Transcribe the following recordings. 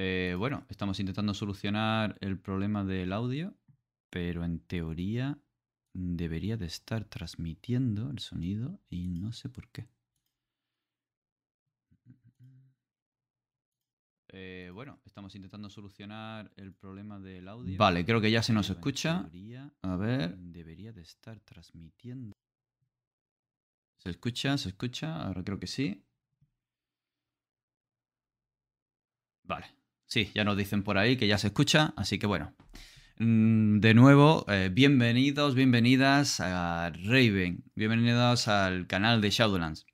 Eh, bueno, estamos intentando solucionar el problema del audio, pero en teoría debería de estar transmitiendo el sonido y no sé por qué. Eh, bueno, estamos intentando solucionar el problema del audio. Vale, creo que ya se nos escucha. A ver. Debería de estar transmitiendo. ¿Se escucha? ¿Se escucha? Ahora creo que sí. Vale. Sí, ya nos dicen por ahí que ya se escucha, así que bueno. Mm, de nuevo, eh, bienvenidos, bienvenidas a Raven. Bienvenidos al canal de Shadowlands.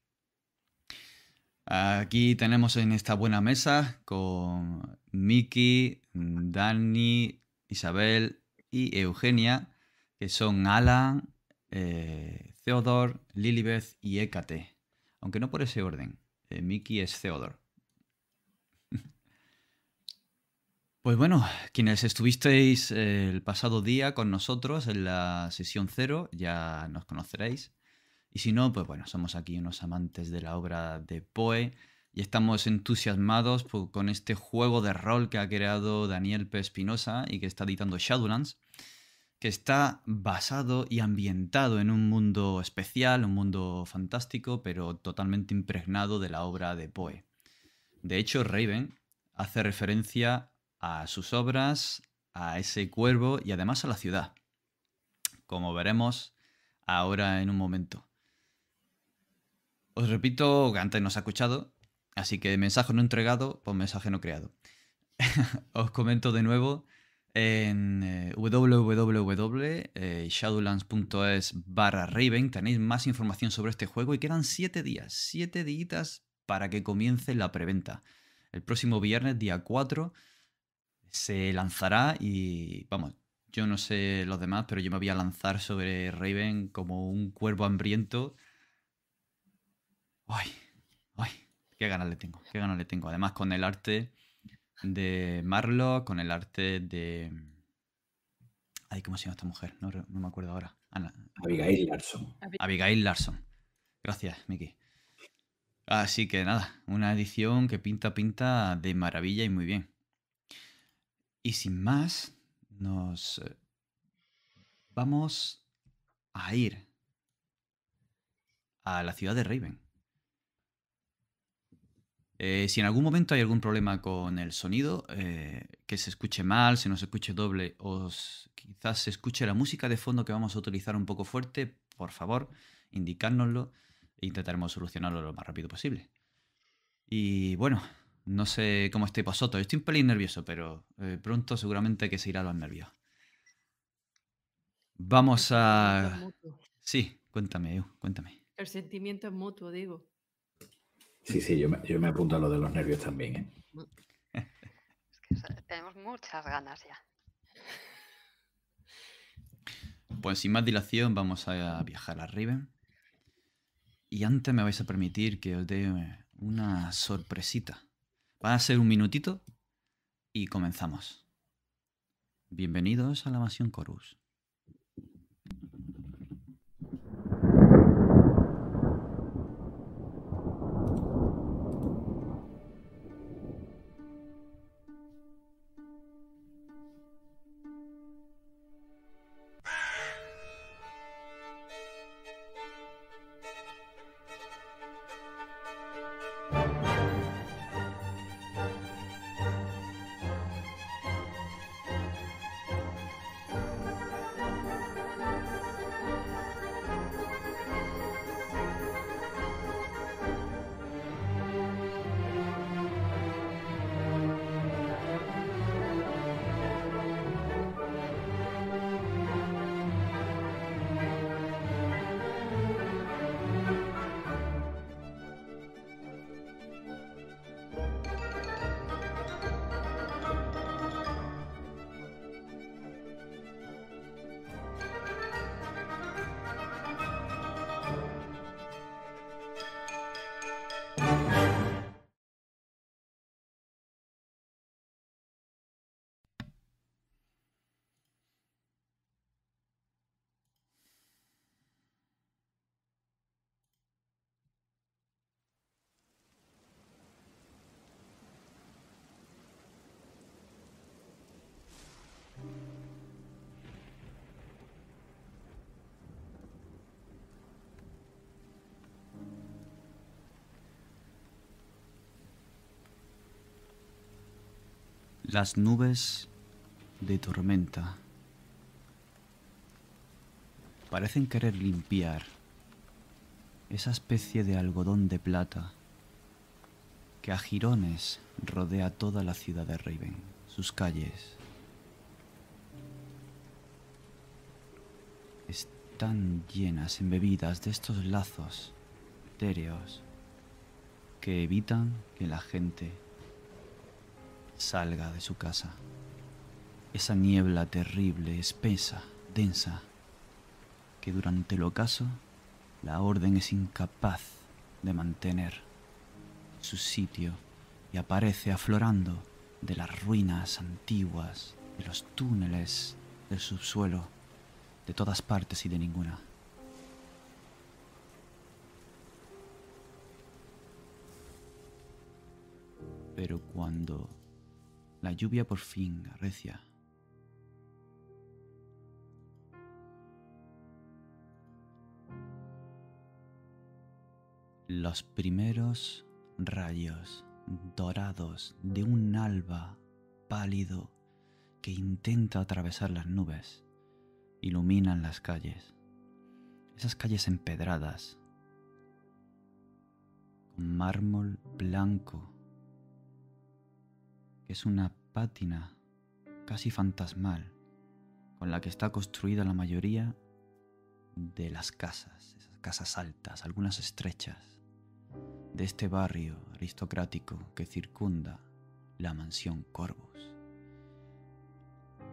Aquí tenemos en esta buena mesa con Miki, Dani, Isabel y Eugenia, que son Alan, eh, Theodore, Lilibeth y Hécate. Aunque no por ese orden. Eh, Miki es Theodore. Pues bueno, quienes estuvisteis el pasado día con nosotros en la sesión cero ya nos conoceréis. Y si no, pues bueno, somos aquí unos amantes de la obra de Poe y estamos entusiasmados con este juego de rol que ha creado Daniel P. Espinosa y que está editando Shadowlands, que está basado y ambientado en un mundo especial, un mundo fantástico, pero totalmente impregnado de la obra de Poe. De hecho, Raven hace referencia a sus obras, a ese cuervo y además a la ciudad, como veremos ahora en un momento. Os repito que antes no se ha escuchado, así que mensaje no entregado, pues mensaje no creado. Os comento de nuevo en eh, www.shadowlands.es barra Raven tenéis más información sobre este juego y quedan 7 días, 7 días para que comience la preventa. El próximo viernes, día 4, se lanzará y vamos, yo no sé los demás, pero yo me voy a lanzar sobre Raven como un cuervo hambriento. Ay, ay, qué ganas le tengo, qué ganas le tengo. Además con el arte de Marlock, con el arte de... Ay, ¿cómo se llama esta mujer? No, me acuerdo ahora. Abigail Larson. Abigail Larson. Gracias, Miki. Así que nada, una edición que pinta, pinta de maravilla y muy bien. Y sin más, nos eh, vamos a ir a la ciudad de Raven. Eh, si en algún momento hay algún problema con el sonido, eh, que se escuche mal, se nos escuche doble o quizás se escuche la música de fondo que vamos a utilizar un poco fuerte, por favor, indicárnoslo e intentaremos solucionarlo lo más rápido posible. Y bueno, no sé cómo estéis vosotros. Estoy un pelín nervioso, pero eh, pronto seguramente que se irá los nervios. Vamos a... Sí, cuéntame, cuéntame. El sentimiento es mutuo, digo. Sí, sí, yo me, yo me apunto a lo de los nervios también. ¿eh? Es que tenemos muchas ganas ya. Pues sin más dilación vamos a viajar a Riven. Y antes me vais a permitir que os dé una sorpresita. Va a ser un minutito y comenzamos. Bienvenidos a la Masión Chorus. Las nubes de tormenta parecen querer limpiar esa especie de algodón de plata que a jirones rodea toda la ciudad de Raven, sus calles. Están llenas, embebidas de estos lazos etéreos que evitan que la gente salga de su casa. Esa niebla terrible, espesa, densa, que durante el ocaso la orden es incapaz de mantener su sitio y aparece aflorando de las ruinas antiguas, de los túneles del subsuelo, de todas partes y de ninguna. Pero cuando la lluvia por fin arrecia, los primeros rayos dorados de un alba pálido que intenta atravesar las nubes iluminan las calles. Esas calles empedradas, con mármol blanco, que es una pátina casi fantasmal con la que está construida la mayoría de las casas, esas casas altas, algunas estrechas de este barrio aristocrático que circunda la mansión Corvus.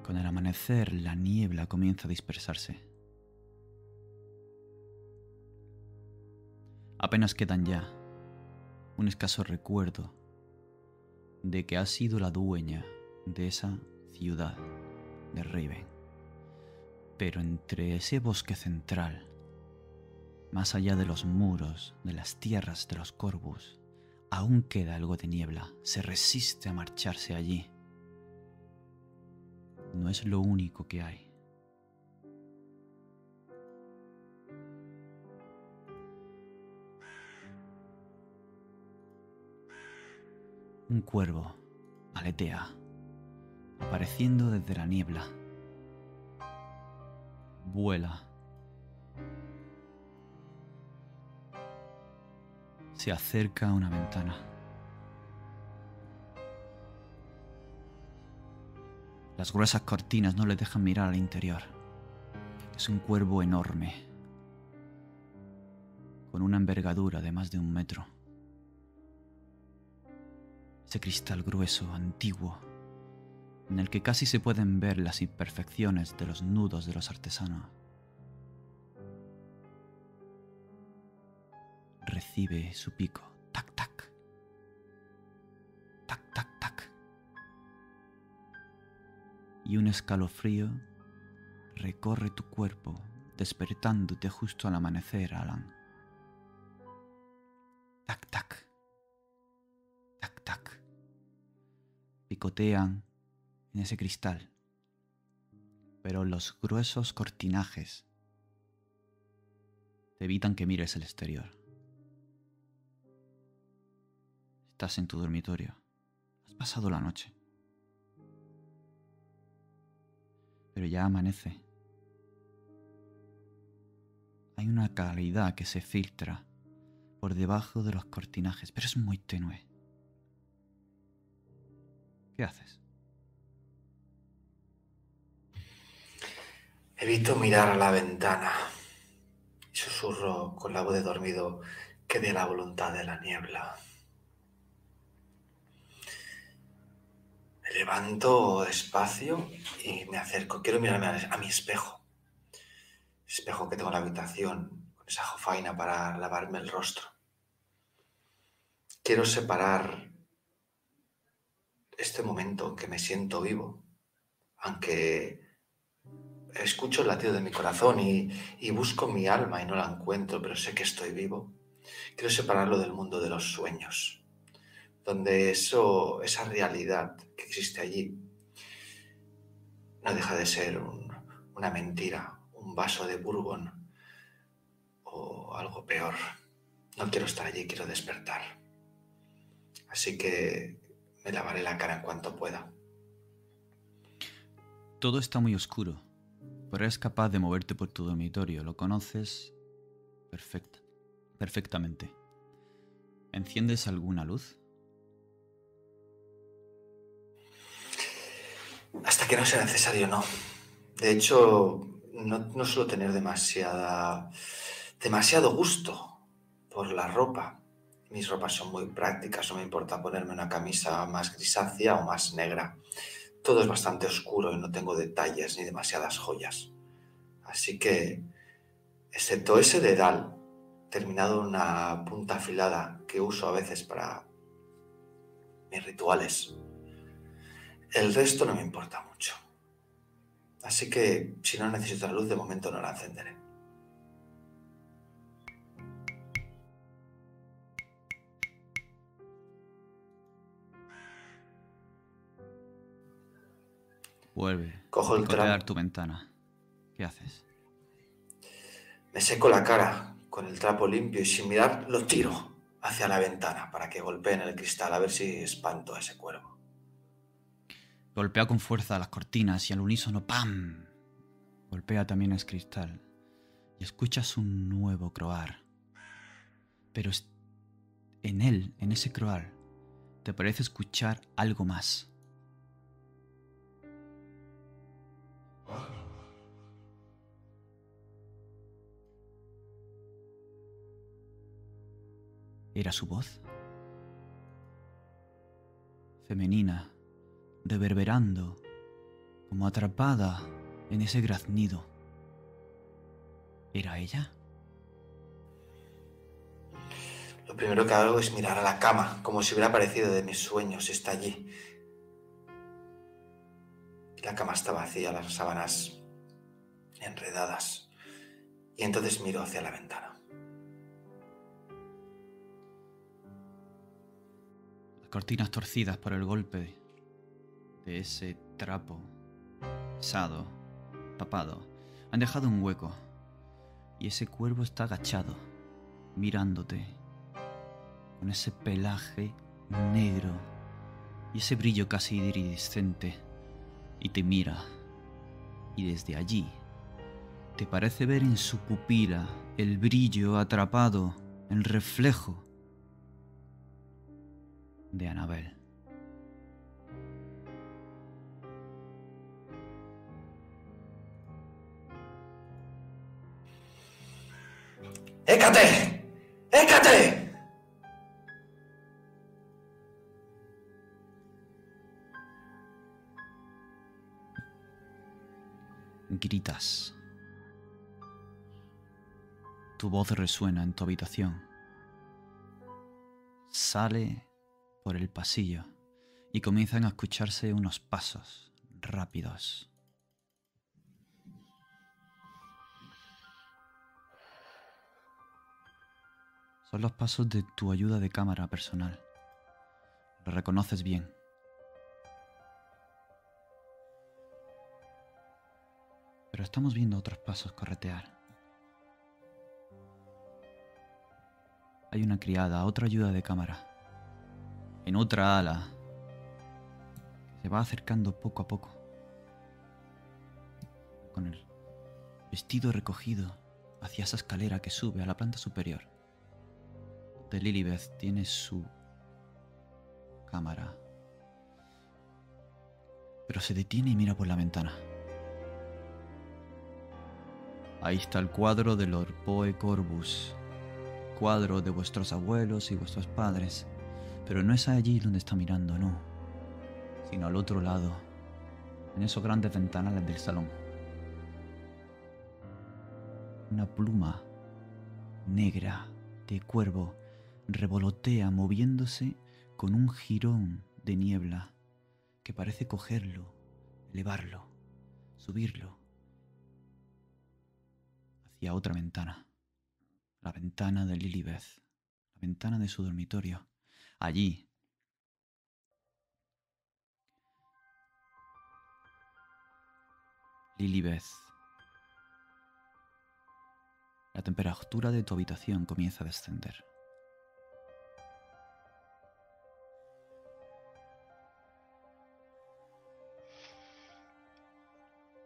Con el amanecer la niebla comienza a dispersarse. Apenas quedan ya un escaso recuerdo de que ha sido la dueña de esa ciudad de Raven. Pero entre ese bosque central más allá de los muros, de las tierras de los Corvus, aún queda algo de niebla. Se resiste a marcharse allí. No es lo único que hay. Un cuervo aletea, apareciendo desde la niebla. Vuela se acerca a una ventana. Las gruesas cortinas no le dejan mirar al interior. Es un cuervo enorme, con una envergadura de más de un metro. Ese cristal grueso, antiguo, en el que casi se pueden ver las imperfecciones de los nudos de los artesanos. recibe su pico. Tac, tac. Tac, tac, tac. Y un escalofrío recorre tu cuerpo, despertándote justo al amanecer, Alan. En ese cristal. Pero los gruesos cortinajes te evitan que mires el exterior. Estás en tu dormitorio. Has pasado la noche. Pero ya amanece. Hay una calidad que se filtra por debajo de los cortinajes, pero es muy tenue. ¿Qué haces? Evito mirar a la ventana y susurro con la voz de dormido que de la voluntad de la niebla. levanto despacio y me acerco. Quiero mirarme a, mi espejo. Espejo que tengo en la habitación, con esa jofaina para lavarme el rostro. Quiero separar este momento en que me siento vivo, aunque escucho el latido de mi corazón y, busco mi alma y no la encuentro, pero sé que estoy vivo. Quiero separarlo del mundo de los sueños donde eso, esa realidad que existe allí no deja de ser una mentira, un vaso de bourbon o algo peor. No quiero estar allí, quiero despertar. Así que me lavaré la cara en cuanto pueda. Todo está muy oscuro, pero eres capaz de moverte por tu dormitorio. Lo conoces perfecta, perfectamente. ¿Enciendes alguna luz? Hasta que no sea necesario, no. De hecho, no, no suelo tener demasiada, demasiado gusto por la ropa. Mis ropas son muy prácticas, no me importa ponerme una camisa más grisácea o más negra. Todo es bastante oscuro y no tengo detalles ni demasiadas joyas. Así que, excepto ese dedal, terminado en una punta afilada que uso a veces para mis rituales, el resto no me importa mucho. Así que, si no necesito la luz, de momento no la encenderé. Vuelve. Cojo el trapo. tu ventana. ¿Qué haces? Me seco la cara con el trapo limpio y sin mirar lo tiro hacia la ventana para que golpee en el cristal a ver si espanto a ese cuervo. Golpea con fuerza las cortinas y al unísono ¡pam! Golpea también el cristal y escuchas un nuevo croar. Pero en él, en ese croar, te parece escuchar algo más. ¿Era su voz? Femenina, reverberando, como atrapada en ese graznido. ¿Era ella? Lo primero que hago es mirar a la cama, como si hubiera aparecido de mis sueños, está allí. La cama está vacía, las sábanas enredadas. Y entonces miro hacia la ventana. Cortinas torcidas por el golpe de ese trapo pesado, tapado, han dejado un hueco. Y ese cuervo está agachado, mirándote, con ese pelaje negro y ese brillo casi iridiscente. Y te mira. Y desde allí te parece ver en su pupila el brillo atrapado, el reflejo de Anabel. ¡Écate! ¡Écate! Gritas. Tu voz resuena en tu habitación. Sale por el pasillo y comienzan a escucharse unos pasos rápidos. Son los pasos de tu ayuda de cámara personal. Lo reconoces bien. Pero estamos viendo otros pasos corretear. Hay una criada, otra ayuda de cámara. En otra ala. Se va acercando poco a poco. Con el vestido recogido hacia esa escalera que sube a la planta superior. De Lilibeth tiene su cámara. Pero se detiene y mira por la ventana. Ahí está el cuadro de Lord Poe Corbus. Cuadro de vuestros abuelos y vuestros padres. Pero no es allí donde está mirando, no. Sino al otro lado. En esos grandes ventanales del salón. Una pluma negra de cuervo revolotea moviéndose con un jirón de niebla que parece cogerlo, elevarlo, subirlo hacia otra ventana. La ventana de Lilibeth, la ventana de su dormitorio. Allí. Lilibeth. La temperatura de tu habitación comienza a descender.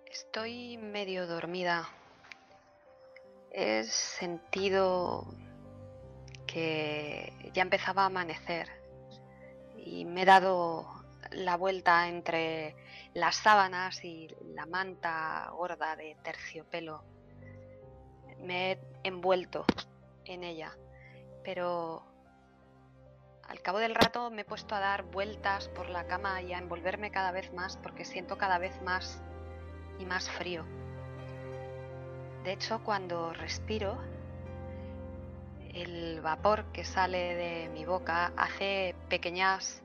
Estoy medio dormida. He sentido ya empezaba a amanecer y me he dado la vuelta entre las sábanas y la manta gorda de terciopelo. Me he envuelto en ella, pero al cabo del rato me he puesto a dar vueltas por la cama y a envolverme cada vez más porque siento cada vez más y más frío. De hecho, cuando respiro, el vapor que sale de mi boca hace pequeñas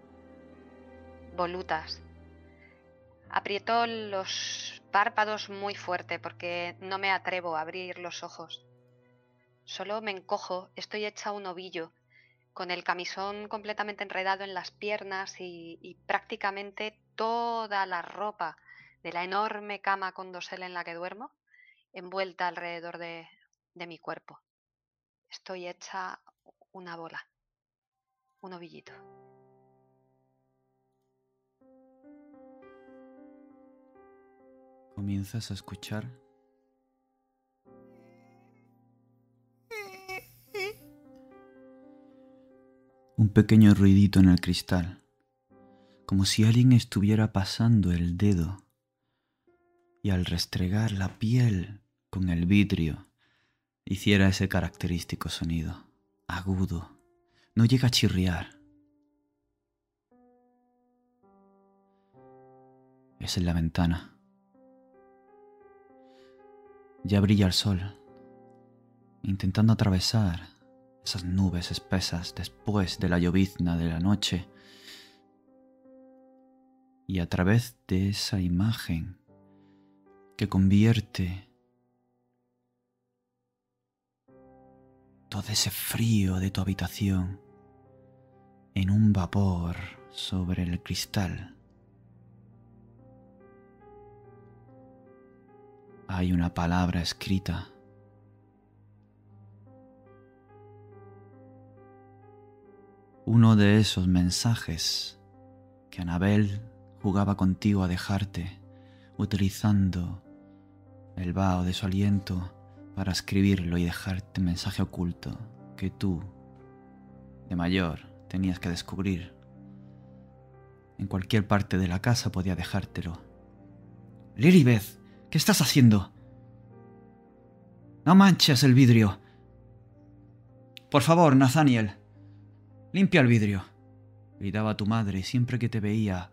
volutas. Aprieto los párpados muy fuerte porque no me atrevo a abrir los ojos. Solo me encojo, estoy hecha un ovillo, con el camisón completamente enredado en las piernas y, prácticamente toda la ropa de la enorme cama con dosel en la que duermo envuelta alrededor de mi cuerpo. Estoy hecha una bola, un ovillito. Comienzas a escuchar un pequeño ruidito en el cristal, como si alguien estuviera pasando el dedo y al restregar la piel con el vidrio hiciera ese característico sonido, agudo, no llega a chirriar. Es en la ventana. Ya brilla el sol, intentando atravesar esas nubes espesas después de la llovizna de la noche. Y a través de esa imagen que convierte todo ese frío de tu habitación en un vapor sobre el cristal. Hay una palabra escrita. Uno de esos mensajes que Anabel jugaba contigo a dejarte utilizando el vaho de su aliento para escribirlo y dejarte mensaje oculto que tú, de mayor, tenías que descubrir. En cualquier parte de la casa podía dejártelo. Lilibeth, ¿qué estás haciendo? No manches el vidrio. Por favor, Nathaniel, limpia el vidrio. Gritaba tu madre siempre que te veía.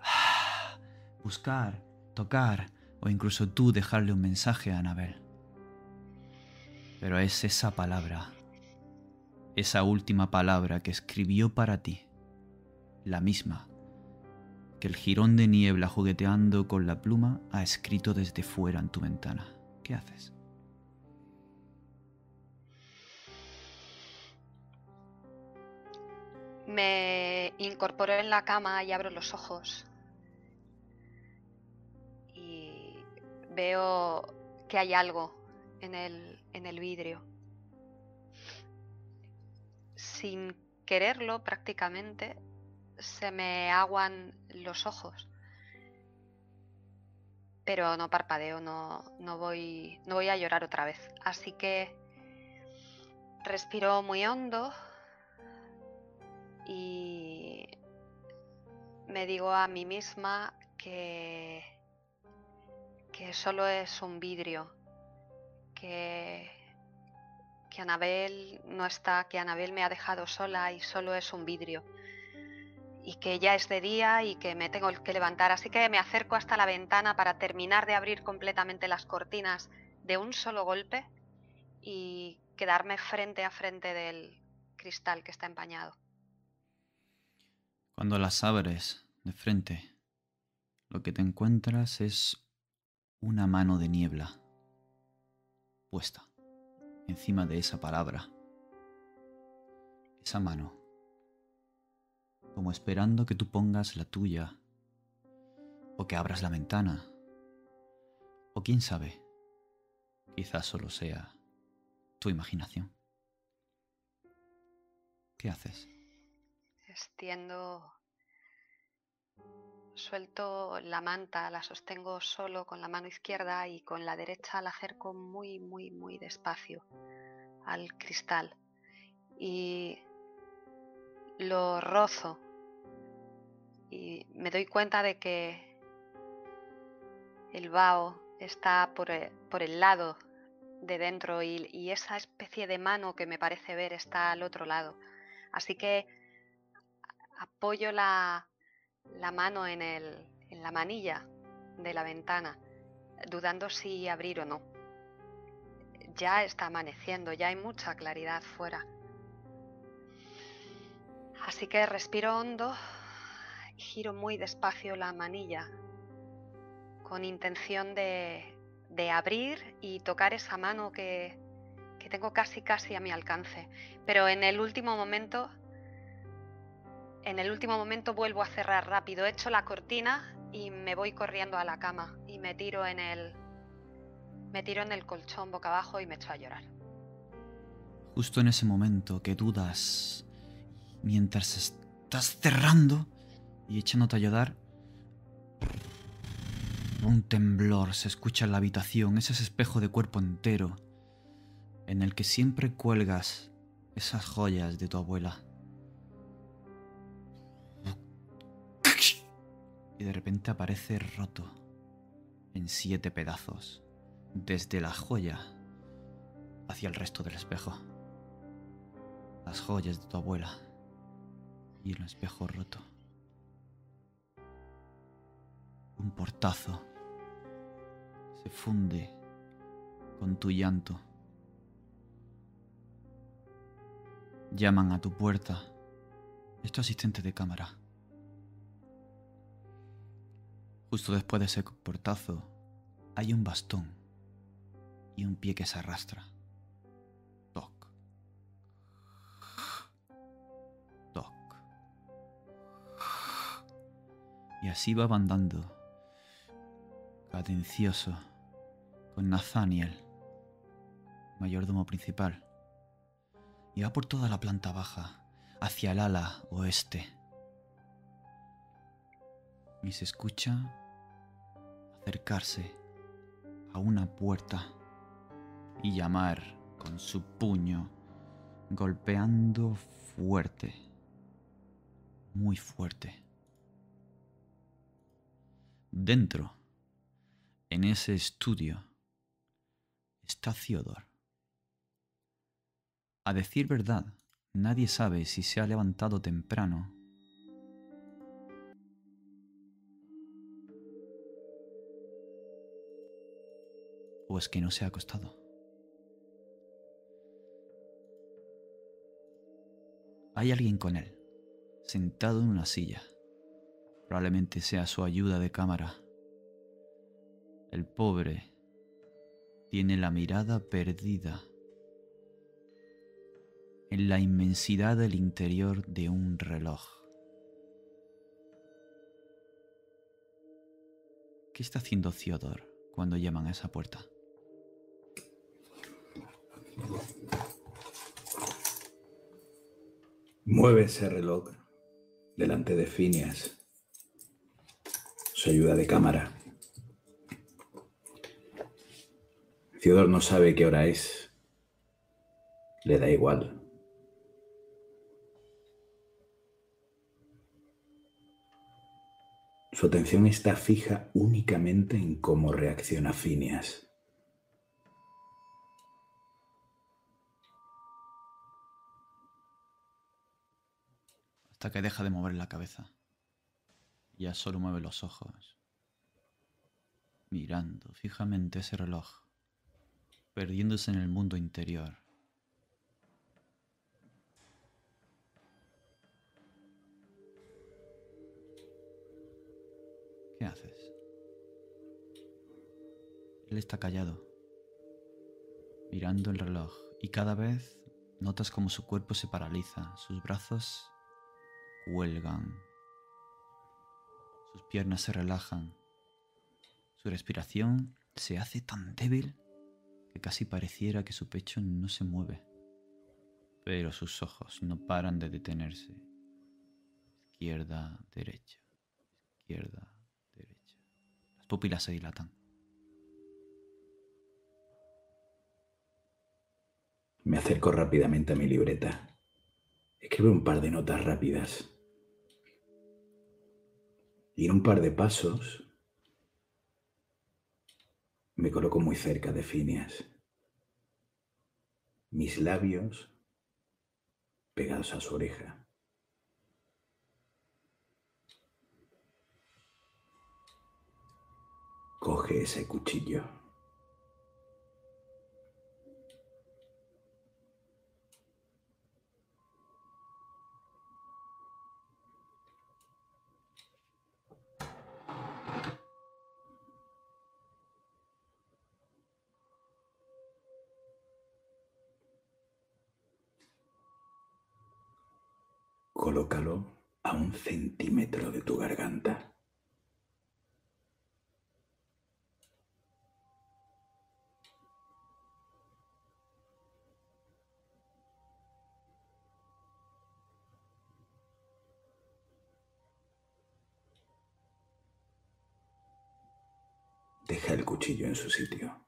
Buscar, tocar o incluso tú dejarle un mensaje a Anabel. Pero es esa palabra, esa última palabra que escribió para ti, la misma que el jirón de niebla jugueteando con la pluma ha escrito desde fuera en tu ventana. ¿Qué haces? Me incorporo en la cama y abro los ojos. Y veo que hay algo en el, en el vidrio. Sin quererlo prácticamente, se me aguan los ojos. Pero no parpadeo, no, no, voy, no voy a llorar otra vez. Así que respiro muy hondo y me digo a mí misma que, que solo es un vidrio, que, Anabel no está, que Anabel me ha dejado sola y solo es un vidrio. Y que ya es de día y que me tengo que levantar. Así que me acerco hasta la ventana para terminar de abrir completamente las cortinas de un solo golpe y quedarme frente a frente del cristal que está empañado. Cuando las abres de frente, lo que te encuentras es una mano de niebla encima de esa palabra. Esa mano. Como esperando que tú pongas la tuya. O que abras la ventana. O quién sabe. Quizás solo sea tu imaginación. ¿Qué haces? Extiendo suelto la manta, la sostengo solo con la mano izquierda y con la derecha la acerco muy, muy, muy despacio al cristal. Y lo rozo y me doy cuenta de que el vaho está por el, por el lado de dentro y, esa especie de mano que me parece ver está al otro lado. Así que apoyo la, la mano en, el, en la manilla de la ventana, dudando si abrir o no. Ya está amaneciendo, ya hay mucha claridad fuera. Así que respiro hondo giro muy despacio la manilla con intención de, de abrir y tocar esa mano que, que tengo casi casi a mi alcance. Pero en el último momento, en el último momento vuelvo a cerrar rápido, echo la cortina y me voy corriendo a la cama y me tiro en el me tiro en el colchón boca abajo y me echo a llorar. Justo en ese momento que dudas, mientras estás cerrando y echándote a llorar, un temblor se escucha en la habitación, ese espejo de cuerpo entero en el que siempre cuelgas esas joyas de tu abuela. Y de repente aparece roto en siete pedazos, desde la joya hacia el resto del espejo. Las joyas de tu abuela y el espejo roto. Un portazo se funde con tu llanto. Llaman a tu puerta. Es tu asistente de cámara. Justo después de ese portazo hay un bastón y un pie que se arrastra. Toc. Toc. Y así va andando, cadencioso, con Nathaniel, mayordomo principal, y va por toda la planta baja, hacia el ala oeste. Y se escucha acercarse a una puerta y llamar con su puño, golpeando fuerte, muy fuerte. Dentro, en ese estudio, está Theodore. A decir verdad, nadie sabe si se ha levantado temprano o es que no se ha acostado. Hay alguien con él, sentado en una silla. Probablemente sea su ayuda de cámara. El pobre tiene la mirada perdida en la inmensidad del interior de un reloj. ¿Qué está haciendo Theodore cuando llaman a esa puerta? Mueve ese reloj delante de Phineas, su ayuda de cámara. Theodore no sabe qué hora es. Le da igual. Su atención está fija únicamente en cómo reacciona Phineas. Hasta que deja de mover la cabeza. Ya solo mueve los ojos, mirando fijamente ese reloj, perdiéndose en el mundo interior. ¿Qué haces? Él está callado, mirando el reloj, y cada vez notas como su cuerpo se paraliza, sus brazos huelgan. Sus piernas se relajan. Su respiración se hace tan débil que casi pareciera que su pecho no se mueve. Pero sus ojos no paran de detenerse. Izquierda, derecha, izquierda, derecha. Las pupilas se dilatan. Me acerco rápidamente a mi libreta. Escribo un par de notas rápidas. En un par de pasos me coloco muy cerca de Phineas. Mis labios pegados a su oreja. Coge ese cuchillo. Colócalo a un centímetro de tu garganta. Deja el cuchillo en su sitio.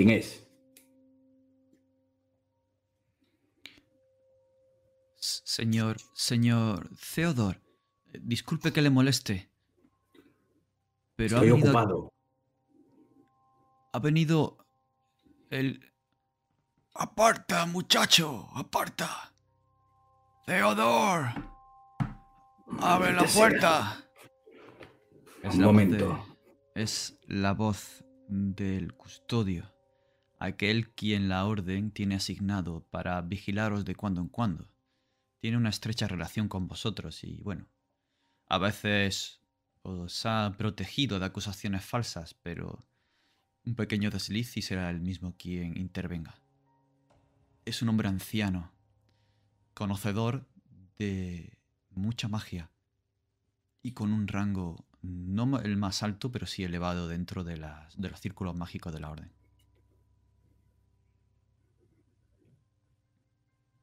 ¿Quién es? Señor, señor Theodore, eh, disculpe que le moleste. Pero ha venido, ocupado. ha venido el... Aparta, muchacho, aparta. Theodore, abre la puerta. Es Un la voz momento. de- es la voz del custodio, aquel quien la orden tiene asignado para vigilaros de cuando en cuando. Tiene una estrecha relación con vosotros y, bueno, a veces os ha protegido de acusaciones falsas, pero un pequeño desliz y será él mismo quien intervenga. Es un hombre anciano, conocedor de mucha magia y con un rango no el más alto, pero sí elevado dentro de los círculos mágicos de la orden.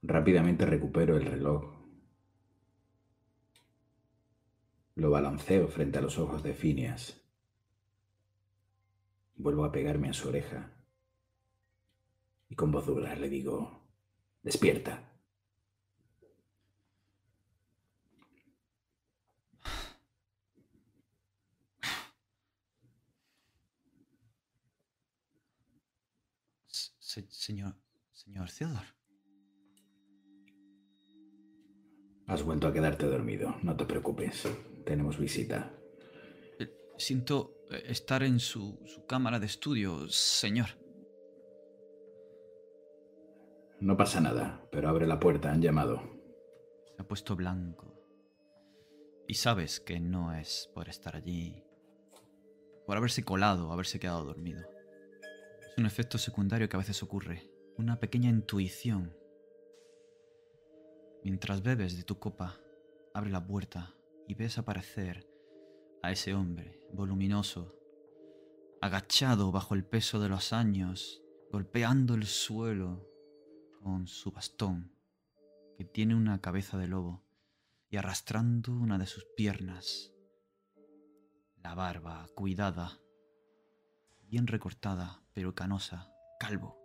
Rápidamente recupero el reloj. Lo balanceo frente a los ojos de Phineas. Vuelvo a pegarme a su oreja. Y con voz dura le digo, despierta. Señor, señor Theodore. Has vuelto a quedarte dormido, no te preocupes. Tenemos visita. Eh, Siento eh, estar en su, su cámara de estudio, señor. No pasa nada, pero abre la puerta, han llamado. Se ha puesto blanco. Y sabes que no es por estar allí, por haberse colado, haberse quedado dormido. Es un efecto secundario que a veces ocurre, una pequeña intuición. Mientras bebes de tu copa, abre la puerta y ves aparecer a ese hombre voluminoso, agachado bajo el peso de los años, golpeando el suelo con su bastón que tiene una cabeza de lobo y arrastrando una de sus piernas. La barba cuidada, bien recortada, pero canosa, calvo,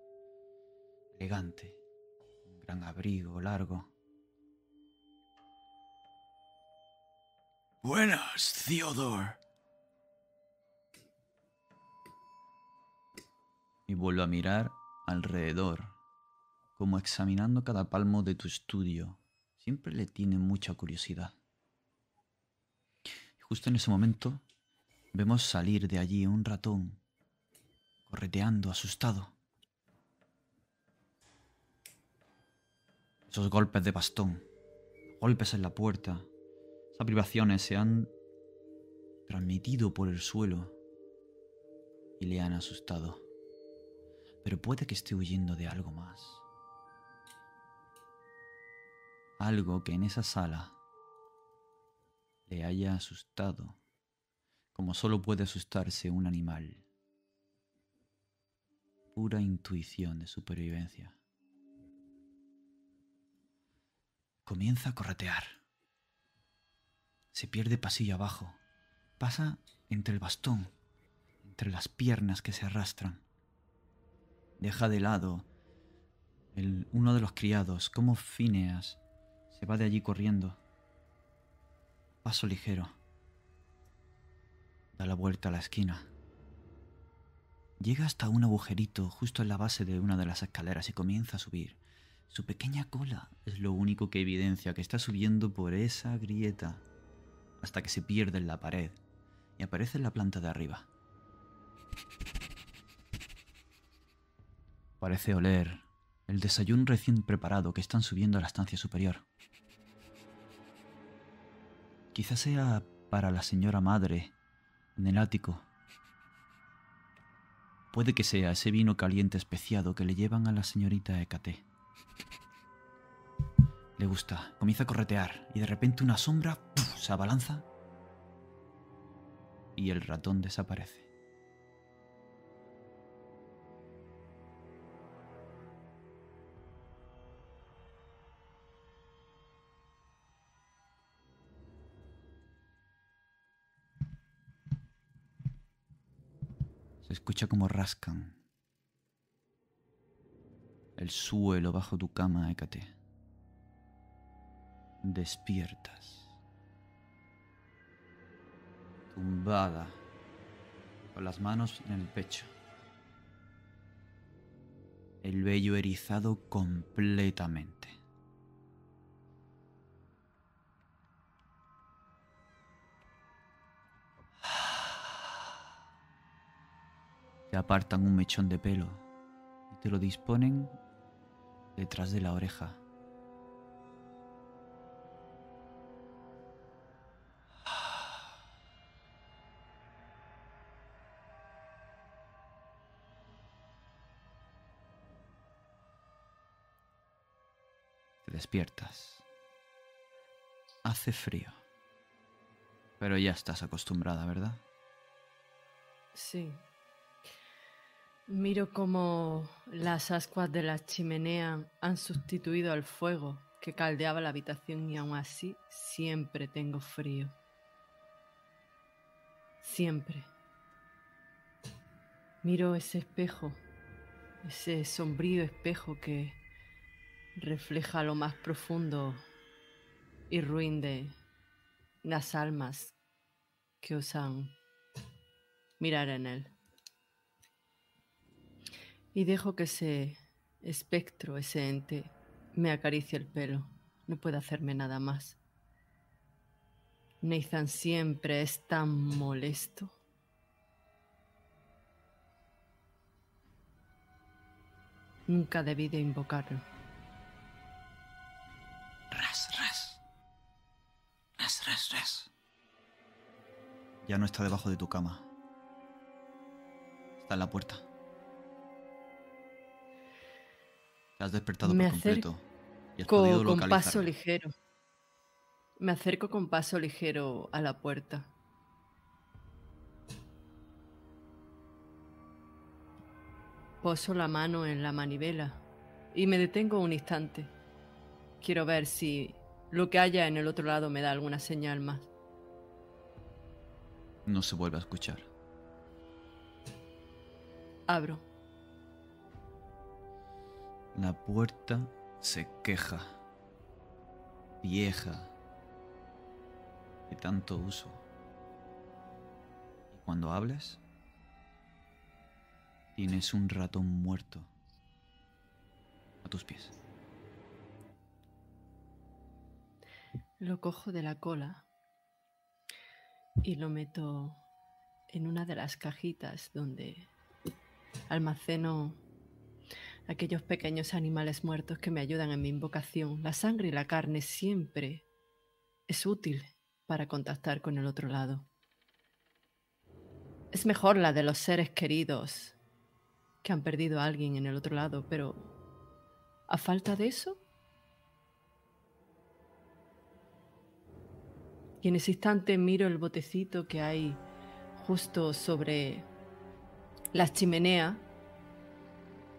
elegante, un gran abrigo largo. Buenas, Theodore. Y vuelvo a mirar alrededor como examinando cada palmo de tu estudio. Siempre le tiene mucha curiosidad. Y justo en ese momento vemos salir de allí un ratón, correteando, asustado. Esos golpes de bastón, golpes en la puerta, esas privaciones se han transmitido por el suelo y le han asustado. Pero puede que esté huyendo de algo más. algo que en esa sala le haya asustado, como solo puede asustarse un animal. Pura intuición de supervivencia. Comienza a corretear. Se pierde pasillo abajo. Pasa entre el bastón, entre las piernas que se arrastran. Deja de lado el, uno de los criados, como Phineas se va de allí corriendo. Paso ligero. Da la vuelta a la esquina. Llega hasta un agujerito justo en la base de una de las escaleras y comienza a subir. Su pequeña cola es lo único que evidencia que está subiendo por esa grieta hasta que se pierde en la pared y aparece en la planta de arriba. Parece oler el desayuno recién preparado que están subiendo a la estancia superior. Quizás sea para la señora madre en el ático. Puede que sea ese vino caliente especiado que le llevan a la señorita Hécate. Le gusta, comienza a corretear y de repente una sombra se abalanza y el ratón desaparece. Se escucha como rascan el suelo bajo tu cama, Hécate. Despiertas. Tumbada, con las manos en el pecho. El vello erizado completamente. Te apartan un mechón de pelo y te lo disponen detrás de la oreja. Despiertas. Hace frío. Pero ya estás acostumbrada, ¿verdad? Sí. Miro cómo las ascuas de la chimenea han sustituido al fuego que caldeaba la habitación y aún así siempre tengo frío. Siempre. Miro ese espejo, ese sombrío espejo que refleja lo más profundo y ruin de las almas que osan mirar en él. Y dejo que ese espectro, ese ente, me acaricie el pelo. No puede hacerme nada más. Nathan siempre es tan molesto. Nunca debí de invocarlo. Ya no está debajo de tu cama. Está en la puerta. Te has despertado Me por completo. Y has podido con paso ligero. Me acerco con paso ligero a la puerta. Poso la mano en la manivela y me detengo un instante. Quiero ver si lo que haya en el otro lado me da alguna señal más. No se vuelve a escuchar. Abro. La puerta se queja. Vieja. De tanto uso. Y cuando hables, tienes un ratón muerto a tus pies. Lo cojo de la cola y lo meto en una de las cajitas donde almaceno aquellos pequeños animales muertos que me ayudan en mi invocación. La sangre y la carne siempre es útil para contactar con el otro lado. Es mejor la de los seres queridos que han perdido a alguien en el otro lado, pero a falta de eso, Y en ese instante miro el botecito que hay justo sobre la chimenea.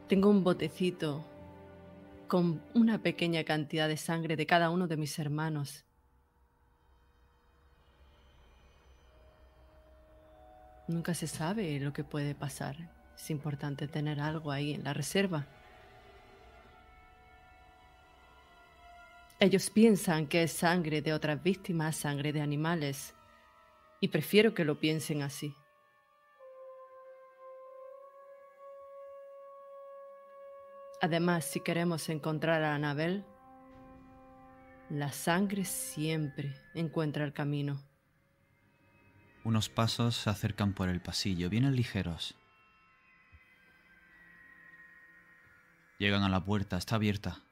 Tengo un botecito con una pequeña cantidad de sangre de cada uno de mis hermanos. Nunca se sabe lo que puede pasar. Es importante tener algo ahí en la reserva. Ellos piensan que es sangre de otras víctimas, sangre de animales, y prefiero que lo piensen así. Además, si queremos encontrar a Anabel, la sangre siempre encuentra el camino. Unos pasos se acercan por el pasillo, vienen ligeros. Llegan a la puerta, está abierta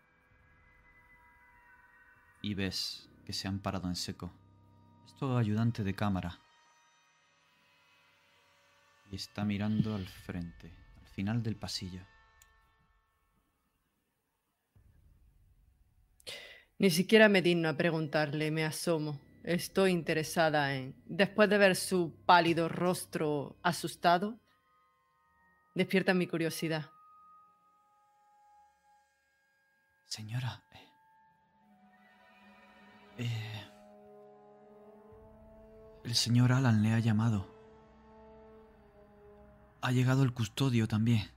y ves que se han parado en seco. Es tu ayudante de cámara. Y está mirando al frente, al final del pasillo. Ni siquiera me digno a preguntarle, me asomo. Estoy interesada en... Después de ver su pálido rostro asustado, despierta mi curiosidad. Señora, eh, el señor Alan le ha llamado. Ha llegado el custodio también.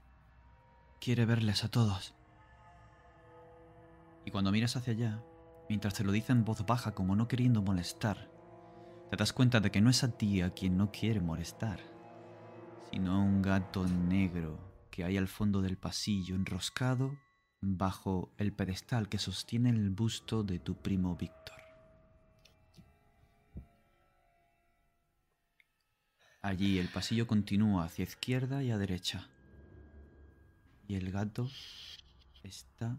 Quiere verles a todos. Y cuando miras hacia allá, mientras te lo dice en voz baja como no queriendo molestar, te das cuenta de que no es a ti a quien no quiere molestar, sino a un gato negro que hay al fondo del pasillo enroscado bajo el pedestal que sostiene el busto de tu primo Víctor. Allí el pasillo continúa hacia izquierda y a derecha. Y el gato está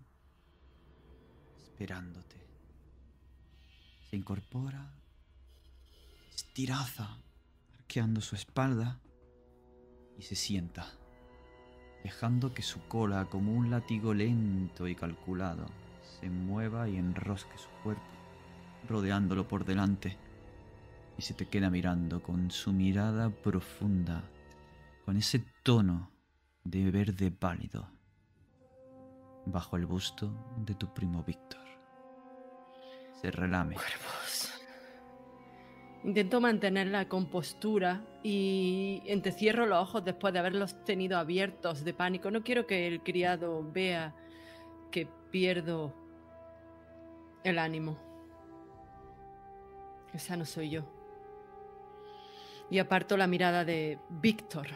esperándote. Se incorpora, estiraza, arqueando su espalda y se sienta, dejando que su cola, como un látigo lento y calculado, se mueva y enrosque su cuerpo, rodeándolo por delante y se te queda mirando con su mirada profunda, con ese tono de verde pálido, bajo el busto de tu primo Víctor. Se relame. Intento mantener la compostura y entrecierro los ojos después de haberlos tenido abiertos de pánico. No quiero que el criado vea que pierdo el ánimo. Esa no soy yo y aparto la mirada de Víctor.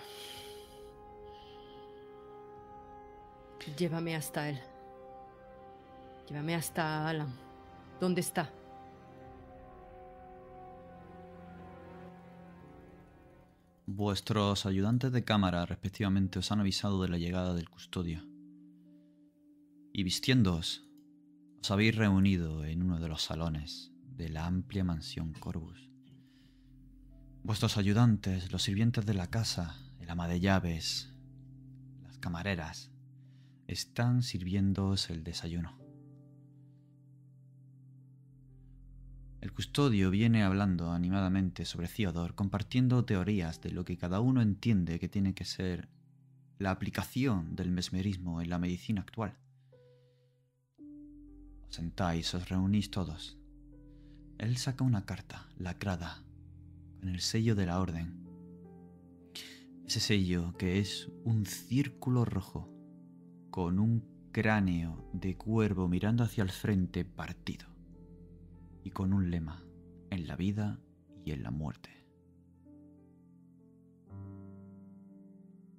Llévame hasta él. Llévame hasta Alan. ¿Dónde está? Vuestros ayudantes de cámara respectivamente os han avisado de la llegada del custodio. Y vistiéndoos, os habéis reunido en uno de los salones de la amplia mansión Corvus. Vuestros ayudantes, los sirvientes de la casa, el ama de llaves, las camareras, están sirviéndoos el desayuno. El custodio viene hablando animadamente sobre Theodore, compartiendo teorías de lo que cada uno entiende que tiene que ser la aplicación del mesmerismo en la medicina actual. Os sentáis, os reunís todos. Él saca una carta, lacrada, en el sello de la orden. Ese sello que es un círculo rojo con un cráneo de cuervo mirando hacia el frente partido y con un lema en la vida y en la muerte.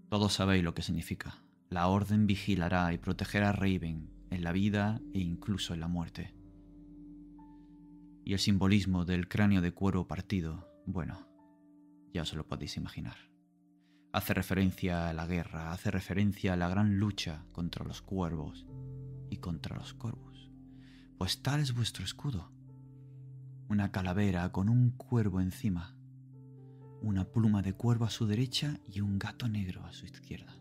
Todos sabéis lo que significa. La orden vigilará y protegerá a Raven en la vida e incluso en la muerte. Y el simbolismo del cráneo de cuervo partido bueno, ya os lo podéis imaginar. Hace referencia a la guerra, hace referencia a la gran lucha contra los cuervos y contra los corvos. Pues tal es vuestro escudo. Una calavera con un cuervo encima, una pluma de cuervo a su derecha y un gato negro a su izquierda.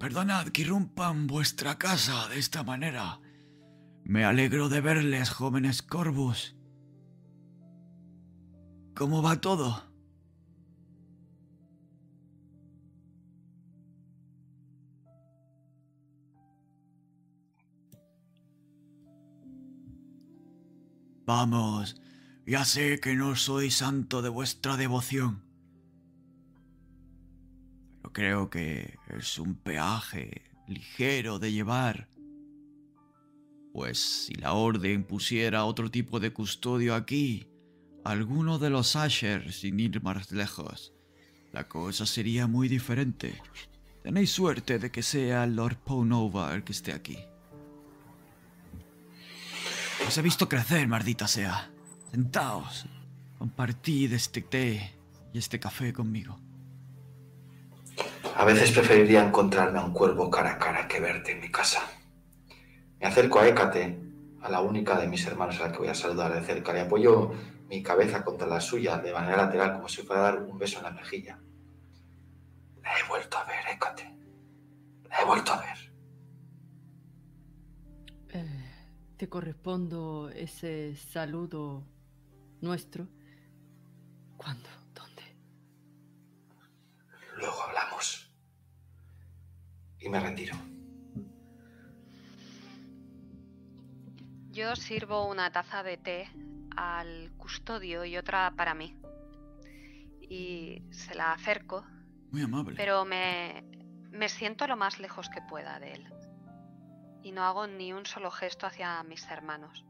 Perdonad que irrumpan vuestra casa de esta manera, Me alegro de verles, jóvenes Corvus. ¿Cómo va todo? Vamos, ya sé que no soy santo de vuestra devoción. Pero creo que es un peaje ligero de llevar. Pues si la orden pusiera otro tipo de custodio aquí, alguno de los Asher sin ir más lejos, la cosa sería muy diferente. Tenéis suerte de que sea Lord Ponova el que esté aquí. Os he visto crecer, maldita sea. Sentaos, compartid este té y este café conmigo. A veces preferiría encontrarme a un cuervo cara a cara que verte en mi casa. Me acerco a Hécate, a la única de mis hermanos a la que voy a saludar de cerca. Le apoyo mi cabeza contra la suya de manera lateral, como si fuera a dar un beso en la mejilla. La he vuelto a ver, Hécate. La he vuelto a ver. Eh, te correspondo ese saludo nuestro. ¿Cuándo? ¿Dónde? Luego hablamos. Y me retiro. Yo sirvo una taza de té al custodio y otra para mí. Y se la acerco, Muy amable. pero me, me siento lo más lejos que pueda de él. Y no hago ni un solo gesto hacia mis hermanos.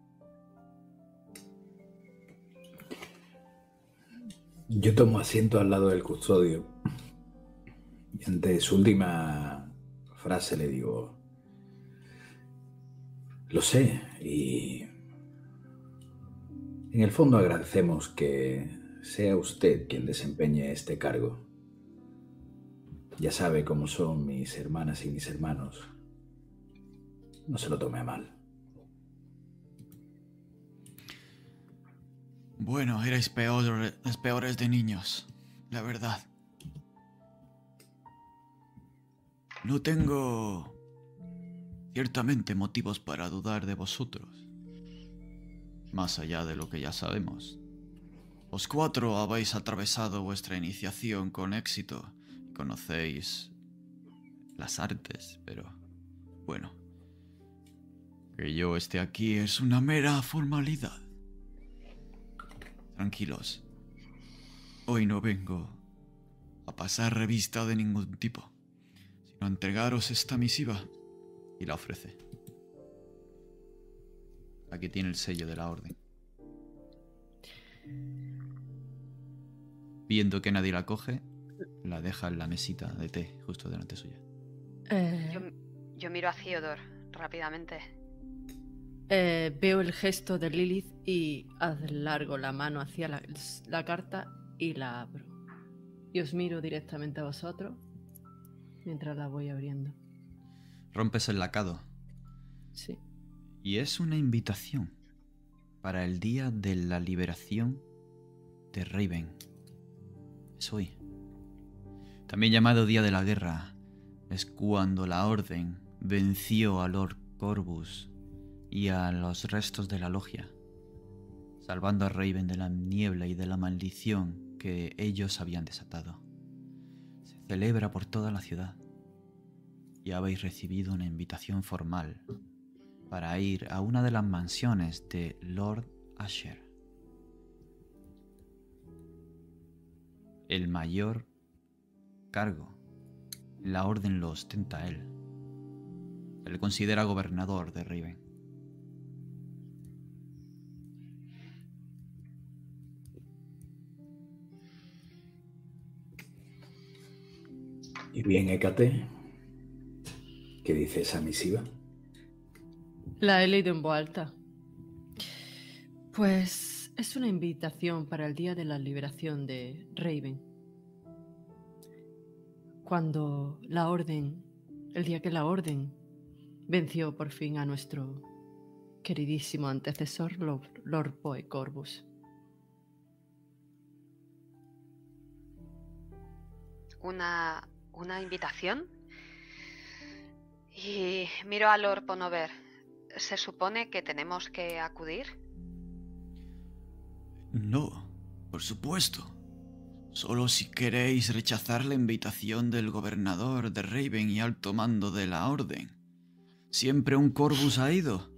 Yo tomo asiento al lado del custodio y ante su última frase le digo, lo sé y en el fondo agradecemos que sea usted quien desempeñe este cargo. Ya sabe cómo son mis hermanas y mis hermanos. No se lo tome a mal. Bueno, erais peores, peores de niños, la verdad. No tengo ciertamente motivos para dudar de vosotros. Más allá de lo que ya sabemos. Los cuatro habéis atravesado vuestra iniciación con éxito conocéis las artes, pero bueno. Que yo esté aquí es una mera formalidad. Tranquilos. Hoy no vengo a pasar revista de ningún tipo, sino a entregaros esta misiva y la ofrece. Aquí tiene el sello de la orden. Viendo que nadie la coge, la deja en la mesita de té justo delante suya. Eh, Yo, yo miro a Theodore rápidamente. eh, veo el gesto de Lilith y largo la mano hacia la, la carta y la abro. Y os miro directamente a vosotros mientras la voy abriendo. Rompes el lacado Sí. y es una invitación para el día de la liberación de Raven. Es hoy. También llamado Día de la Guerra, es cuando la Orden venció a Lord Corvus y a los restos de la logia, salvando a Raven de la niebla y de la maldición que ellos habían desatado. Se celebra por toda la ciudad y habéis recibido una invitación formal para ir a una de las mansiones de Lord Asher. El mayor cargo. La orden lo ostenta él. Se le considera gobernador de Riven. Y bien, Hécate, ¿qué dice esa misiva? La he leído en voz alta. Pues es una invitación para el día de la liberación de Raven. Cuando la orden, el día que la orden venció por fin a nuestro queridísimo antecesor, Lord, Lord Poe Corvus. Una, una invitación. Y miro a Lord Ponover. se supone que tenemos que acudir? No, por supuesto. Solo si queréis rechazar la invitación del gobernador de Raven y alto mando de la orden. Siempre un Corvus ha ido.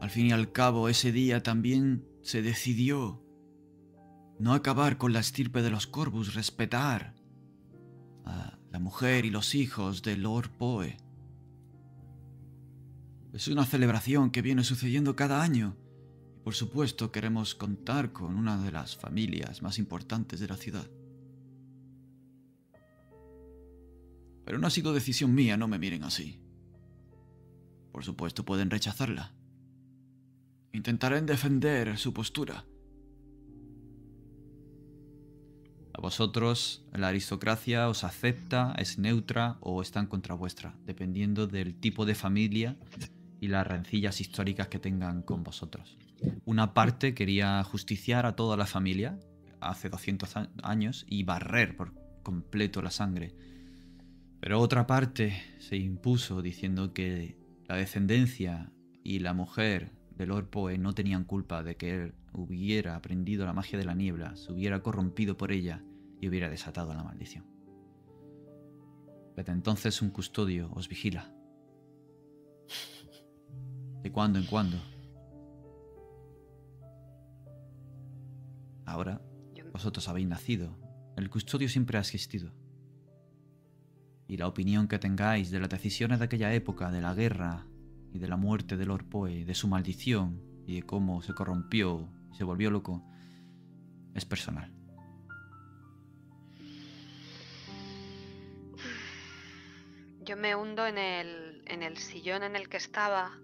Al fin y al cabo, ese día también se decidió no acabar con la estirpe de los Corvus, respetar a la mujer y los hijos de Lord Poe. Es una celebración que viene sucediendo cada año y por supuesto queremos contar con una de las familias más importantes de la ciudad. Pero no ha sido decisión mía, no me miren así. Por supuesto pueden rechazarla. Intentaré defender su postura. A vosotros, la aristocracia os acepta, es neutra o está en contra vuestra, dependiendo del tipo de familia y las rencillas históricas que tengan con vosotros. Una parte quería justiciar a toda la familia hace 200 años y barrer por completo la sangre. Pero otra parte se impuso diciendo que la descendencia y la mujer de Lord Poe no tenían culpa de que él hubiera aprendido la magia de la niebla, se hubiera corrompido por ella y hubiera desatado la maldición. Desde entonces un custodio os vigila. De cuando en cuando. Ahora, vosotros habéis nacido. El custodio siempre ha existido. Y la opinión que tengáis de las decisiones de aquella época, de la guerra y de la muerte de Lord Poe, de su maldición y de cómo se corrompió y se volvió loco, es personal. Yo me hundo en el, en el sillón en el que estaba.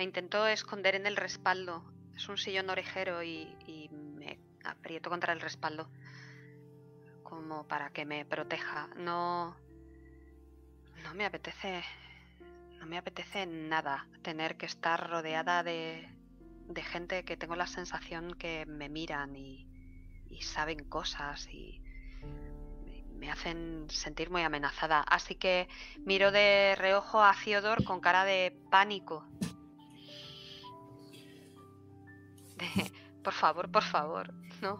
Me intento esconder en el respaldo. Es un sillón orejero y, me aprieto contra el respaldo. Como para que me proteja. No. No me apetece no me apetece nada tener que estar rodeada de, gente que tengo la sensación que me miran y, y saben cosas y me hacen sentir muy amenazada. Así que miro de reojo a Theodore con cara de pánico. por favor, por favor, no.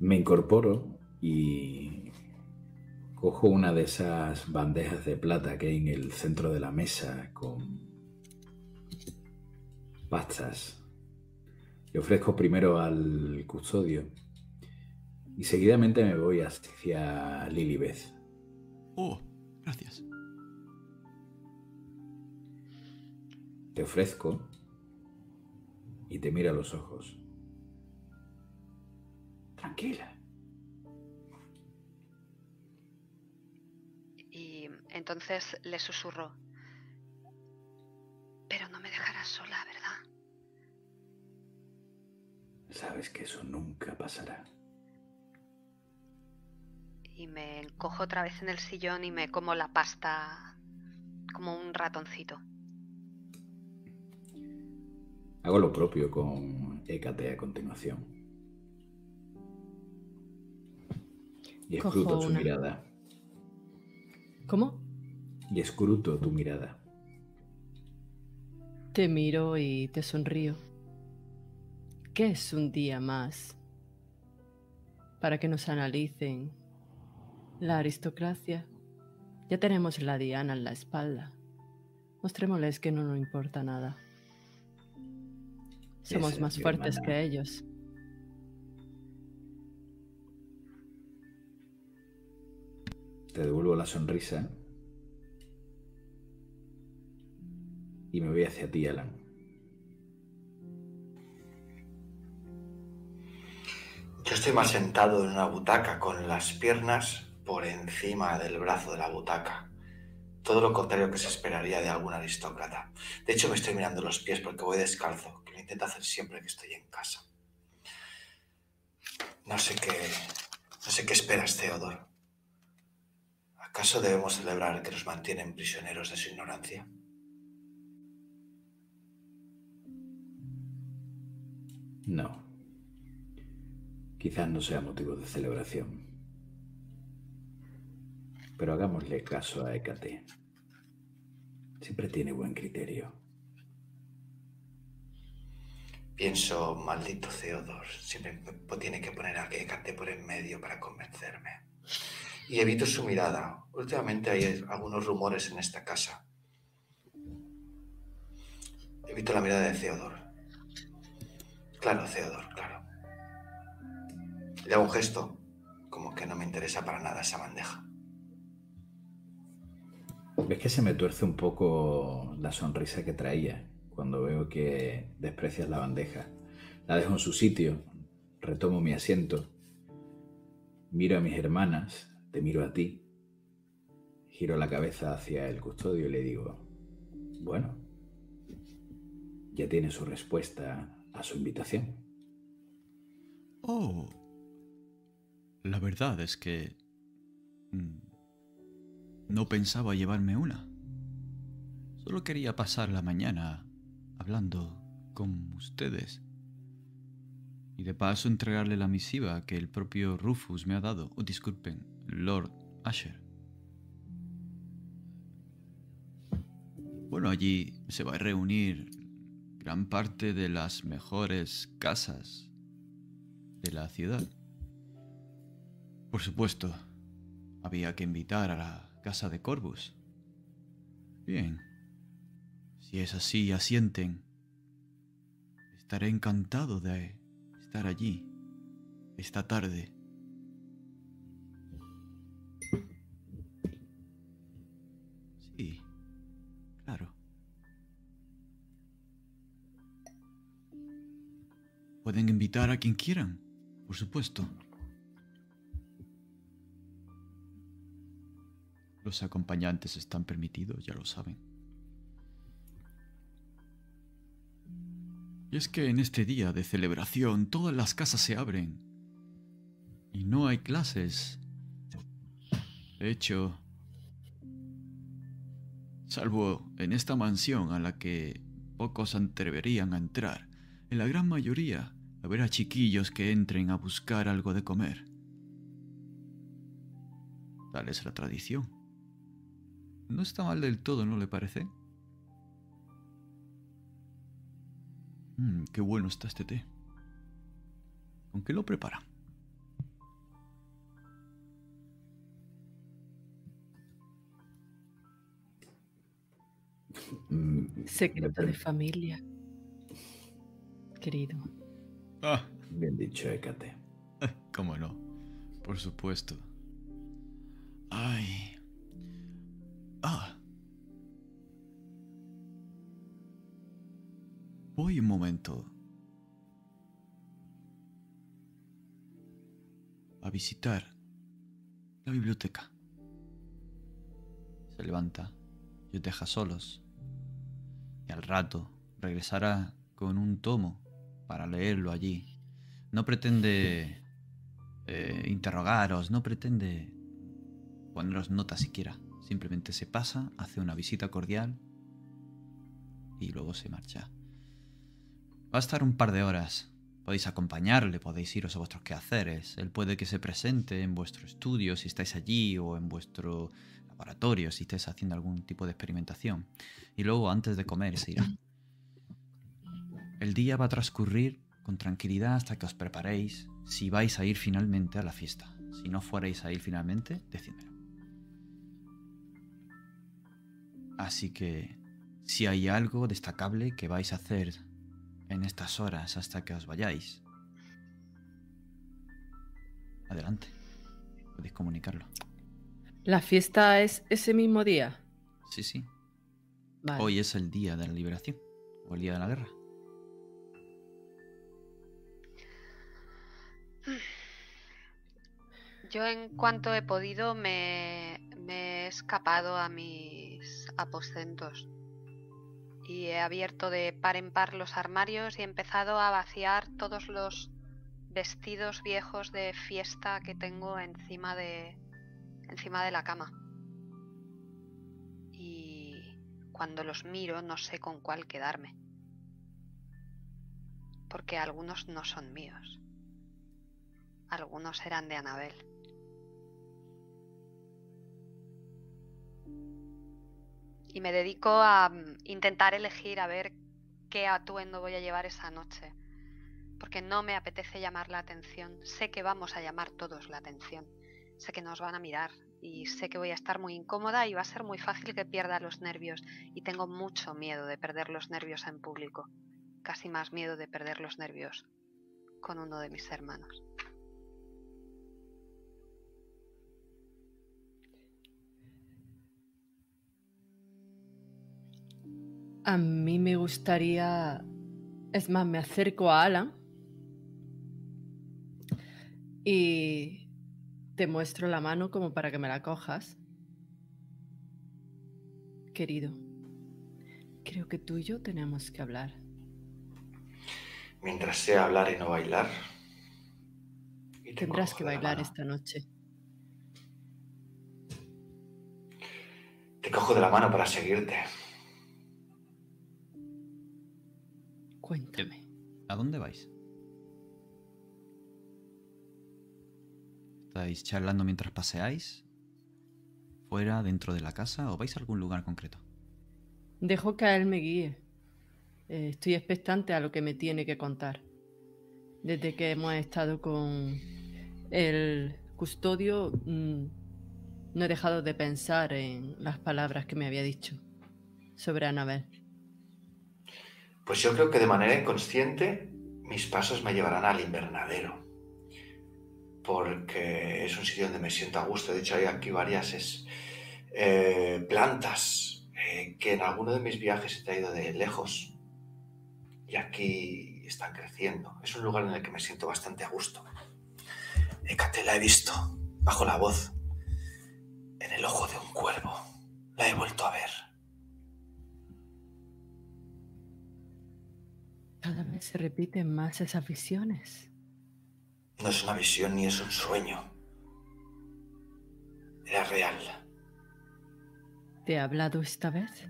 Me incorporo y Cojo una de esas bandejas de plata que hay en el centro de la mesa con pastas. Le ofrezco primero al custodio y seguidamente me voy hacia Lilibeth. Oh, gracias. Te ofrezco y te mira a los ojos. Tranquila. Entonces le susurró. Pero no me dejarás sola, ¿verdad? Sabes que eso nunca pasará. Y me encojo otra vez en el sillón y me como la pasta como un ratoncito. Hago lo propio con Hécate a continuación. Y escruto su mirada. ¿Cómo? Y escruto tu mirada. Te miro y te sonrío. ¿Qué es un día más? Para que nos analicen la aristocracia. Ya tenemos la diana en la espalda. Mostrémosles que no nos importa nada. Somos más fuertes que ellos. Te devuelvo la sonrisa. Y me voy hacia ti, Alan. Yo estoy más sentado en una butaca con las piernas por encima del brazo de la butaca. Todo lo contrario que se esperaría de algún aristócrata. De hecho, me estoy mirando los pies porque voy descalzo, que lo intento hacer siempre que estoy en casa. No sé qué. No sé qué esperas, Theodore. ¿Acaso debemos celebrar que nos mantienen prisioneros de su ignorancia? No. Quizás no sea motivo de celebración. Pero hagámosle caso a Hécate. Siempre tiene buen criterio. Pienso, maldito Theodor, siempre tiene que poner a Gekate por en medio para convencerme. Y evito su mirada. Últimamente hay algunos rumores en esta casa. Evito la mirada de Theodor. Claro, Theodor, claro. Le hago un gesto, como que no me interesa para nada esa bandeja. Ves que se me tuerce un poco la sonrisa que traía cuando veo que desprecias la bandeja. La dejo en su sitio, retomo mi asiento, miro a mis hermanas, te miro a ti, giro la cabeza hacia el custodio y le digo, bueno, ya tiene su respuesta a su invitación. Oh, la verdad es que mm, no pensaba llevarme una. Solo quería pasar la mañana hablando con ustedes. Y de paso entregarle la misiva que el propio Rufus me ha dado. Oh, disculpen, Lord Asher. Bueno, allí se va a reunir gran parte de las mejores casas de la ciudad. Por supuesto, había que invitar a la casa de Corvus. Bien, si es así, asienten. Estaré encantado de estar allí esta tarde. Sí, claro. Pueden invitar a quien quieran, por supuesto. Los acompañantes están permitidos, ya lo saben. Y es que en este día de celebración todas las casas se abren y no hay clases. De hecho, salvo en esta mansión a la que pocos atreverían a entrar, en la gran mayoría habrá chiquillos que entren a buscar algo de comer. Tal es la tradición. No está mal del todo, ¿no le parece? Mmm, qué bueno está este té. ¿Con qué lo prepara? Mm, Secreto de familia. Querido. Ah, Bien dicho, Hécate. cómo no. Por supuesto. Ay. Ah. Voy un momento. A visitar la biblioteca. Se levanta y os deja solos. Y al rato regresará con un tomo para leerlo allí. No pretende eh, interrogaros, no pretende poneros notas siquiera. Simplemente se pasa, hace una visita cordial y luego se marcha. Va a estar un par de horas. Podéis acompañarle, podéis iros a vuestros quehaceres. Él puede que se presente en vuestro estudio si estáis allí o en vuestro laboratorio si estáis haciendo algún tipo de experimentación. Y luego, antes de comer, se irá. El día va a transcurrir con tranquilidad hasta que os preparéis si vais a ir finalmente a la fiesta. Si no fuerais a ir finalmente, decídmelo. Así que, si hay algo destacable que vais a hacer en estas horas hasta que os vayáis, adelante. Podéis comunicarlo. ¿La fiesta es ese mismo día? Sí, sí. Vale. Hoy es el día de la liberación o el día de la guerra. Yo en cuanto he podido me, escapado a mis aposentos y he abierto de par en par los armarios y he empezado a vaciar todos los vestidos viejos de fiesta que tengo encima de encima de la cama. Y cuando los miro no sé con cuál quedarme. Porque algunos no son míos. Algunos eran de Anabel. Y me dedico a mm, intentar elegir a ver qué atuendo voy a llevar esa noche. Porque no me apetece llamar la atención. Sé que vamos a llamar todos la atención. Sé que nos van a mirar y sé que voy a estar muy incómoda y va a ser muy fácil que pierda los nervios. Y tengo mucho miedo de perder los nervios en público. Casi más miedo de perder los nervios con uno de mis hermanos. A mí me gustaría... Es más, me acerco a Alan y te muestro la mano como para que me la cojas. Querido, creo que tú y yo tenemos que hablar. Mientras sea hablar y no bailar. y Tendrás que bailar esta noche. Te cojo de la mano para seguirte. Cuéntame. ¿A dónde vais? ¿Estáis charlando mientras paseáis? ¿Fuera, dentro de la casa o vais a algún lugar concreto? Dejo que a él me guíe. Eh, estoy expectante a lo que me tiene que contar. Desde que hemos estado con el custodio, mm, no he dejado de pensar en las palabras que me había dicho sobre Anabel. Pues yo creo que de manera inconsciente mis pasos me llevarán al invernadero. Porque es un sitio donde me siento a gusto. De hecho, hay aquí varias eh, plantas eh, que en alguno de mis viajes he traído de lejos. Y aquí están creciendo. Es un lugar en el que me siento bastante a gusto. Hécate, la he visto, bajo la voz, en el ojo de un cuervo. La he vuelto a ver. Cada vez se repiten más esas visiones. No es una visión ni es un sueño. Era real. ¿Te ha hablado esta vez?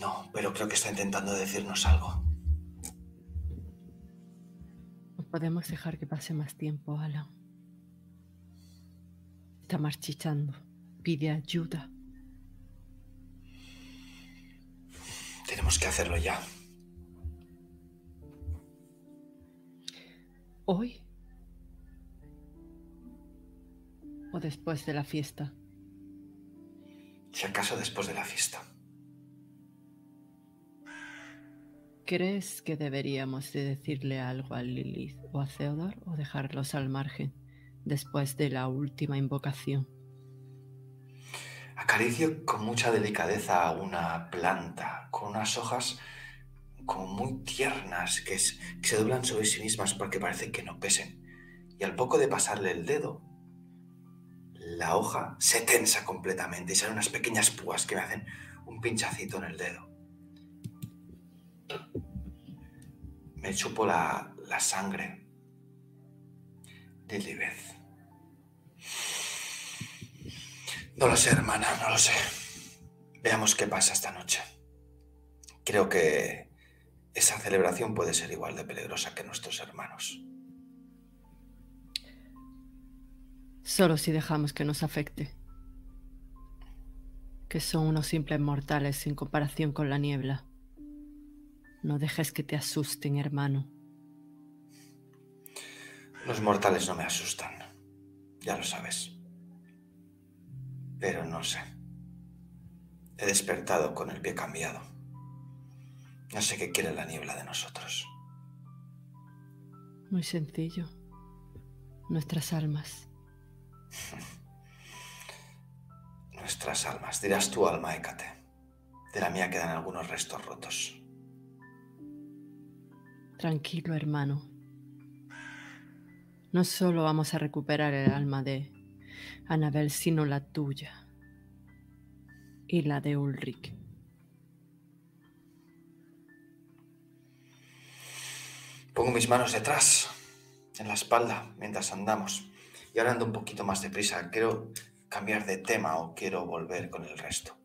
No, pero creo que está intentando decirnos algo. No podemos dejar que pase más tiempo, Alan. Está marchichando. Pide ayuda. Tenemos que hacerlo ya. ¿Hoy? ¿O después de la fiesta? Si acaso después de la fiesta. ¿Crees que deberíamos de decirle algo a Lilith o a Theodore o dejarlos al margen después de la última invocación? Acaricio con mucha delicadeza una planta con unas hojas como muy tiernas que, se doblan sobre sí mismas porque parece que no pesen. Y al poco de pasarle el dedo, la hoja se tensa completamente y salen unas pequeñas púas que me hacen un pinchacito en el dedo. Me chupo la, sangre de Libez. No lo sé, hermana, no lo sé. Veamos qué pasa esta noche. Creo que esa celebración puede ser igual de peligrosa que nuestros hermanos. Solo si dejamos que nos afecte. Que son unos simples mortales sin comparación con la niebla. No dejes que te asusten, hermano. Los mortales no me asustan. Ya lo sabes. Pero no sé. He despertado con el pie cambiado. No sé qué quiere la niebla de nosotros. Muy sencillo. Nuestras almas. Nuestras almas. Dirás tu alma, Hécate. De la mía quedan algunos restos rotos. Tranquilo, hermano. No solo vamos a recuperar el alma de Anabel, sino la tuya y la de Ulrich. Pongo mis manos detrás, en la espalda, mientras andamos. Y ahora ando un poquito más deprisa. Quiero cambiar de tema o quiero volver con el resto.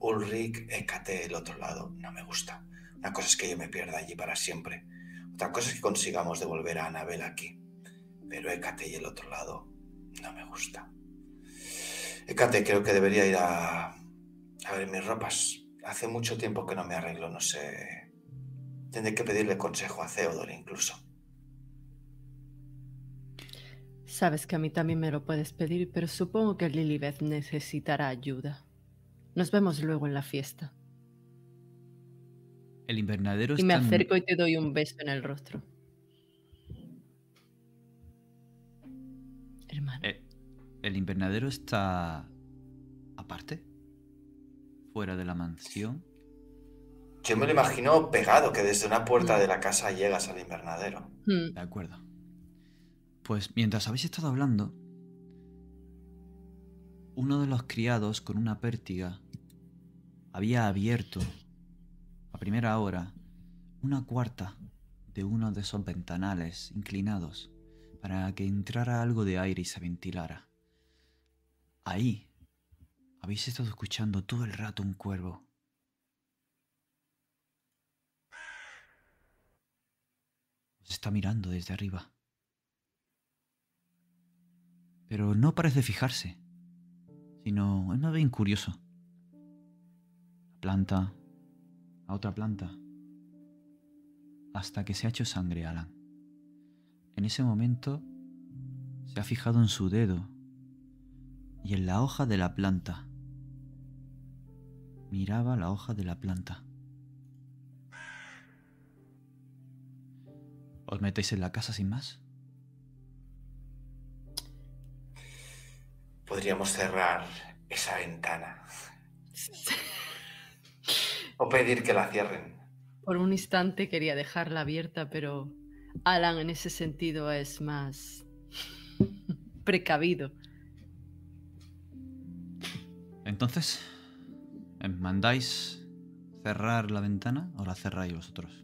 Ulrich, Hécate, el otro lado, no me gusta. Una cosa es que yo me pierda allí para siempre. Otra cosa es que consigamos devolver a Anabel aquí. Pero Hécate y el otro lado no me gusta. Hécate creo que debería ir a, A ver, mis ropas. Hace mucho tiempo que no me arreglo, no sé. Tendré que pedirle consejo a Theodore incluso. Sabes que a mí también me lo puedes pedir, pero supongo que Lilibeth necesitará ayuda. Nos vemos luego en la fiesta. El invernadero Y me en- acerco y te doy un beso en el rostro. Hermano. Eh, ¿El invernadero está aparte? ¿Fuera de la mansión? Yo me lo imagino pegado, que desde una puerta de la casa llegas al invernadero. Hmm, De acuerdo. Pues mientras habéis estado hablando, uno de los criados con una pértiga había abierto a primera hora una cuarta de uno de esos ventanales inclinados para que entrara algo de aire y se ventilara. Ahí habéis estado escuchando todo el rato un cuervo. Os está mirando desde arriba. Pero no parece fijarse, sino es más bien curioso. La planta, a otra planta, hasta que se ha hecho sangre Alan. En ese momento se ha fijado en su dedo y en la hoja de la planta. Miraba la hoja de la planta. ¿Os metéis en la casa sin más? Podríamos cerrar esa ventana. O pedir que la cierren. Por un instante quería dejarla abierta, pero Alan en ese sentido es más precavido. Entonces, ¿me ¿mandáis cerrar la ventana o la cerráis vosotros?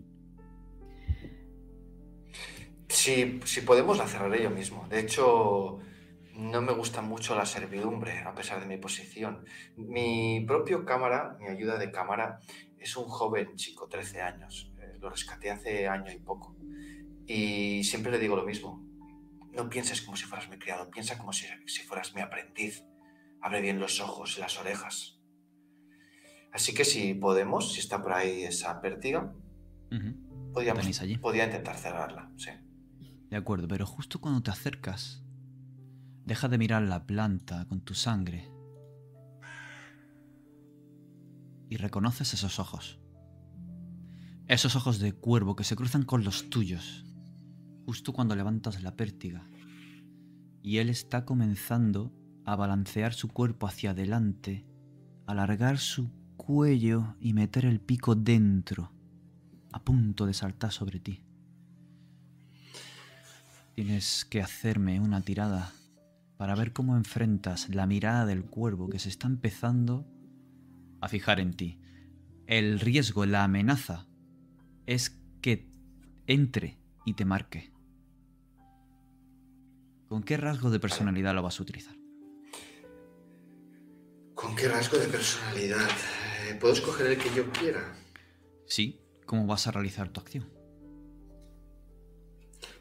Si, si podemos, la cerraré yo mismo. De hecho, no me gusta mucho la servidumbre, a pesar de mi posición. Mi propio cámara, mi ayuda de cámara, es un joven chico, 13 años. Eh, lo rescaté hace año y poco. Y siempre le digo lo mismo. No pienses como si fueras mi criado, piensa como si, si fueras mi aprendiz. Abre bien los ojos y las orejas. Así que si podemos, si está por ahí esa pértiga, allí? podría intentar cerrarla. Sí. De acuerdo, pero justo cuando te acercas, deja de mirar la planta con tu sangre y reconoces esos ojos. Esos ojos de cuervo que se cruzan con los tuyos, justo cuando levantas la pértiga. Y él está comenzando a balancear su cuerpo hacia adelante, alargar su cuello y meter el pico dentro, a punto de saltar sobre ti. Tienes que hacerme una tirada para ver cómo enfrentas la mirada del cuervo que se está empezando a fijar en ti. El riesgo, la amenaza, es que entre y te marque. ¿Con qué rasgo de personalidad lo vas a utilizar? ¿Con qué rasgo de personalidad? Eh, ¿Puedo escoger el que yo quiera? Sí, ¿cómo vas a realizar tu acción?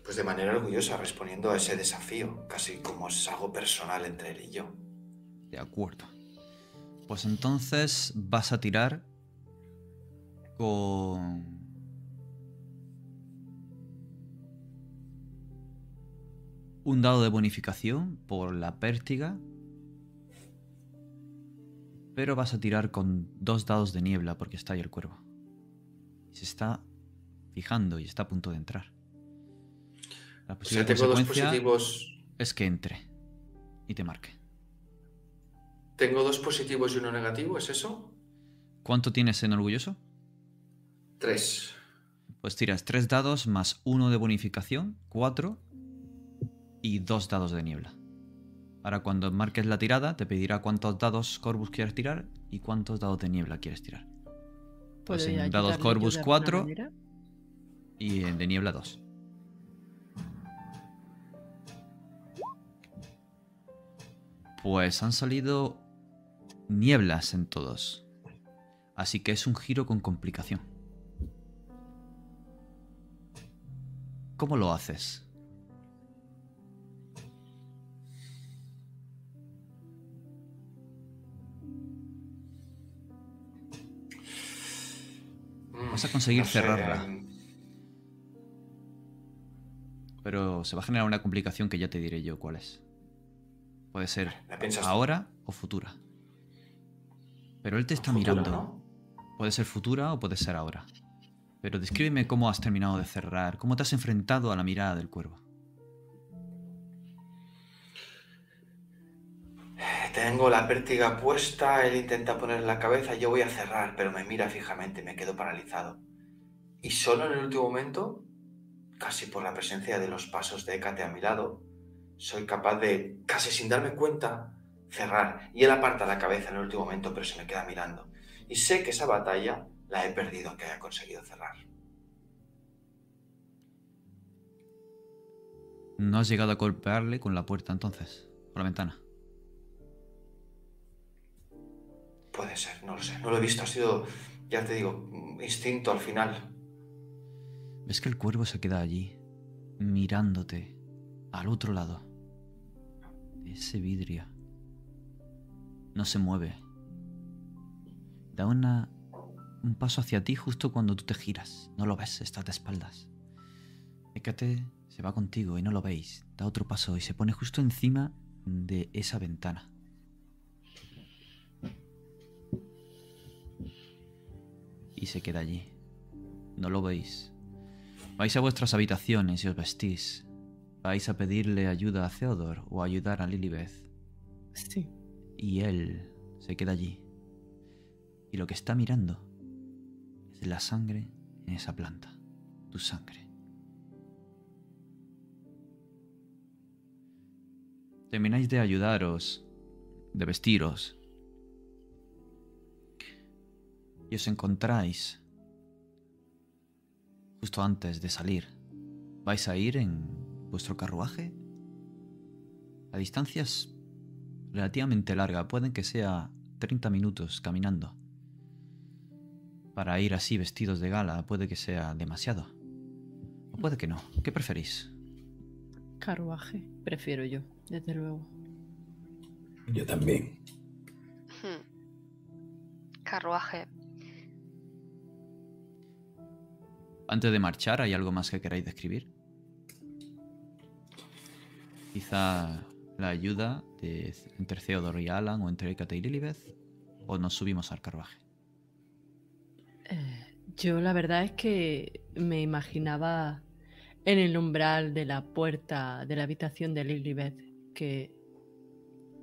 Pues de manera orgullosa, respondiendo a ese desafío, casi como es algo personal entre él y yo. De acuerdo. Pues entonces vas a tirar con... Un dado de bonificación por la pértiga. Pero vas a tirar con dos dados de niebla porque está ahí el cuervo. Se está fijando y está a punto de entrar. La O posible sea, tengo dos positivos. es que entre y te marque. Tengo dos positivos y uno negativo, ¿es eso? ¿Cuánto tienes en orgulloso? Tres. Pues tiras tres dados más uno de bonificación, cuatro, y dos dados de niebla. Ahora cuando marques la tirada te pedirá cuántos dados Corvus quieres tirar y cuántos dados de niebla quieres tirar. Pues ¿Puedo en dados 4 manera? y en de niebla 2. Pues han salido nieblas en todos. Así que es un giro con complicación. ¿Cómo lo haces? Vas a conseguir No sé, cerrarla. em, Pero se va a generar una complicación que ya te diré yo cuál es. Puede ser ahora o futura. Pero él te está Futura, mirando. ¿no? Puede ser futura o puede ser ahora. Pero descríbeme cómo has terminado de cerrar, cómo te has enfrentado a la mirada del cuervo. Tengo la pértiga puesta, él intenta poner la cabeza, yo voy a cerrar, pero me mira fijamente, me quedo paralizado. Y solo en el último momento, casi por la presencia de los pasos de Hécate a mi lado, soy capaz de, casi sin darme cuenta, cerrar. Y él aparta la cabeza en el último momento, pero se me queda mirando. Y sé que esa batalla la he perdido aunque haya conseguido cerrar. ¿No has llegado a golpearle con la puerta entonces? Por la ventana. Puede ser, no lo sé, no lo he visto, ha sido, ya te digo, instinto al final. ¿Ves que el cuervo se queda allí, mirándote, al otro lado? Ese vidrio. No se mueve. Da una, un paso hacia ti justo cuando tú te giras. No lo ves, estás de espaldas. Hécate se va contigo y no lo veis. Da otro paso y se pone justo encima de esa ventana. Y se queda allí. No lo veis. Vais a vuestras habitaciones y os vestís. Vais a pedirle ayuda a Theodore o ayudar a Lilibeth. Sí. Y él se queda allí. Y lo que está mirando es la sangre en esa planta. Tu sangre. Termináis de ayudaros, de vestiros. Y os encontráis justo antes de salir. ¿Vais a ir en vuestro carruaje? La distancia es relativamente larga, pueden que sea 30 minutos caminando. Para ir así vestidos de gala puede que sea demasiado. O puede que no. ¿Qué preferís? Carruaje, prefiero yo, desde luego. Yo también. Hmm. Carruaje. Antes de marchar, ¿hay algo más que queráis describir? Quizá la ayuda de, entre Theodore y Alan o entre Hécate y Lilibeth. O nos subimos al carruaje. Eh, yo la verdad es que me imaginaba en el umbral de la puerta de la habitación de Lilibeth que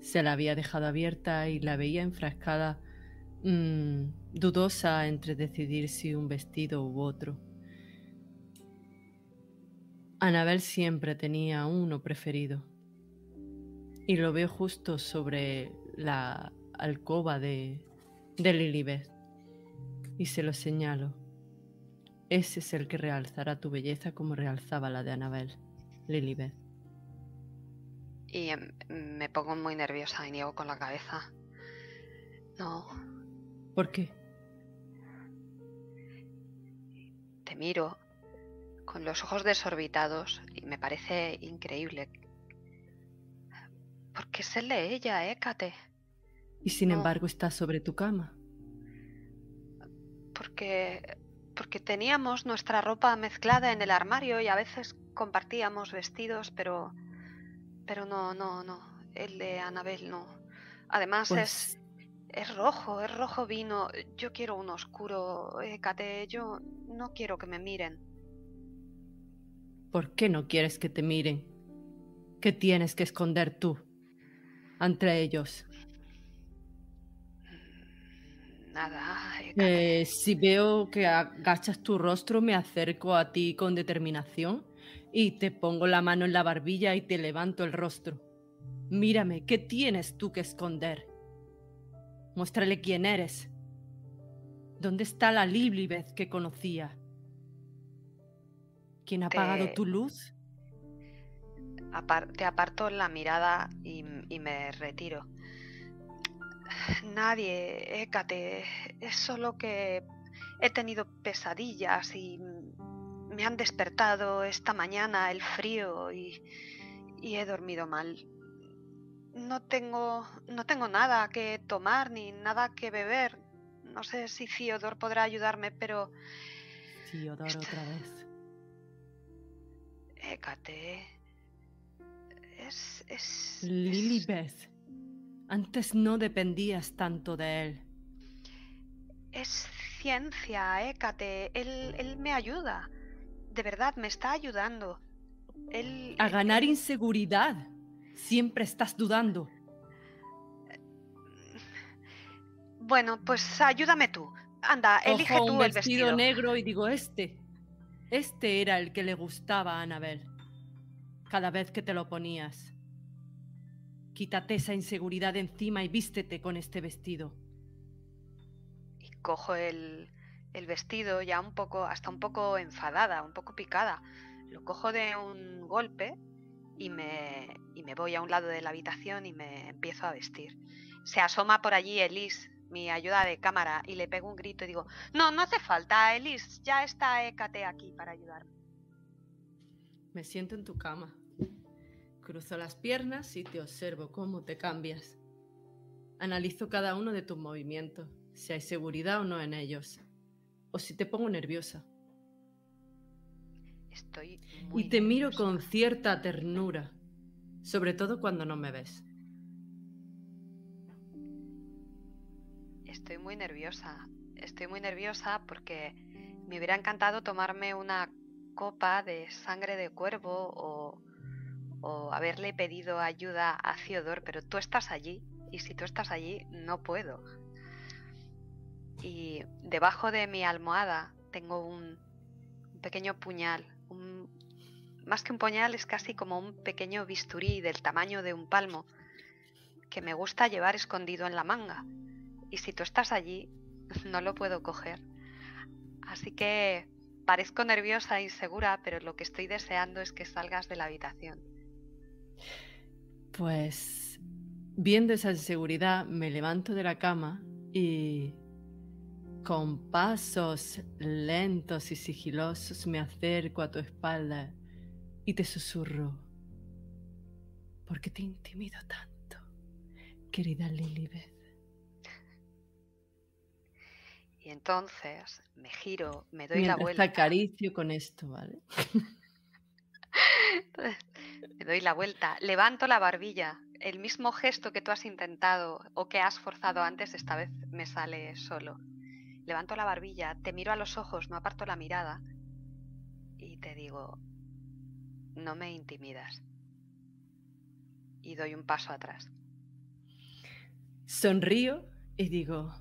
se la había dejado abierta y la veía enfrascada, mm, dudosa entre decidir si un vestido u otro. Anabel siempre tenía uno preferido. Y lo veo justo sobre la alcoba de, de Lilibeth. Y se lo señalo. Ese es el que realzará tu belleza como realzaba la de Anabel, Lilibeth. Y em, me pongo muy nerviosa y niego con la cabeza. No, ¿Por qué? te miro con los ojos desorbitados y me parece increíble. ¿Por qué se lee ella, Hécate? Y sin No. embargo está sobre tu cama. Porque porque teníamos nuestra ropa mezclada en el armario y a veces compartíamos vestidos, pero pero no, no, no. El de Anabel no. Además Pues es es rojo, es rojo vino. Yo quiero un oscuro, Hécate. Yo no quiero que me miren. ¿Por qué no quieres que te miren? ¿Qué tienes que esconder tú ante ellos? Nada. Eh, si veo que agachas tu rostro, me acerco a ti con determinación y te pongo la mano en la barbilla y te levanto el rostro. Mírame, ¿qué tienes tú que esconder? Muéstrale quién eres. ¿Dónde está la Lilibeth que conocía? ¿Quién ha apagado Te- tu luz? Apar- te aparto la mirada y, y me retiro. Nadie, Hécate. Es solo que he tenido pesadillas y me han despertado esta mañana el frío y, y he dormido mal. No tengo, no tengo nada que tomar ni nada que beber. No sé si Theodore podrá ayudarme, pero Theodor otra vez. Hécate. Es. es. es- Lilibeth, antes no dependías tanto de él. Es ciencia, Hécate. Él, él me ayuda. De verdad, me está ayudando. Él. A ganar inseguridad. Siempre estás dudando. Bueno, pues ayúdame tú. Anda, elige tú un el vestido, vestido. negro y digo este. Este era el que le gustaba a Anabel. Cada vez que te lo ponías. Quítate esa inseguridad encima y vístete con este vestido. Y cojo el, el vestido ya un poco, hasta un poco enfadada, un poco picada. Lo cojo de un golpe y me, y me voy a un lado de la habitación y me empiezo a vestir. Se asoma por allí Elise, mi ayuda de cámara, y le pego un grito y digo, no, no hace falta, Elise, ya está Hécate aquí para ayudarme. Me siento en tu cama. Cruzo las piernas y te observo cómo te cambias. Analizo cada uno de tus movimientos, si hay seguridad o no en ellos, o si te pongo nerviosa. Estoy muy Y te miro con cierta ternura, sobre todo cuando no me ves. Estoy muy nerviosa. Estoy muy nerviosa porque me hubiera encantado tomarme una copa de sangre de cuervo o, haberle pedido ayuda a Theodor, pero tú estás allí y si tú estás allí no puedo. Y debajo de mi almohada tengo un, pequeño puñal. más que un puñal es casi como un pequeño bisturí del tamaño de un palmo que me gusta llevar escondido en la manga. Y si tú estás allí, no lo puedo coger. Así que parezco nerviosa e insegura, pero lo que estoy deseando es que salgas de la habitación. Pues, viendo esa inseguridad, me levanto de la cama y con pasos lentos y sigilosos me acerco a tu espalda y te susurro. ¿Por qué te intimido tanto, querida Lilibeth? Y entonces me giro, me doy la Mientras te vuelta. acaricio con esto, ¿vale? Me doy la vuelta, levanto la barbilla. El mismo gesto que tú has intentado o que has forzado antes, esta vez me sale solo. Levanto la barbilla, te miro a los ojos, no aparto la mirada y te digo, no me intimidas. Y doy un paso atrás. Sonrío y digo,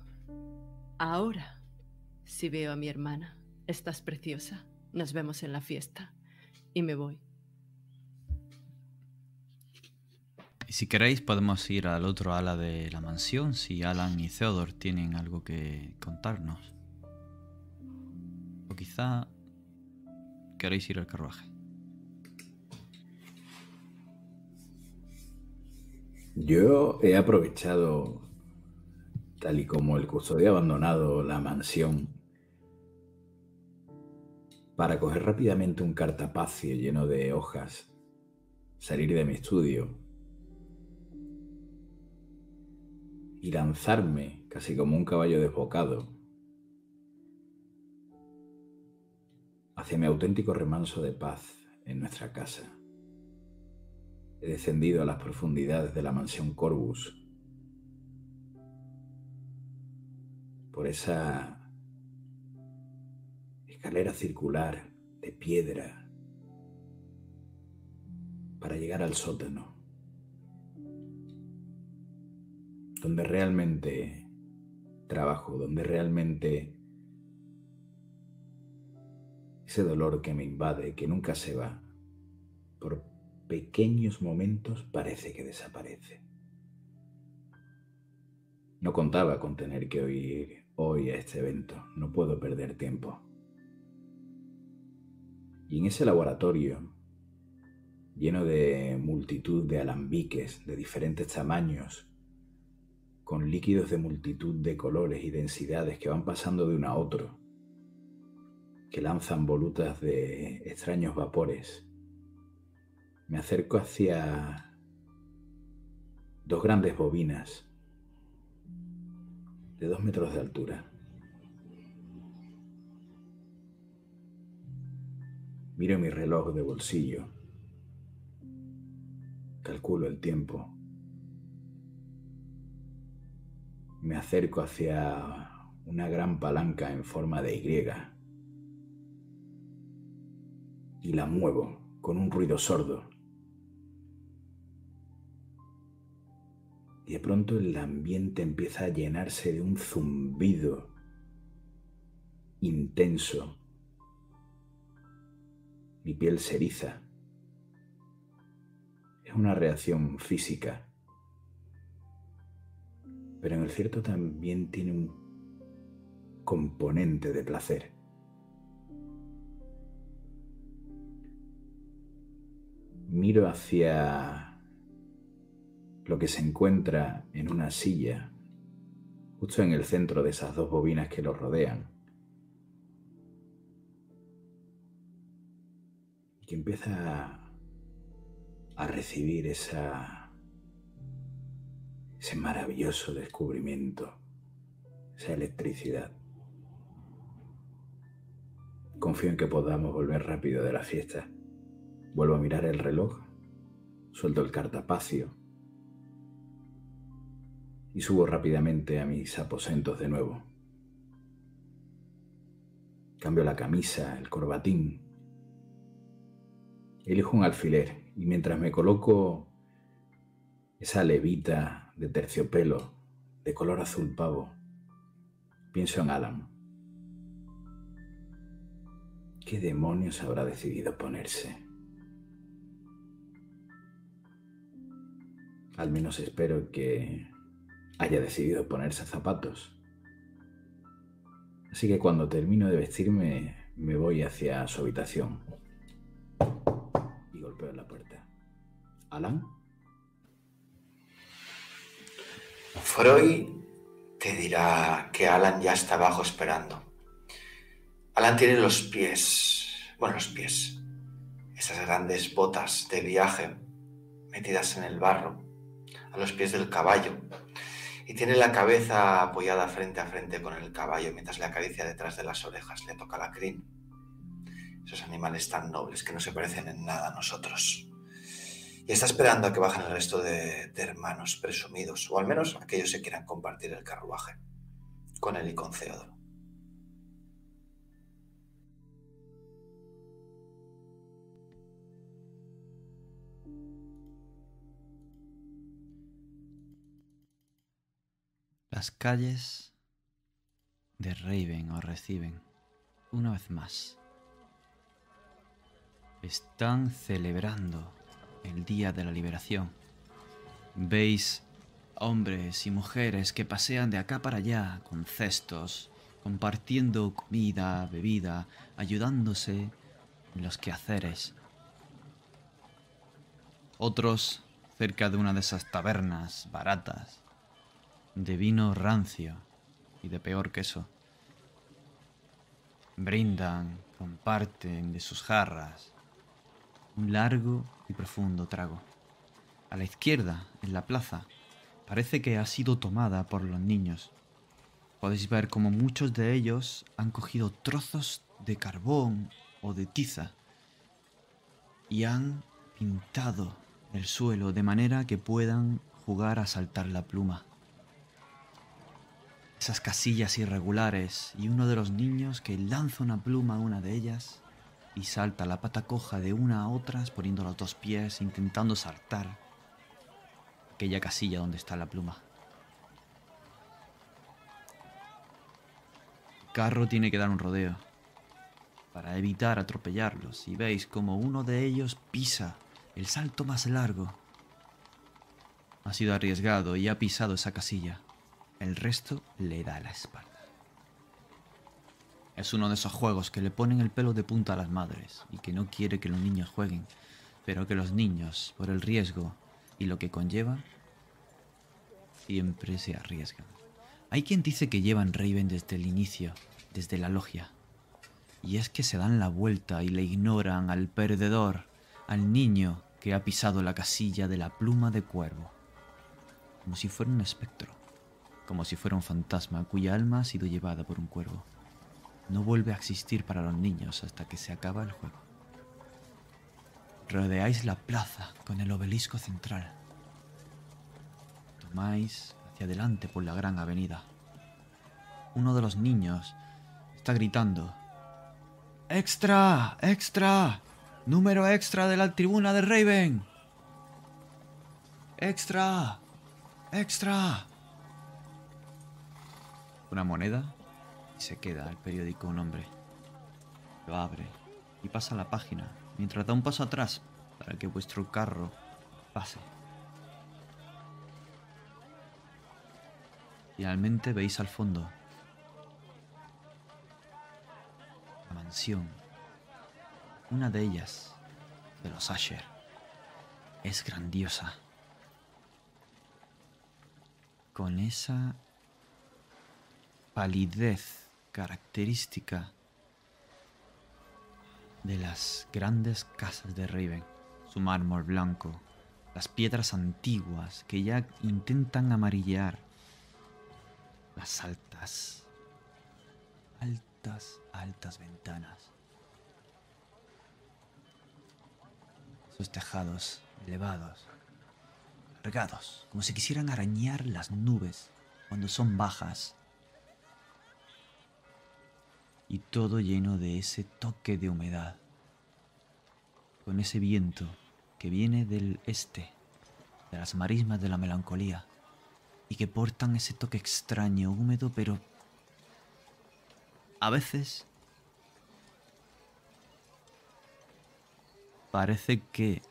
ahora si veo a mi hermana, estás preciosa, nos vemos en la fiesta. Y me voy. Y si queréis podemos ir al otro ala de la mansión si Alan y Theodore tienen algo que contarnos. O quizá queréis ir al carruaje. Yo he aprovechado, tal y como el custodio abandonado la mansión, para coger rápidamente un cartapacio lleno de hojas, salir de mi estudio y lanzarme casi como un caballo desbocado hacia mi auténtico remanso de paz en nuestra casa. He descendido a las profundidades de la mansión Corvus. Por esa escalera circular de piedra para llegar al sótano, donde realmente trabajo, donde realmente ese dolor que me invade, que nunca se va, por pequeños momentos parece que desaparece. No contaba con tener que oír hoy a este evento, no puedo perder tiempo. Y en ese laboratorio, lleno de multitud de alambiques de diferentes tamaños, con líquidos de multitud de colores y densidades que van pasando de uno a otro, que lanzan volutas de extraños vapores, me acerco hacia dos grandes bobinas de dos metros de altura. Miro mi reloj de bolsillo. Calculo el tiempo. Me acerco hacia una gran palanca en forma de Y y la muevo con un ruido sordo. De pronto el ambiente empieza a llenarse de un zumbido intenso. Mi piel se eriza. Es una reacción física. Pero en el cierto también tiene un componente de placer. Miro hacia lo que se encuentra en una silla, justo en el centro de esas dos bobinas que lo rodean, y que empieza a recibir esa, ese maravilloso descubrimiento, esa electricidad. Confío en que podamos volver rápido de la fiesta. Vuelvo a mirar el reloj, suelto el cartapacio y subo rápidamente a mis aposentos de nuevo. Cambio la camisa, el corbatín. Elijo un alfiler y mientras me coloco esa levita de terciopelo de color azul pavo, pienso en Alan. ¿Qué demonios habrá decidido ponerse? Al menos espero que haya decidido ponerse zapatos. Así que cuando termino de vestirme me voy hacia su habitación y golpeo la puerta. ¿Alan? Freud te dirá que Alan ya está abajo esperando. Alan tiene los pies, bueno, los pies, esas grandes botas de viaje metidas en el barro, a los pies del caballo, y tiene la cabeza apoyada frente a frente con el caballo mientras le acaricia detrás de las orejas, le toca la crin. Esos animales tan nobles que no se parecen en nada a nosotros. Y está esperando a que bajen el resto de, hermanos presumidos, o al menos aquellos que quieran compartir el carruaje, con él y con Ceodoro. Las calles de Raven os reciben una vez más. Están celebrando el Día de la Liberación. Veis hombres y mujeres que pasean de acá para allá con cestos, compartiendo comida, bebida, ayudándose en los quehaceres. Otros cerca de una de esas tabernas baratas de vino rancio y de peor queso. Brindan, comparten de sus jarras un largo y profundo trago. A la izquierda, en la plaza, parece que ha sido tomada por los niños. Podéis ver como muchos de ellos han cogido trozos de carbón o de tiza y han pintado el suelo de manera que puedan jugar a saltar la pluma esas casillas irregulares y uno de los niños que lanza una pluma a una de ellas y salta la pata coja de una a otras poniendo los dos pies intentando saltar aquella casilla donde está la pluma. El carro tiene que dar un rodeo para evitar atropellarlos y veis como uno de ellos pisa el salto más largo. Ha sido arriesgado y ha pisado esa casilla. El resto le da la espalda. Es uno de esos juegos que le ponen el pelo de punta a las madres y que no quiere que los niños jueguen, pero que los niños, por el riesgo y lo que conlleva, siempre se arriesgan. Hay quien dice que llevan Raven desde el inicio, desde la logia. Y es que se dan la vuelta y le ignoran al perdedor, al niño que ha pisado la casilla de la pluma de cuervo, como si fuera un espectro como si fuera un fantasma cuya alma ha sido llevada por un cuervo. No vuelve a existir para los niños hasta que se acaba el juego. rodeáis la plaza con el obelisco central. Tomáis hacia adelante por la gran avenida. Uno de los niños está gritando. ¡Extra! ¡Extra! ¡Número extra de la tribuna de Raven! ¡Extra! ¡Extra! Una moneda y se queda el periódico un hombre. Lo abre y pasa la página mientras da un paso atrás para que vuestro carro pase. Finalmente veis al fondo la mansión, una de ellas, de los Asher, es grandiosa. Con esa palidez característica de las grandes casas de Raven, su mármol blanco, las piedras antiguas que ya intentan amarillear, las altas, altas, altas ventanas, sus tejados elevados, cargados, como si quisieran arañar las nubes cuando son bajas y todo lleno de ese toque de humedad, con ese viento que viene del este, de las marismas de la melancolía, y que portan ese toque extraño, húmedo, pero a veces parece que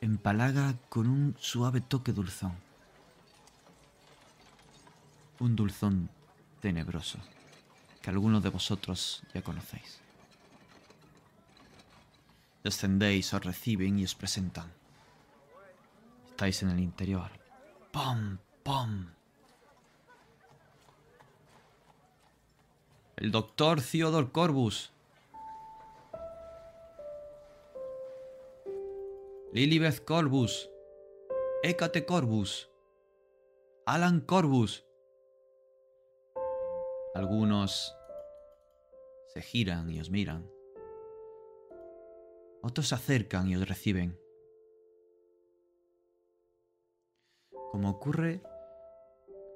empalaga con un suave toque dulzón, un dulzón tenebroso que algunos de vosotros ya conocéis. Descendéis, os reciben y os presentan. Estáis en el interior. ¡Pum! ¡Pum! El doctor Theodore Corbus. Lilibeth Corbus. Hécate Corbus. Alan Corbus. Algunos se giran y os miran. Otros se acercan y os reciben. Como ocurre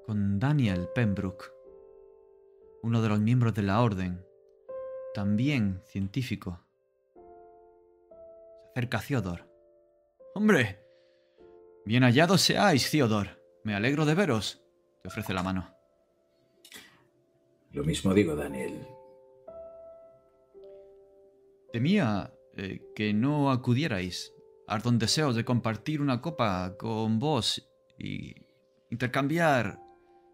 con Daniel Pembroke, uno de los miembros de la orden, también científico. Se acerca a Theodor. ¡Hombre! Bien hallado seáis, Theodor. Me alegro de veros. Te ofrece la mano. Lo mismo digo, Daniel. Temía eh, que no acudierais. Ardon deseos de compartir una copa con vos y intercambiar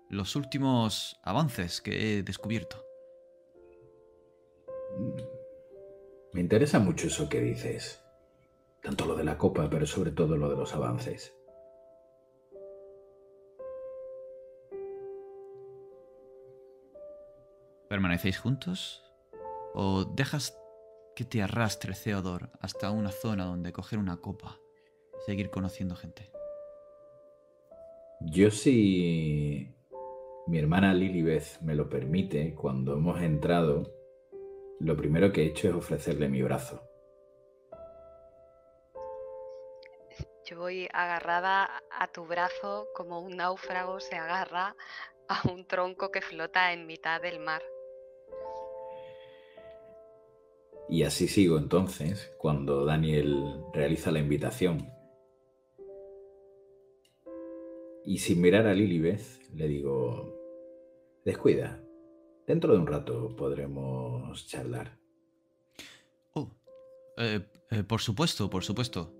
los últimos avances que he descubierto. Me interesa mucho eso que dices. Tanto lo de la copa, pero sobre todo lo de los avances. ¿Permanecéis juntos? ¿O dejas que te arrastre Theodor hasta una zona donde coger una copa y seguir conociendo gente? Yo si mi hermana Lilibeth me lo permite, cuando hemos entrado, lo primero que he hecho es ofrecerle mi brazo. Yo voy agarrada a tu brazo como un náufrago se agarra a un tronco que flota en mitad del mar. Y así sigo entonces cuando Daniel realiza la invitación. Y sin mirar a Lilibeth, le digo, descuida, dentro de un rato podremos charlar. Oh, eh, eh, por supuesto, por supuesto.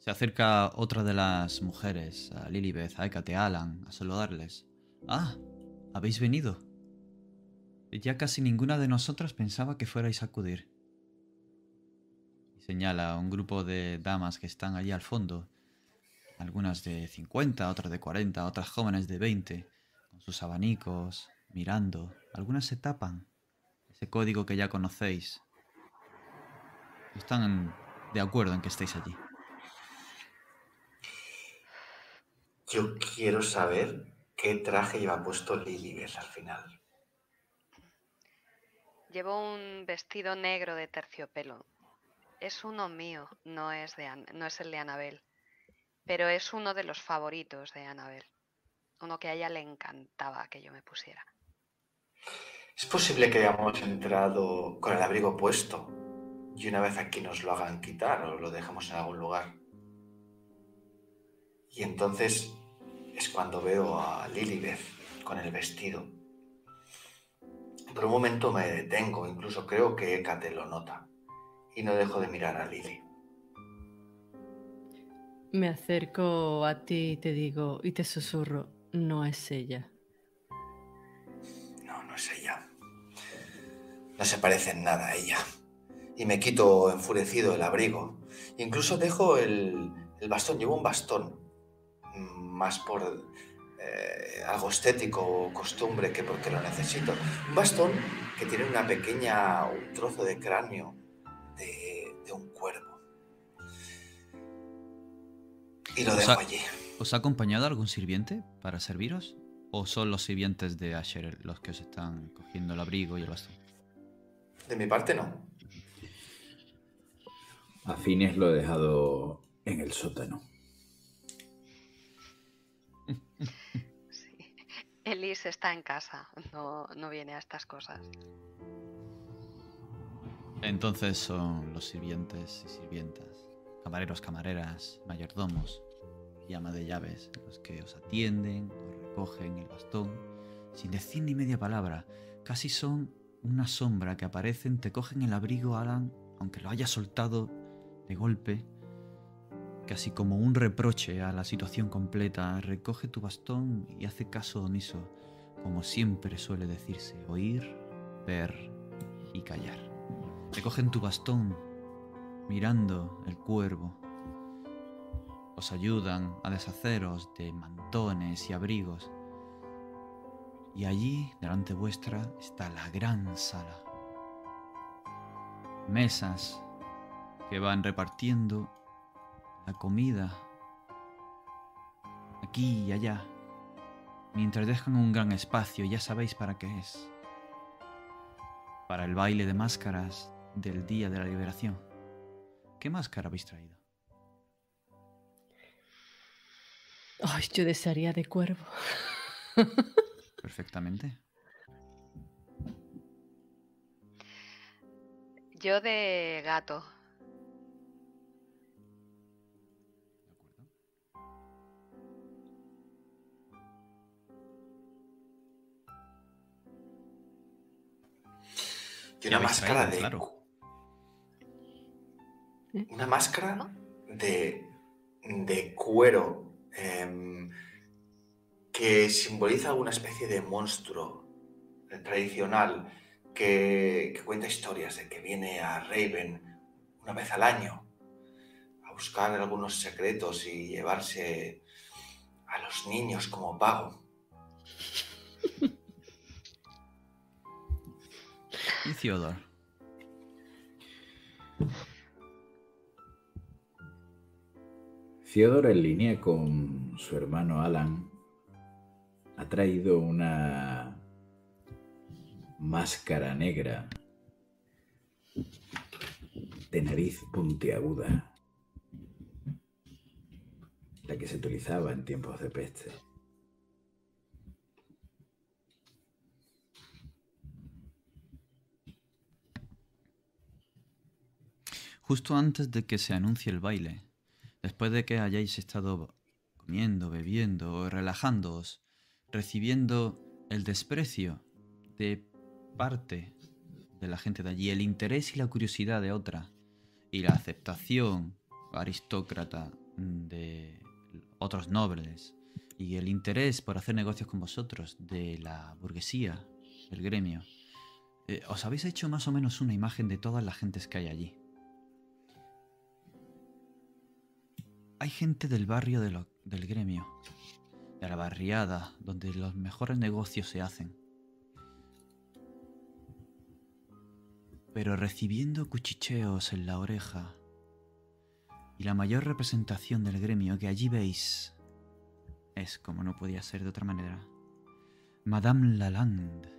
Se acerca otra de las mujeres, a Lilibeth, a Ekate, a Alan, a saludarles. Ah, habéis venido. Ya casi ninguna de nosotras pensaba que fuerais a acudir. Señala a un grupo de damas que están allí al fondo, algunas de 50, otras de 40, otras jóvenes de 20, con sus abanicos, mirando. Algunas se tapan, ese código que ya conocéis. Están de acuerdo en que estéis allí. Yo quiero saber qué traje lleva puesto Lilibeth al final. Llevo un vestido negro de terciopelo. Es uno mío, no es, de no es el de Anabel. Pero es uno de los favoritos de Anabel. Uno que a ella le encantaba que yo me pusiera. Es posible que hayamos entrado con el abrigo puesto y una vez aquí nos lo hagan quitar o lo dejemos en algún lugar. Y entonces es cuando veo a Lilibeth con el vestido. Por un momento me detengo, incluso creo que Hécate lo nota, y no dejo de mirar a Lili. Me acerco a ti y te digo, y te susurro, no es ella. No, no es ella. No se parece en nada a ella. Y me quito enfurecido el abrigo. Incluso dejo el, el bastón, llevo un bastón, más por eh, algo estético o costumbre que porque lo necesito. Un bastón que tiene una pequeña, un trozo de cráneo de, de un cuervo. Y lo dejo allí. ¿Os ha acompañado algún sirviente para serviros? ¿O son los sirvientes de Asher los que os están cogiendo el abrigo y el bastón? De mi parte no. A Fines lo he dejado en el sótano. Sí. Elise está en casa, no, no viene a estas cosas. Entonces son los sirvientes y sirvientas, camareros, camareras, mayordomos y de llaves los que os atienden, os recogen el bastón, sin decir ni media palabra. Casi son una sombra que aparecen, te cogen el abrigo, Alan, aunque lo hayas soltado de golpe, casi como un reproche a la situación completa. Recoge tu bastón y hace caso omiso, como siempre suele decirse, oír, ver y callar. Te cogen tu bastón, mirando el cuervo. Os ayudan a deshaceros de mantones y abrigos. Y allí, delante vuestra, está la gran sala. Mesas que van repartiendo la comida aquí y allá, mientras dejan un gran espacio, ya sabéis para qué es. Para el baile de máscaras del Día de la Liberación. ¿Qué máscara habéis traído? Ay, yo desearía de cuervo. Perfectamente. Yo de gato. Y ¿Qué una máscara traído? de. Claro. Una máscara de, de cuero em, que simboliza alguna especie de monstruo eh, tradicional que, que cuenta historias de que viene a Raven una vez al año a buscar algunos secretos y llevarse a los niños como pago. Y Theodore. Theodore, en línea con su hermano Alan, ha traído una máscara negra de nariz puntiaguda, la que se utilizaba en tiempos de peste. Justo antes de que se anuncie el baile, después de que hayáis estado comiendo, bebiendo, relajándoos, recibiendo el desprecio de parte de la gente de allí, el interés y la curiosidad de otra, y la aceptación aristócrata de otros nobles, y el interés por hacer negocios con vosotros de la burguesía, el gremio, eh, os habéis hecho más o menos una imagen de todas las gentes que hay allí. hay gente del barrio del gremio, de la barriada, donde los mejores negocios se hacen. Pero recibiendo cuchicheos en la oreja y la mayor representación del gremio que allí veis es, como no podía ser de otra manera, Madame Lalande.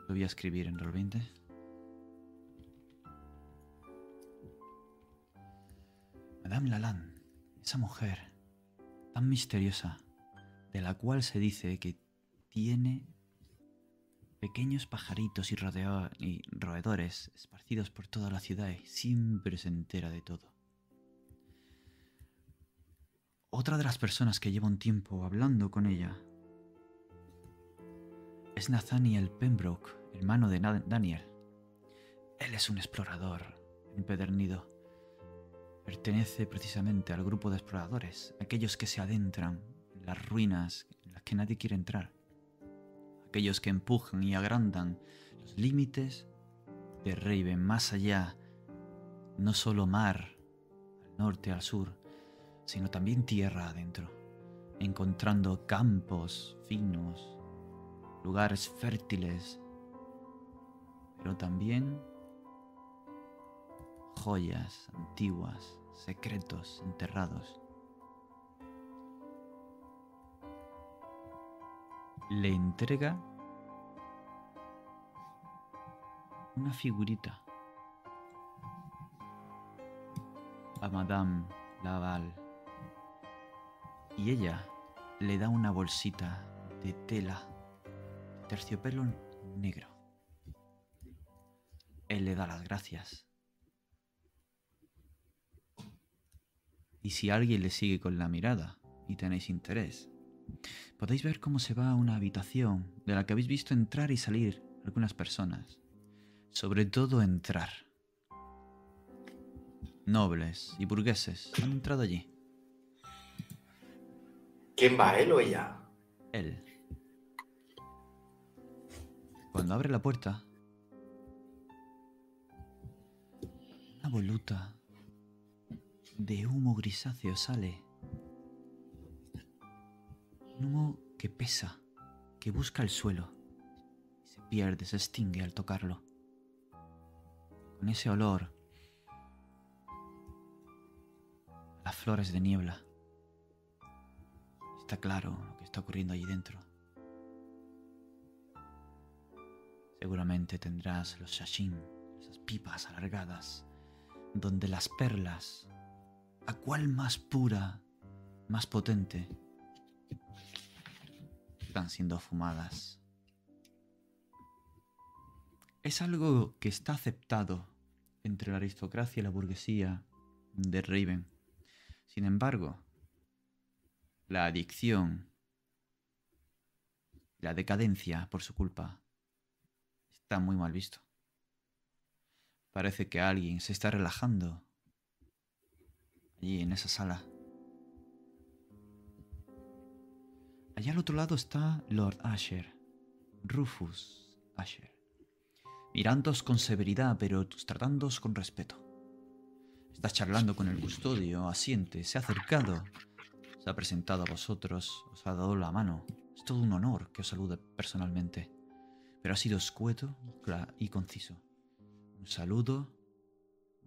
Lo voy a escribir en Roll20. Madame Lalande, esa mujer tan misteriosa, de la cual se dice que tiene pequeños pajaritos y, roedores esparcidos por toda la ciudad y siempre se entera de todo. Otra de las personas que lleva un tiempo hablando con ella es Nathaniel Pembroke, hermano de Daniel. Él es un explorador empedernido. Pertenece precisamente al grupo de exploradores, aquellos que se adentran en las ruinas en las que nadie quiere entrar, aquellos que empujan y agrandan los límites de Raven más allá, no solo mar, al norte, al sur, sino también tierra adentro, encontrando campos finos, lugares fértiles, pero también joyas antiguas, secretos enterrados. Le entrega una figurita a Madame Laval y ella le da una bolsita de tela, terciopelo negro. Él le da las gracias. Y si alguien le sigue con la mirada y tenéis interés, podéis ver cómo se va a una habitación de la que habéis visto entrar y salir algunas personas. Sobre todo entrar. Nobles y burgueses han entrado allí. ¿Quién va, él o ella? Él. Cuando abre la puerta, una voluta de humo grisáceo sale. Un humo que pesa, que busca el suelo se pierde, se extingue al tocarlo. Con ese olor las flores de niebla. Está claro lo que está ocurriendo allí dentro. Seguramente tendrás los shashin, esas pipas alargadas, donde las perlas, a cuál más pura, más potente, están siendo fumadas. Es algo que está aceptado entre la aristocracia y la burguesía de Raven. Sin embargo, la adicción, la decadencia por su culpa, está muy mal visto. Parece que alguien se está relajando allí en esa sala. Allá al otro lado está Lord Asher, Rufus Asher, mirándos con severidad pero tratándos con respeto. Está charlando con el custodio, asiente, se ha acercado ha presentado a vosotros, os ha dado la mano. Es todo un honor que os salude personalmente. Pero ha sido escueto y conciso. Un saludo,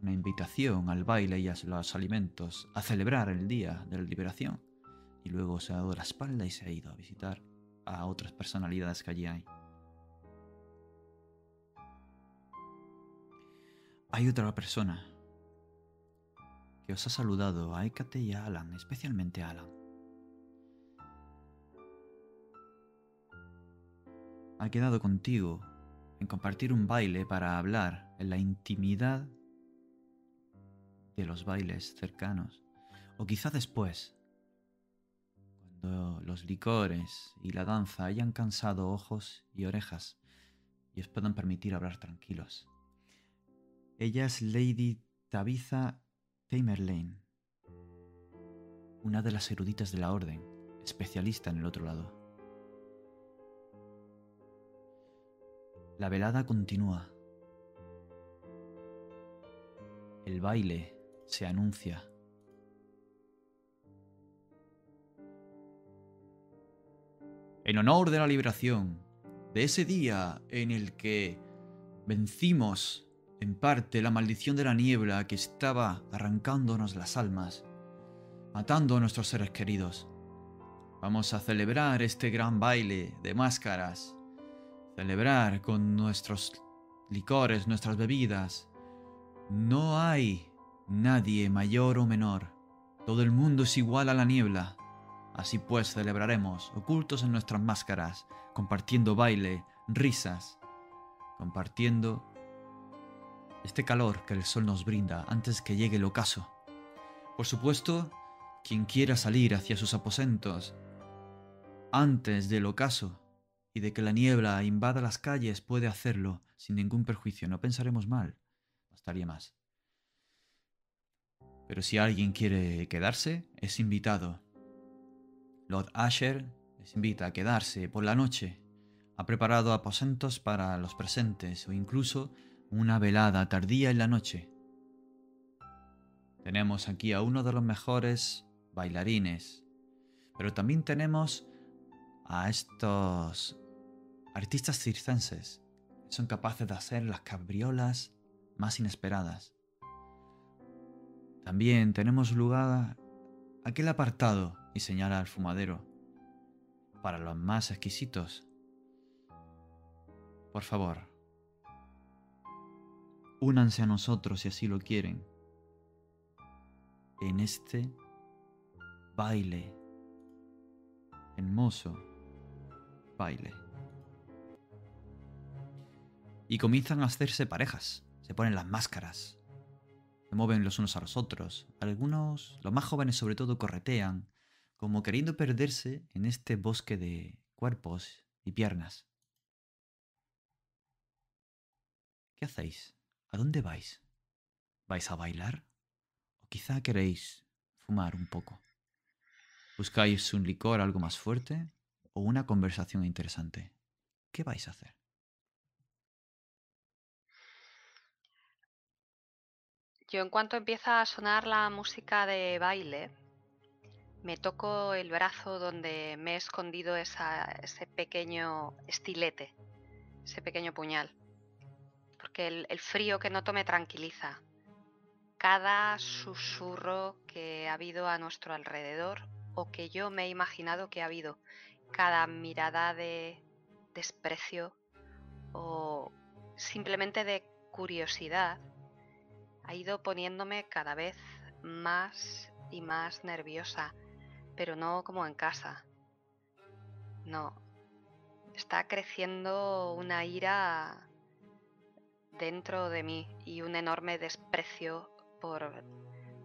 una invitación al baile y a los alimentos, a celebrar el día de la liberación. Y luego se ha dado la espalda y se ha ido a visitar a otras personalidades que allí hay. Hay otra persona que os ha saludado a Hécate y a Alan, especialmente a Alan. Ha quedado contigo en compartir un baile para hablar en la intimidad los bailes cercanos, o quizá después, cuando los licores y la danza hayan cansado ojos y orejas y os puedan permitir hablar tranquilos. Ella es Lady Tabitha Tamerlane, una de las eruditas de la orden, especialista en el otro lado. La velada continúa. El baile se anuncia. En honor de la liberación, de ese día en el que vencimos en parte la maldición de la niebla que estaba arrancándonos las almas, matando a nuestros seres queridos. Vamos a celebrar este gran baile de máscaras, celebrar con nuestros licores, nuestras bebidas. No hay nadie mayor o menor Todo el mundo es igual a la niebla. Así pues celebraremos, ocultos en nuestras máscaras, compartiendo baile, risas, compartiendo este calor que el sol nos brinda antes que llegue el ocaso. Por supuesto, quien quiera salir hacia sus aposentos antes del ocaso y de que la niebla invada las calles puede hacerlo sin ningún perjuicio. No pensaremos mal, bastaría más. Pero si alguien quiere quedarse, es invitado. Lord Asher les invita a quedarse por la noche. Ha preparado aposentos para los presentes o incluso una velada tardía en la noche. Tenemos aquí a uno de los mejores bailarines, pero también tenemos a estos artistas circenses son capaces de hacer las cabriolas más inesperadas. También tenemos lugar aquel apartado, y señala al fumadero, para los más exquisitos. Por favor, únanse a nosotros si así lo quieren en este baile, hermoso baile. Y comienzan a hacerse parejas, se ponen las máscaras, se mueven los unos a los otros, algunos, los más jóvenes sobre todo, corretean, como queriendo perderse en este bosque de cuerpos y piernas. ¿Qué hacéis? ¿A dónde vais? ¿Vais a bailar? ¿O quizá queréis fumar un poco? ¿Buscáis un licor algo más fuerte? ¿O una conversación interesante? ¿Qué vais a hacer? Yo en cuanto empieza a sonar la música de baile, me toco el brazo donde me he escondido ese pequeño estilete, ese pequeño puñal porque el, frío que noto me tranquiliza. Cada susurro que ha habido a nuestro alrededor o que yo me he imaginado que ha habido, cada mirada de desprecio o simplemente de curiosidad, ha ido poniéndome cada vez más y más nerviosa, pero no como en casa. No, está creciendo una ira dentro de mí y un enorme desprecio por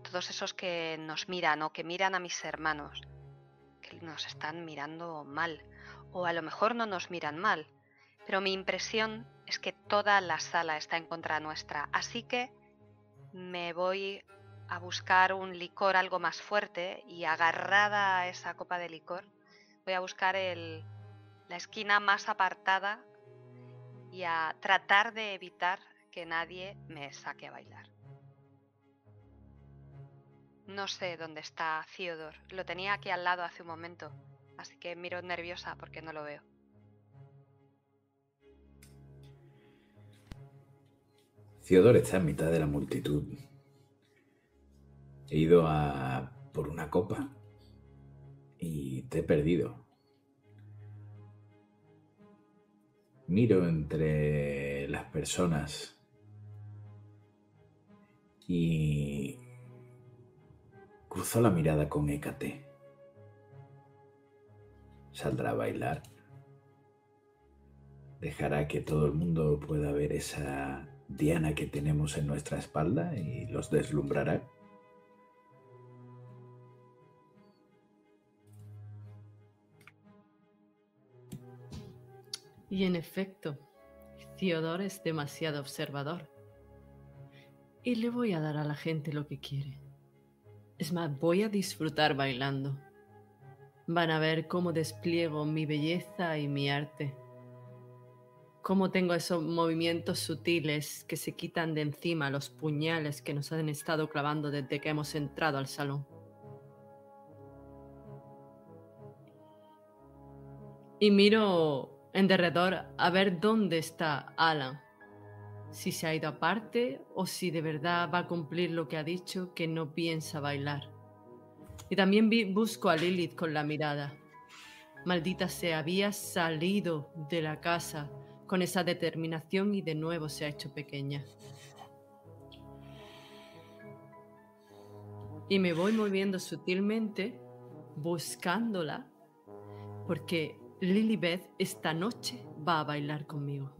todos esos que nos miran o que miran a mis hermanos, que nos están mirando mal, o a lo mejor no nos miran mal, pero mi impresión es que toda la sala está en contra nuestra, así que me voy a buscar un licor algo más fuerte y agarrada a esa copa de licor, voy a buscar el, la esquina más apartada y a tratar de evitar que nadie me saque a bailar. No sé dónde está Theodore. Lo tenía aquí al lado hace un momento, así que miro nerviosa porque no lo veo. Theodore está en mitad de la multitud. He ido a por una copa y te he perdido. Miro entre las personas y cruzó la mirada con Hécate. ¿Saldrá a bailar? ¿Dejará que todo el mundo pueda ver esa diana que tenemos en nuestra espalda y los deslumbrará? Y en efecto, Theodore es demasiado observador. Y le voy a dar a la gente lo que quiere. Es más, voy a disfrutar bailando. Van a ver cómo despliego mi belleza y mi arte. Cómo tengo esos movimientos sutiles que se quitan de encima los puñales que nos han estado clavando desde que hemos entrado al salón. Y miro en derredor a ver dónde está Alan. Si se ha ido aparte o si de verdad va a cumplir lo que ha dicho, que no piensa bailar. Y también busco a Lilith con la mirada. Maldita se había salido de la casa con esa determinación y de nuevo se ha hecho pequeña. Y me voy moviendo sutilmente, buscándola, porque Lilibeth esta noche va a bailar conmigo.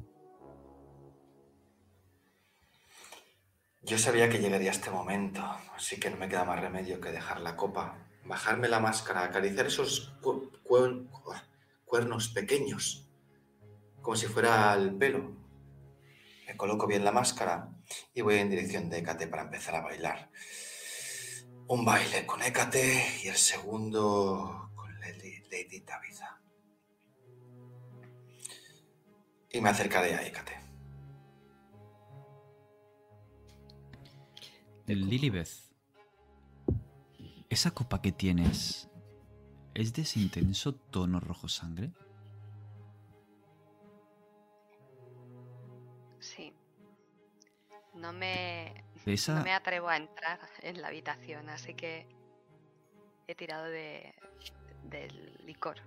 Yo sabía que llegaría este momento, así que no me queda más remedio que dejar la copa, bajarme la máscara, acariciar esos cu- cuer- cuernos pequeños, como si fuera el pelo. Me coloco bien la máscara y voy en dirección de Hécate para empezar a bailar. Un baile con Hécate y el segundo con Lady, Lady Tabitha. Y me acercaré a Hécate. Lilibeth, ¿esa copa que tienes es de ese intenso tono rojo sangre? No me, esa, no me atrevo a entrar en la habitación, así que he tirado de, del licor.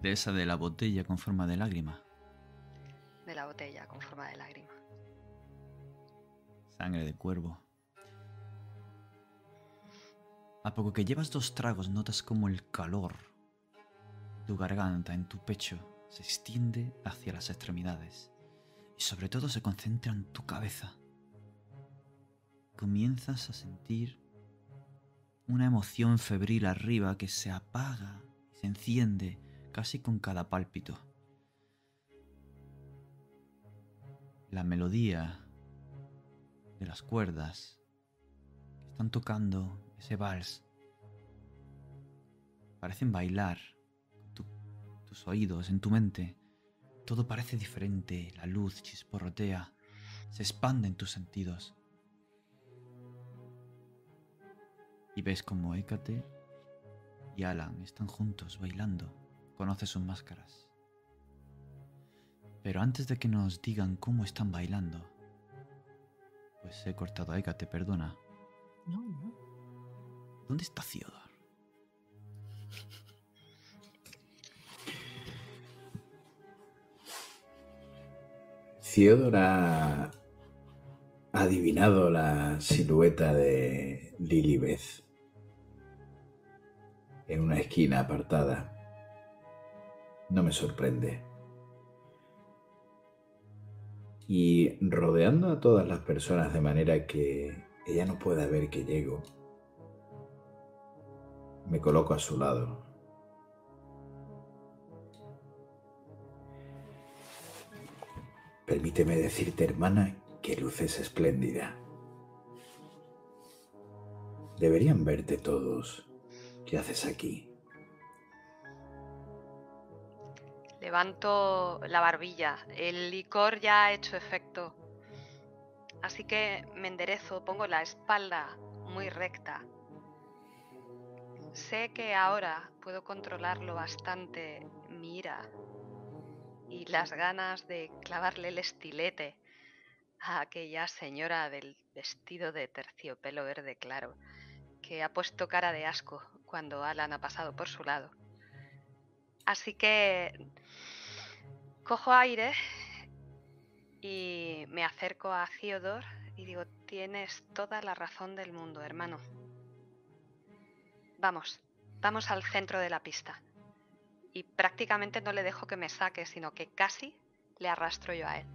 de esa de la botella con forma de lágrima. de la botella con forma de lágrima. Sangre de cuervo. A poco que llevas dos tragos notas como el calor, tu garganta, en tu pecho, se extiende hacia las extremidades y sobre todo se concentra en tu cabeza. Comienzas a sentir una emoción febril arriba que se apaga y se enciende casi con cada pálpito. La melodía de las cuerdas que están tocando ese vals parecen bailar tu- tus oídos, en tu mente. Todo parece diferente, la luz chisporrotea, se expande en tus sentidos. Y ves como Hécate y Alan están juntos bailando. Conoces sus máscaras. Pero antes de que nos digan cómo están bailando, pues he cortado a Hécate, perdona. No, no. ¿Dónde está Theodor? Theodor ha adivinado la silueta de Lilibeth en una esquina apartada. No me sorprende. Y rodeando a todas las personas de manera que ella no pueda ver que llego, me coloco a su lado. Permíteme decirte, hermana, que luces espléndida. Deberían verte todos. ¿Qué haces aquí? Levanto la barbilla. El licor ya ha hecho efecto. Así que me enderezo, pongo la espalda muy recta. Sé que ahora puedo controlarlo bastante mi ira y las ganas de clavarle el estilete a aquella señora del vestido de terciopelo verde claro que ha puesto cara de asco cuando Alan ha pasado por su lado. Así que cojo aire y me acerco a Theodore y digo, tienes toda la razón del mundo, hermano. Vamos, vamos al centro de la pista. Y prácticamente no le dejo que me saque, sino que casi le arrastro yo a él.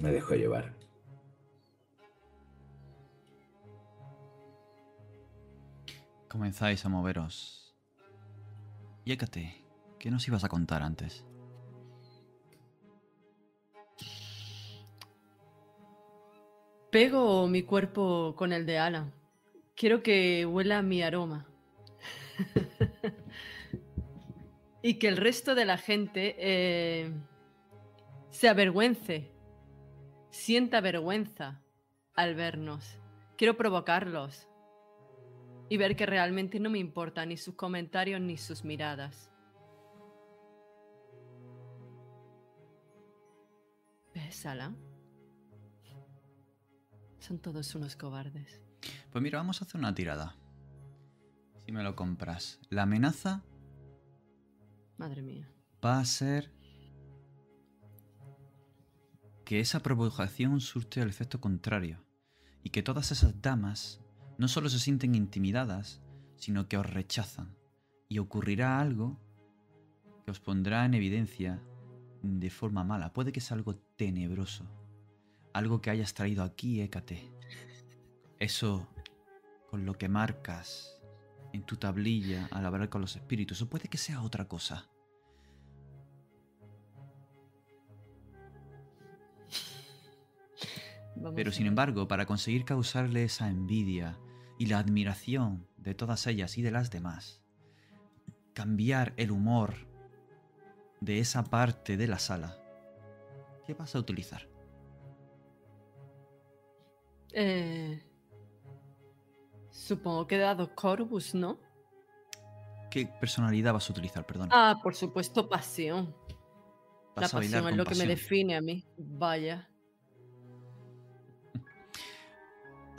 Me dejo llevar. Comenzáis a moveros. Y Hécate, ¿qué nos ibas a contar antes? Pego mi cuerpo con el de Alan. Quiero que huela mi aroma. y que el resto de la gente eh, se avergüence, sienta vergüenza al vernos. Quiero provocarlos y ver que realmente no me importan ni sus comentarios ni sus miradas. ¿Ves, Alan? Son todos unos cobardes. Pues mira, vamos a hacer una tirada. Si me lo compras. La amenaza Madre mía. va a ser que esa provocación surte el efecto contrario y que todas esas damas no solo se sienten intimidadas, sino que os rechazan y ocurrirá algo que os pondrá en evidencia de forma mala. Puede que sea algo tenebroso, algo que hayas traído aquí, Hécate. Eso con lo que marcas en tu tablilla al hablar con los espíritus, o puede que sea otra cosa. Pero sin embargo, para conseguir causarle esa envidia y la admiración de todas ellas y de las demás, cambiar el humor de esa parte de la sala, ¿qué vas a utilizar? Eh, supongo que dado Corvus, ¿no? ¿Qué personalidad vas a utilizar, perdón? Ah, por supuesto, pasión. La pasión es lo que me define a mí. Vaya.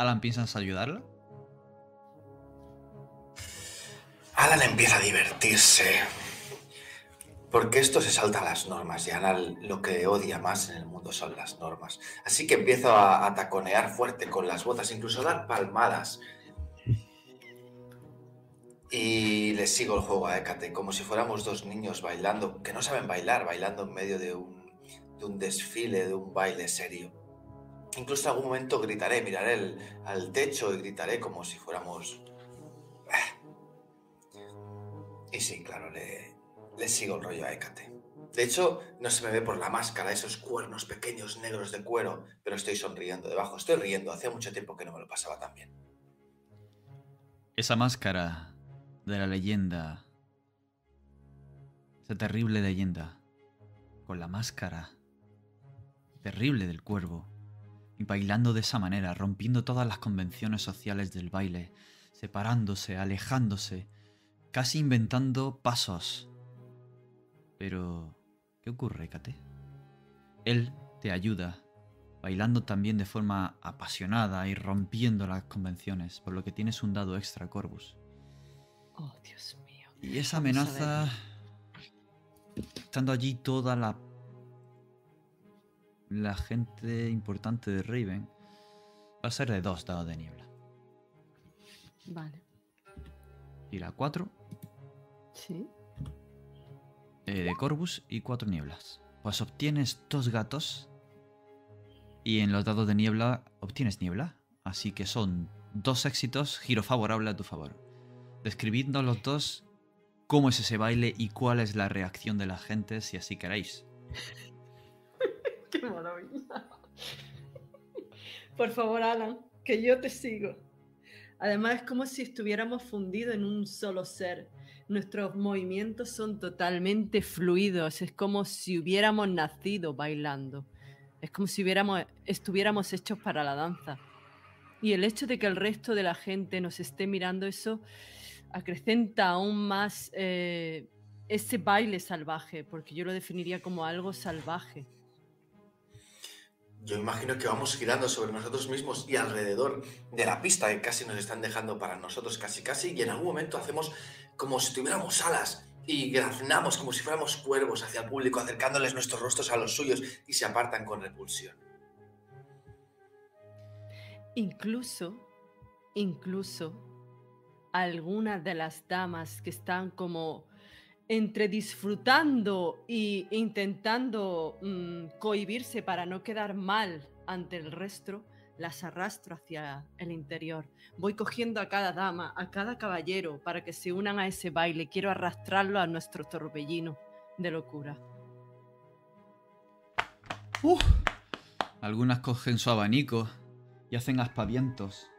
Alan, ¿piensas ayudarla? Alan empieza a divertirse. Porque esto se salta a las normas y Alan lo que odia más en el mundo son las normas. Así que empiezo a, taconear fuerte con las botas, incluso dar palmadas. Y le sigo el juego a Hécate, como si fuéramos dos niños bailando, que no saben bailar, bailando en medio de un desfile, de un baile serio. Incluso en algún momento gritaré, miraré al techo y gritaré como si fuéramos... Y sí, claro, le, le sigo el rollo a Hécate. De hecho, no se me ve por la máscara, esos cuernos pequeños negros de cuero, pero estoy sonriendo debajo. Estoy riendo, hacía mucho tiempo que no me lo pasaba tan bien. Esa máscara de la leyenda, esa terrible leyenda, con la máscara terrible del cuervo, y bailando de esa manera, rompiendo todas las convenciones sociales del baile, separándose, alejándose, casi inventando pasos. Pero, ¿qué ocurre, Kate? Él te ayuda, bailando también de forma apasionada y rompiendo las convenciones, por lo que tienes un dado extra, Corvus. Oh, Dios mío. Y esa amenaza, estando allí toda la la gente importante de Raven, va a ser de dos dados de niebla. Vale. Tira cuatro Sí. eh, de Corvus y cuatro nieblas. Pues obtienes dos gatos y en los dados de niebla obtienes niebla. Así que son dos éxitos, giro favorable a tu favor. Describidnos los dos cómo es ese baile y cuál es la reacción de la gente si así queréis. Qué maravilla. Por favor, Alan, que yo te sigo. Además, es como si estuviéramos fundidos en un solo ser. Nuestros movimientos son totalmente fluidos. Es como si hubiéramos nacido bailando. Es como si hubiéramos, estuviéramos hechos para la danza. Y el hecho de que el resto de la gente nos esté mirando, eso acrecenta aún más eh, ese baile salvaje, porque yo lo definiría como algo salvaje. Yo imagino que vamos girando sobre nosotros mismos y alrededor de la pista que casi nos están dejando para nosotros, casi casi, y en algún momento hacemos como si tuviéramos alas y graznamos como si fuéramos cuervos hacia el público, acercándoles nuestros rostros a los suyos y se apartan con repulsión. Incluso, incluso, algunas de las damas que están como entre disfrutando e intentando mm, cohibirse para no quedar mal ante el resto, las arrastro hacia el interior. Voy cogiendo a cada dama, a cada caballero, para que se unan a ese baile. Quiero arrastrarlo a nuestro torbellino de locura. Algunas cogen su abanico y hacen aspavientos.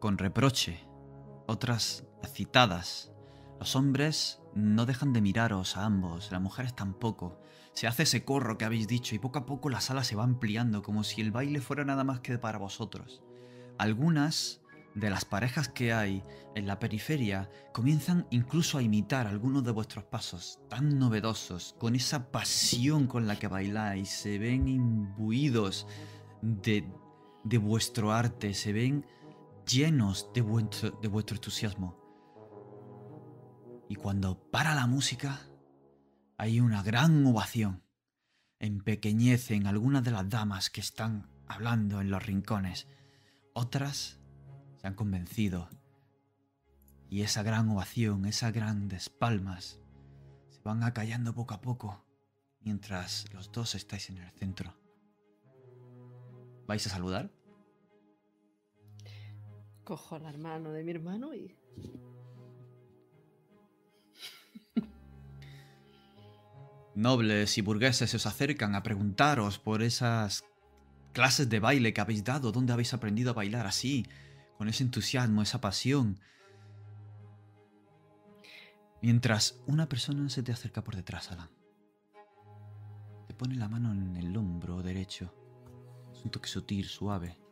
Con reproche, otras excitadas. Los hombres no dejan de miraros a ambos, las mujeres tampoco. Se hace ese corro que habéis dicho y poco a poco la sala se va ampliando como si el baile fuera nada más que para vosotros. Algunas de las parejas que hay en la periferia comienzan incluso a imitar algunos de vuestros pasos tan novedosos, con esa pasión con la que bailáis, se ven imbuidos de, de vuestro arte, se ven llenos de vuestro, de vuestro entusiasmo. Y cuando para la música, hay una gran ovación. Empequeñecen algunas de las damas que están hablando en los rincones. Otras se han convencido. Y esa gran ovación, esas grandes palmas, se van acallando poco a poco mientras los dos estáis en el centro. ¿Vais a saludar? Cojo la mano de mi hermano y. Nobles y burgueses se os acercan a preguntaros por esas clases de baile que habéis dado, dónde habéis aprendido a bailar así, con ese entusiasmo, esa pasión. Mientras una persona se te acerca por detrás, Alan. Te pone la mano en el hombro derecho. Es un toque sutil, suave.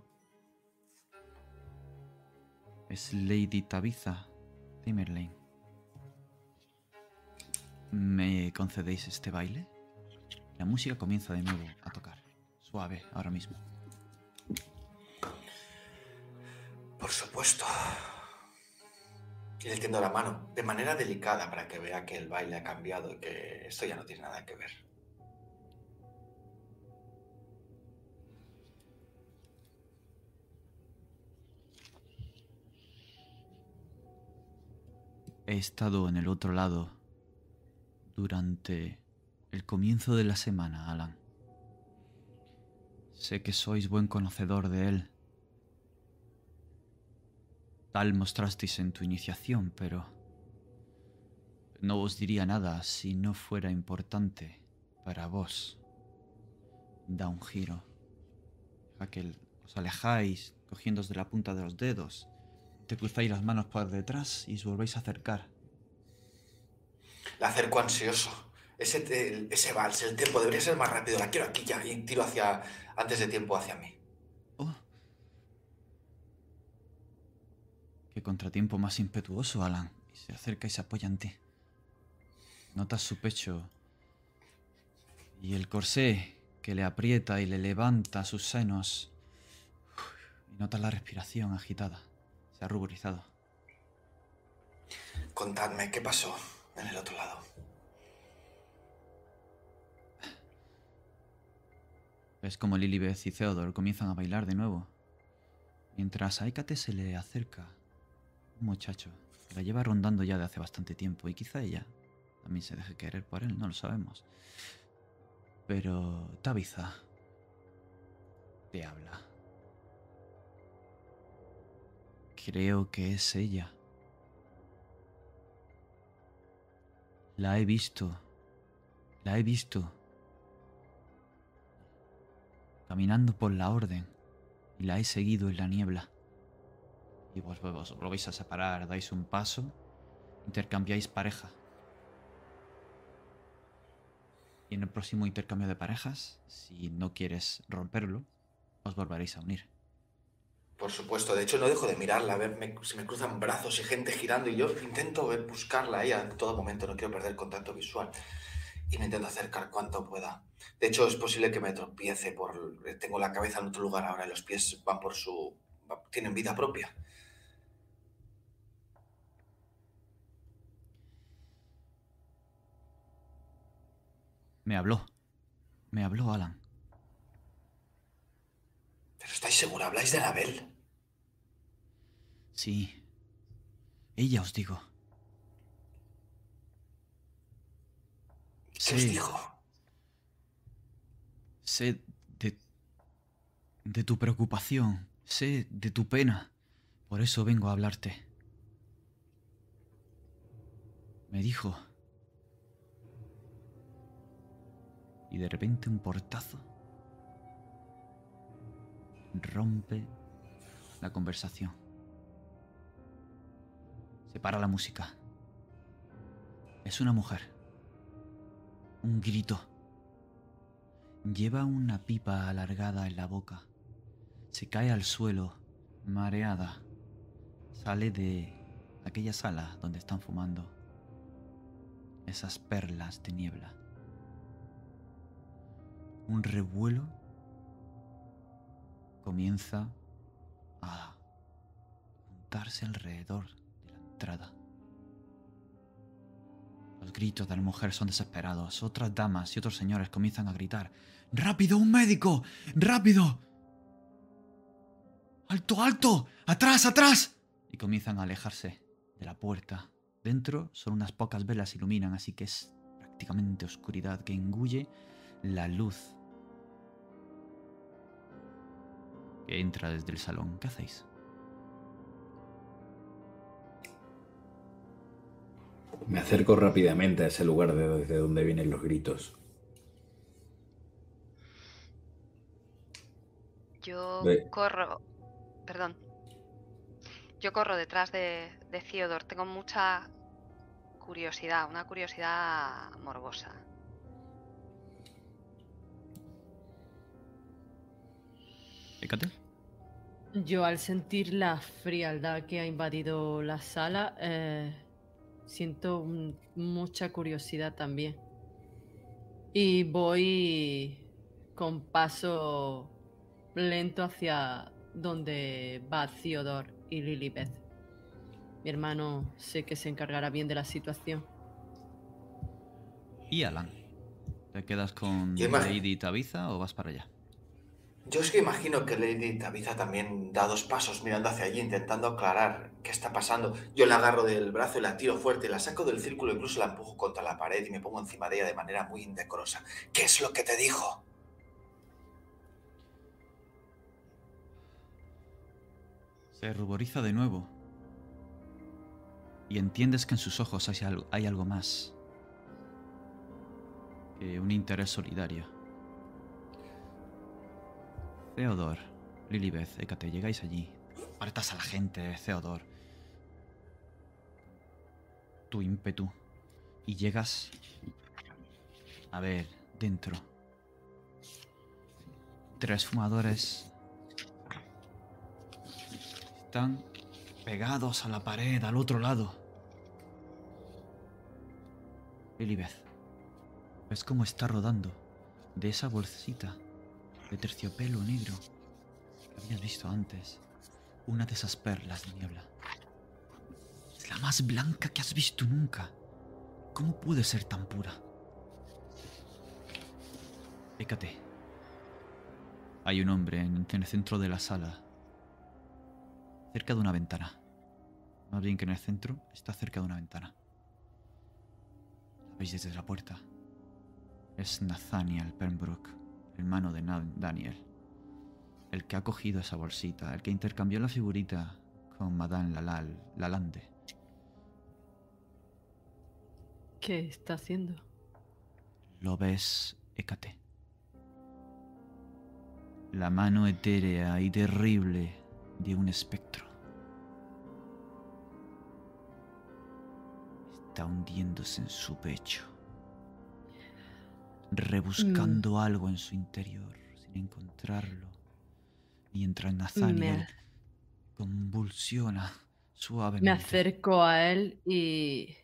Es Lady Tabitha Timmerlane. ¿Me concedéis este baile? La música comienza de nuevo a tocar. Suave, ahora mismo. Por supuesto. Y le tiendo la mano de manera delicada para que vea que el baile ha cambiado y que esto ya no tiene nada que ver. He estado en el otro lado durante el comienzo de la semana, Alan. Sé que sois buen conocedor de él. Tal mostrasteis en tu iniciación, pero no os diría nada si no fuera importante para vos. Da un giro. A que os alejáis, cogiéndoos de la punta de los dedos. Te cruzáis las manos por detrás y os volvéis a acercar. La acerco ansioso. Ese, el- ese vals, el tiempo debería ser más rápido. La quiero aquí ya y tiro hacia, antes de tiempo hacia mí. Oh. Qué contratiempo más impetuoso, Alan. Y se acerca y se apoya en ti. Notas su pecho y el corsé que le aprieta y le levanta sus senos. Y notas la respiración agitada. Se ha ruborizado. Contadme, ¿qué pasó en el otro lado? Ves como Lilibeth y Theodore comienzan a bailar de nuevo. Mientras a se le acerca un muchacho que la lleva rondando ya de hace bastante tiempo y quizá ella también se deje querer por él, no lo sabemos. Pero Tabitha te habla. Creo que es ella. La he visto. La he visto caminando por la orden y la he seguido en la niebla. Y vos, vos os volvéis a separar, dais un paso, intercambiáis pareja. Y en el próximo intercambio de parejas, si no quieres romperlo, os volveréis a unir. Por supuesto, de hecho no dejo de mirarla, a ver, me- me cruzan brazos y gente girando y yo intento buscarla ahí a todo momento, no quiero perder contacto visual. Y me intento acercar cuanto pueda. De hecho, es posible que me tropiece por... Tengo la cabeza en otro lugar ahora y los pies van por su... tienen vida propia. Me habló. Me habló Alan. Pero ¿estáis segura? ¿Habláis de Anabel? Sí. Ella os digo. ¿Qué os dijo? Sé de, de tu preocupación, sé de tu pena. Por eso vengo a hablarte. Me dijo. Y de repente un portazo rompe la conversación. Se para la música. Es una mujer. Un grito. Lleva una pipa alargada en la boca. Se cae al suelo, mareada. Sale de aquella sala donde están fumando. Esas perlas de niebla. Un revuelo comienza a juntarse alrededor de la entrada. Los gritos de la mujer son desesperados. Otras damas y otros señores comienzan a gritar. ¡Rápido, un médico! ¡Rápido! ¡Alto, alto! ¡Atrás, atrás! Y comienzan a alejarse de la puerta. Dentro solo unas pocas velas iluminan, así que es prácticamente oscuridad que engulle la luz entra desde el salón. ¿Qué hacéis? Me acerco rápidamente a ese lugar de desde donde vienen los gritos. Yo Ve. corro. Perdón. Yo corro detrás de, de Theodore. Tengo mucha curiosidad, una curiosidad morbosa. Yo al sentir la frialdad que ha invadido la sala, eh, siento mucha curiosidad también. Y voy con paso lento hacia donde va Theodore y Lilibeth. Mi hermano sé que se encargará bien de la situación. Y Alan. ¿Te quedas con Lady Tabiza o vas para allá? Yo es que imagino que Lady Tabitha también da dos pasos mirando hacia allí, intentando aclarar qué está pasando. Yo la agarro del brazo y la tiro fuerte, la saco del círculo, incluso la empujo contra la pared y me pongo encima de ella de manera muy indecorosa. ¿Qué es lo que te dijo? Se ruboriza de nuevo. Y entiendes que en sus ojos hay algo, hay algo más. Que un interés solidario. Theodor, Lilibeth, Hécate, llegáis allí. Apartas a la gente, Theodor. Tu ímpetu. Y llegas. A ver, dentro. Tres fumadores están pegados a la pared al otro lado. Lilibeth, ¿ves cómo está rodando de esa bolsita de terciopelo negro que habías visto antes? Una de esas perlas de niebla. Es la más blanca que has visto nunca. ¿Cómo puede ser tan pura? Fíjate. Hay un hombre en en el centro de la sala cerca de una ventana. Más bien que en el centro, está cerca de una ventana. La veis desde la puerta. Es Nathaniel Pembroke, hermano de Daniel. El que ha cogido esa bolsita, el que intercambió la figurita con Madame Lalal, Lalande. ¿Qué está haciendo? Lo ves, Hécate. La mano etérea y terrible de un espectro. Está hundiéndose en su pecho. Rebuscando algo en su interior sin encontrarlo. Mientras Nathaniel Me- convulsiona suavemente. Me acerco a él y...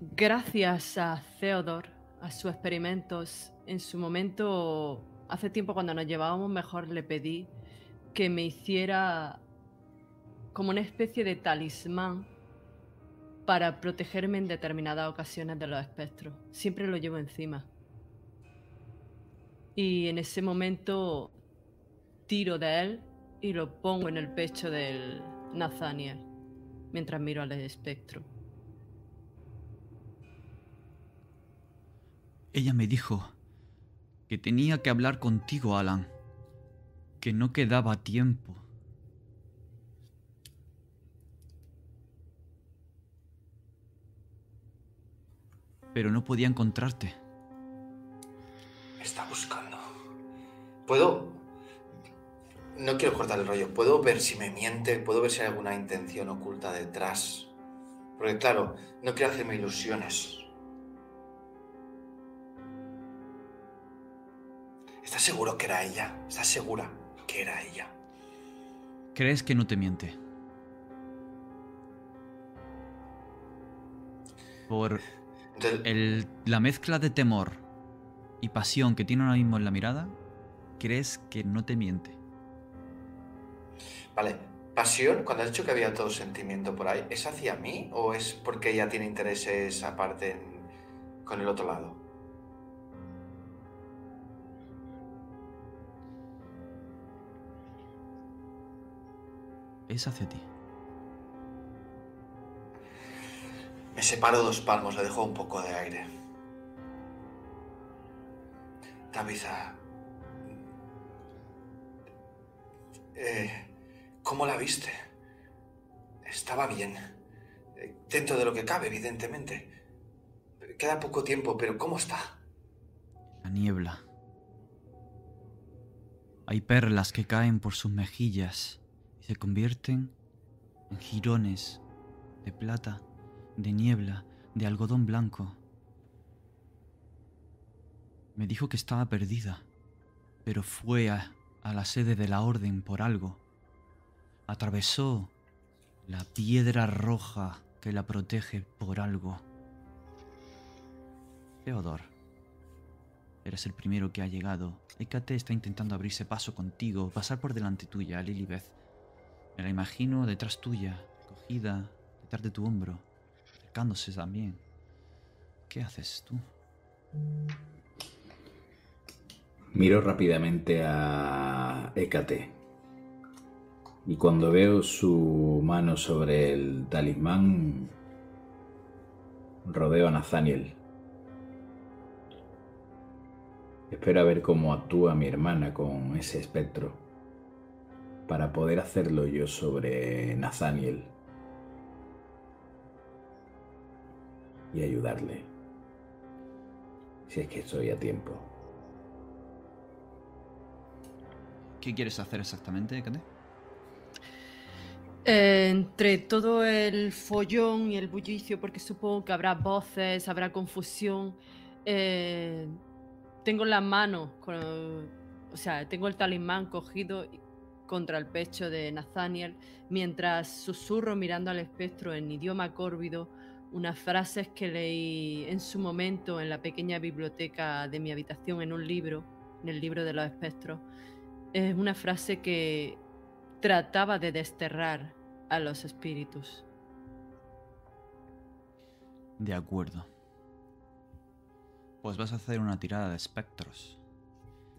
Gracias a Theodore, a sus experimentos, en su momento, hace tiempo cuando nos llevábamos mejor, le pedí que me hiciera como una especie de talismán para protegerme en determinadas ocasiones de los espectros. Siempre lo llevo encima. Y en ese momento tiro de él y lo pongo en el pecho del Nathaniel mientras miro al espectro. Ella me dijo que tenía que hablar contigo, Alan. Que no quedaba tiempo. Pero no podía encontrarte. Me está buscando. ¿Puedo? No quiero cortar el rollo. ¿Puedo ver si me miente? ¿Puedo ver si hay alguna intención oculta detrás? Porque claro, no quiero hacerme ilusiones. ¿Estás seguro que era ella? ¿Estás segura que era ella? ¿Crees que no te miente? Por El- la mezcla de temor y pasión que tiene ahora mismo en la mirada, ¿crees que no te miente? Vale, Pasión, cuando has dicho que había todo sentimiento por ahí, ¿es hacia mí o es porque ella tiene intereses aparte en- con el otro lado? Es hacia ti. Me separo dos palmos, le dejo un poco de aire. Tabitha. eh, ¿Cómo la viste? Estaba bien. Eh, Dentro de lo que cabe, evidentemente. Queda poco tiempo, pero ¿cómo está? La niebla. Hay perlas que caen por sus mejillas y se convierten en jirones de plata, de niebla, de algodón blanco. Me dijo que estaba perdida, pero fue a, a la sede de la orden por algo. Atravesó la piedra roja que la protege por algo. Theodor, eres el primero que ha llegado. Hécate está intentando abrirse paso contigo, pasar por delante tuya, Lilibeth. Me la imagino detrás tuya, cogida detrás de tu hombro, también. ¿Qué haces tú? Miro rápidamente a Hécate. Y cuando veo su mano sobre el talismán, rodeo a Nathaniel. Espero a ver cómo actúa mi hermana con ese espectro para poder hacerlo yo sobre Nathaniel y ayudarle. Si es que estoy a tiempo. ¿Qué quieres hacer exactamente, Hécate? Eh, entre todo el follón y el bullicio, porque supongo que habrá voces, habrá confusión, eh, tengo las manos, con- o sea, tengo el talismán cogido contra el pecho de Nathaniel, mientras susurro mirando al espectro en idioma córvido unas frases que leí en su momento en la pequeña biblioteca de mi habitación en un libro, en el libro de los espectros. Es una frase que trataba de desterrar a los espíritus. De acuerdo. Pues vas a hacer una tirada de espectros.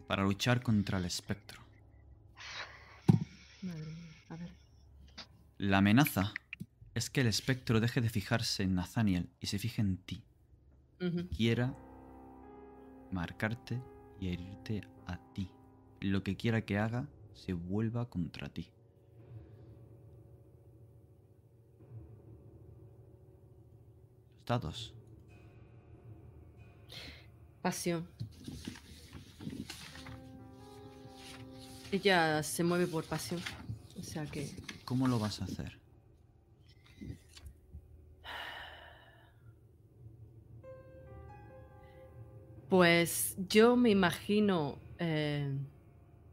Para luchar contra el espectro. Madre mía, a ver. La amenaza es que el espectro deje de fijarse en Nathaniel y se fije en ti. Ujú. Quiera marcarte y herirte a ti. Lo que quiera que haga se vuelva contra ti. Los dados. Pasión. Ella se mueve por pasión. O sea que. ¿Cómo lo vas a hacer? Pues yo me imagino. eh,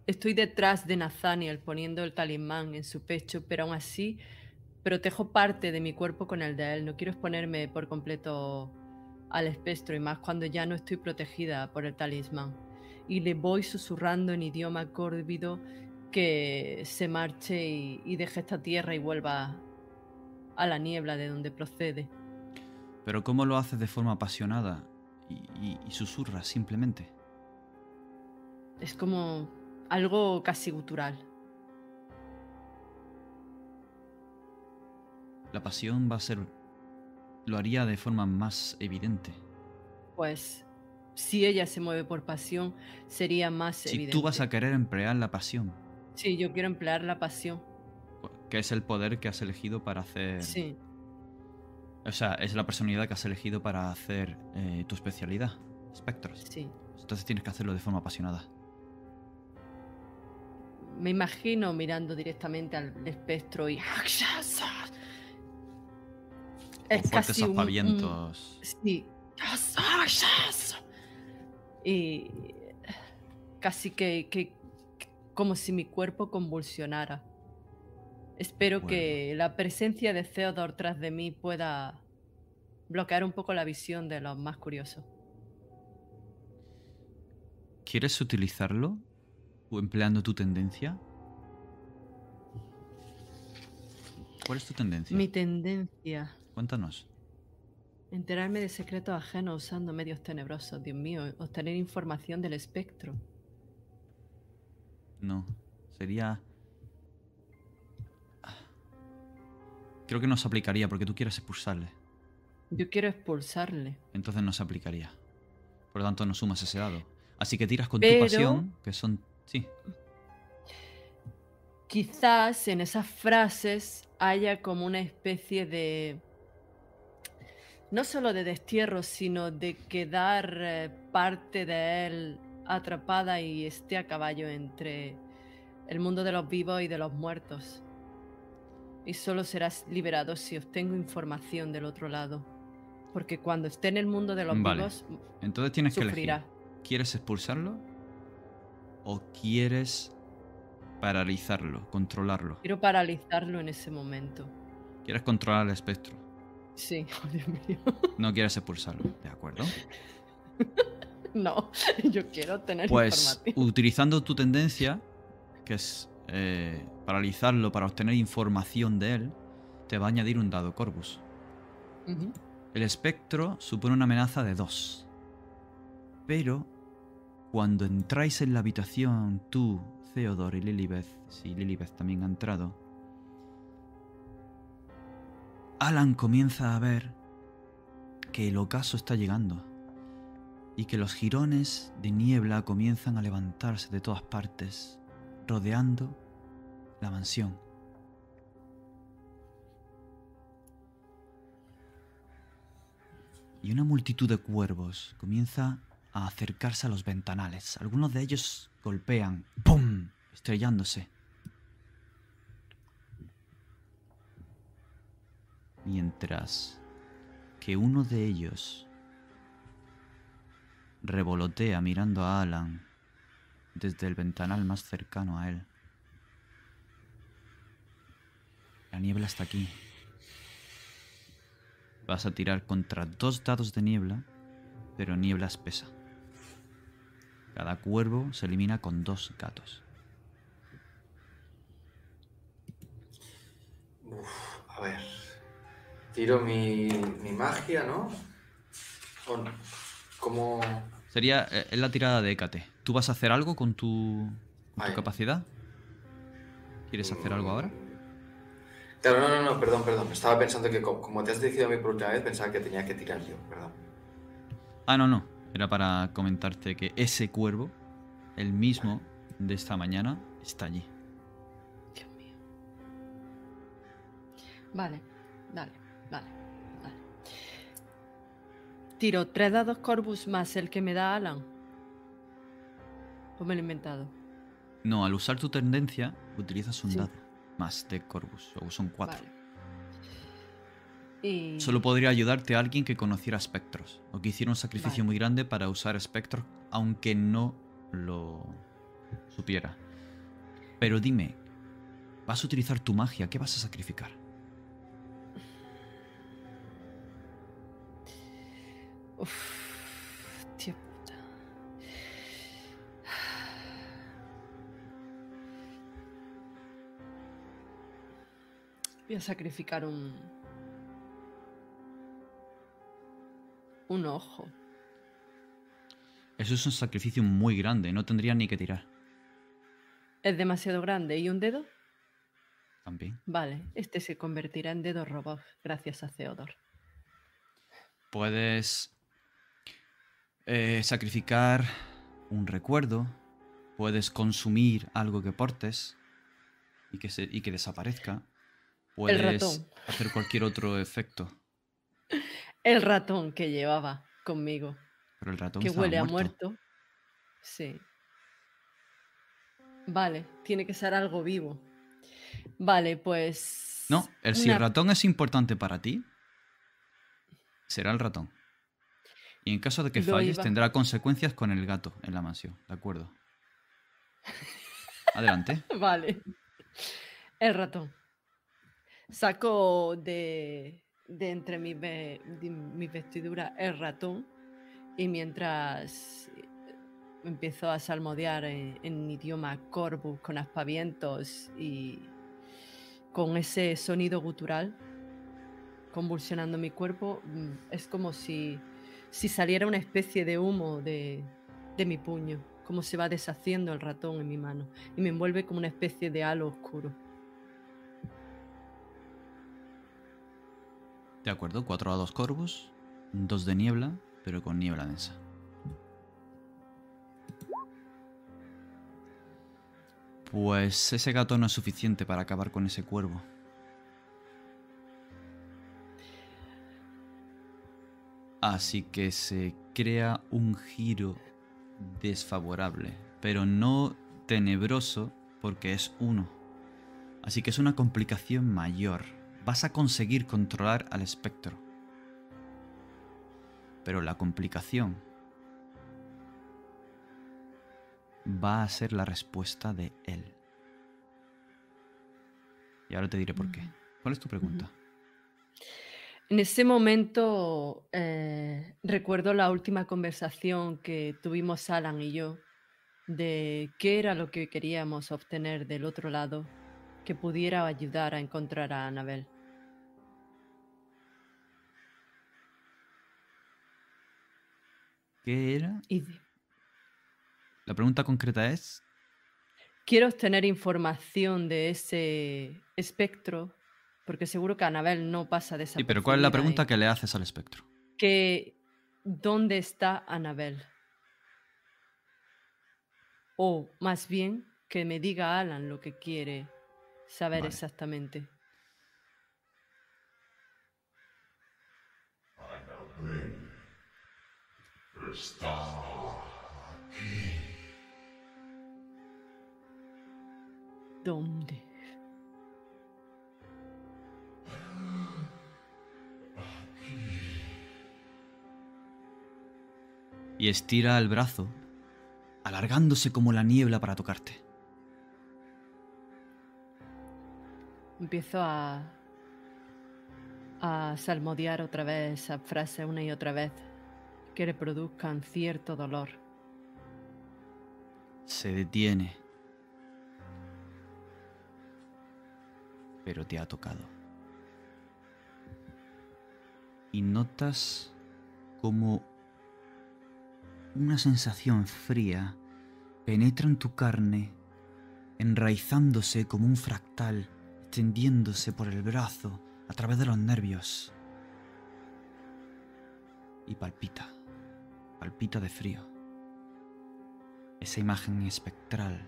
estoy detrás de Nathaniel poniendo el talismán en su pecho, pero aún así protejo parte de mi cuerpo con el de él. No quiero exponerme por completo al espectro y más cuando ya no estoy protegida por el talismán. Y le voy susurrando en idioma córvido que se marche y, y deje esta tierra y vuelva a la niebla de donde procede. Pero ¿cómo lo haces de forma apasionada y, y- y susurras simplemente? Es como algo casi gutural. La pasión va a ser... Lo haría de forma más evidente. Pues si ella se mueve por pasión, sería más Si evidente. tú vas a querer emplear la pasión, Sí, yo quiero emplear la pasión. que es el poder que has elegido para hacer... Sí, O sea, es la personalidad que has elegido para hacer eh, tu especialidad, espectros. sí. Entonces tienes que hacerlo de forma apasionada. Me imagino mirando directamente al espectro y. Con Es fuertes casi un- un- aspavientos. Sí. Y casi que- que- como si mi cuerpo convulsionara. Espero que la presencia de Theodore tras de mí pueda bloquear un poco la visión de los más curiosos. ¿Quieres utilizarlo? ¿O empleando tu tendencia? ¿Cuál es tu tendencia? Mi tendencia. Cuéntanos. Enterarme de secretos ajenos usando medios tenebrosos. Dios mío, obtener información del espectro. No. Sería. Creo que no se aplicaría porque tú quieres expulsarle. Yo quiero expulsarle. Entonces no se aplicaría. Por lo tanto, no sumas ese dado. Así que tiras con Pero- tu pasión, que son. Sí. Quizás en esas frases haya como una especie de... No solo de destierro, sino de quedar eh, parte de él atrapada y esté a caballo entre el mundo de los vivos y de los muertos. Y solo serás liberado si obtengo información del otro lado. Porque cuando esté en el mundo de los Vale. vivos, Entonces tienes que elegir. ¿Quieres expulsarlo? ¿O quieres paralizarlo, controlarlo? Quiero paralizarlo en ese momento. ¿Quieres controlar el espectro? Sí, Dios mío. No quieres expulsarlo, ¿de acuerdo? No, yo quiero tener Pues información. utilizando tu tendencia, que es eh, paralizarlo para obtener información de él, te va a añadir un dado Corvus. El espectro supone una amenaza de 2. Pero cuando entráis en la habitación, tú, Theodore y Lilibeth, si Lilibeth también ha entrado, Alan comienza a ver que el ocaso está llegando y que los jirones de niebla comienzan a levantarse de todas partes, rodeando la mansión. y una multitud de cuervos comienza a acercarse a los ventanales. Algunos de ellos golpean, ¡pum!, estrellándose. Mientras que uno de ellos revolotea mirando a Alan desde el ventanal más cercano a él. La niebla está aquí. Vas a tirar contra dos dados de niebla, pero niebla espesa. Cada cuervo se elimina con dos gatos. Uf, a ver. Tiro mi, mi magia, ¿no? O no. ¿Cómo...? Sería eh, la tirada de Hécate. ¿Tú vas a hacer algo con tu, con tu Ay. capacidad? ¿Quieres hacer algo ahora? Claro, no, no, no, perdón, perdón. Estaba pensando que co- como te has decidido a mí por última vez, pensaba que tenía que tirar yo, perdón. Ah, no, no. Era para comentarte que ese cuervo, el mismo de esta mañana, está allí. Dios mío. Vale, dale, dale, dale. Tiro tres dados Corvus más el que me da Alan. ¿O me lo he inventado? No, al usar tu tendencia, utilizas un Sí. dado más de Corvus. O son cuatro. Vale. Y... Solo podría ayudarte a alguien que conociera espectros o que hiciera un sacrificio Vale. muy grande para usar espectros, aunque no lo supiera. Pero dime, vas a utilizar tu magia, ¿qué vas a sacrificar? Uf, Voy a sacrificar un. Un ojo. Eso es un sacrificio muy grande, no tendría ni que tirar. Es demasiado grande. ¿Y un dedo? También. Vale, este se convertirá en dedo robot gracias a Theodore. Puedes eh, sacrificar un recuerdo, puedes consumir algo que portes y que, se- y que desaparezca. Puedes ratón. hacer cualquier otro efecto. El ratón que llevaba conmigo, Pero el ratón que huele a muerto. Sí. Vale, tiene que ser algo vivo. Vale, pues. No, el, si el una- ratón es importante para ti, será el ratón. Y en caso de que Lo falles, iba- tendrá consecuencias con el gato en la mansión. ¿De acuerdo? Adelante. Vale. El ratón. Saco de, de entre mis ve- mis vestiduras el ratón y mientras empiezo a salmodiar en, en idioma corvus con aspavientos y, con ese sonido gutural convulsionando mi cuerpo. mm, Es como si, si saliera una especie de humo de, de mi puño, como se va deshaciendo el ratón en mi mano y me envuelve como una especie de halo oscuro. De acuerdo, cuatro dados corvus, dos de niebla, pero con niebla densa. Pues ese gato no es suficiente para acabar con ese cuervo. Así que se crea un giro desfavorable, pero no tenebroso porque es uno. Así que es una complicación mayor. Vas a conseguir controlar al espectro. Pero la complicación va a ser la respuesta de él. Y ahora te diré por qué. ¿Cuál es tu pregunta? En ese momento eh, recuerdo la última conversación que tuvimos Alan y yo de qué era lo que queríamos obtener del otro lado que pudiera ayudar a encontrar a Anabel. ¿Qué era? La pregunta concreta es, quiero obtener información de ese espectro porque seguro que Anabel no pasa de esa. sí, pero ¿cuál es la pregunta que le haces al espectro? que dónde está Anabel. O más bien que me diga Alan lo que quiere saber Vale. exactamente. ¿Dónde? Y estira el brazo, alargándose como la niebla para tocarte. Empiezo a, a salmodiar otra vez esa frase una y otra vez que le produzcan cierto dolor. Se detiene. Pero te ha tocado. Y notas como una sensación fría penetra en tu carne, enraizándose como un fractal, extendiéndose por el brazo a través de los nervios. Y palpita, palpita de frío esa imagen espectral,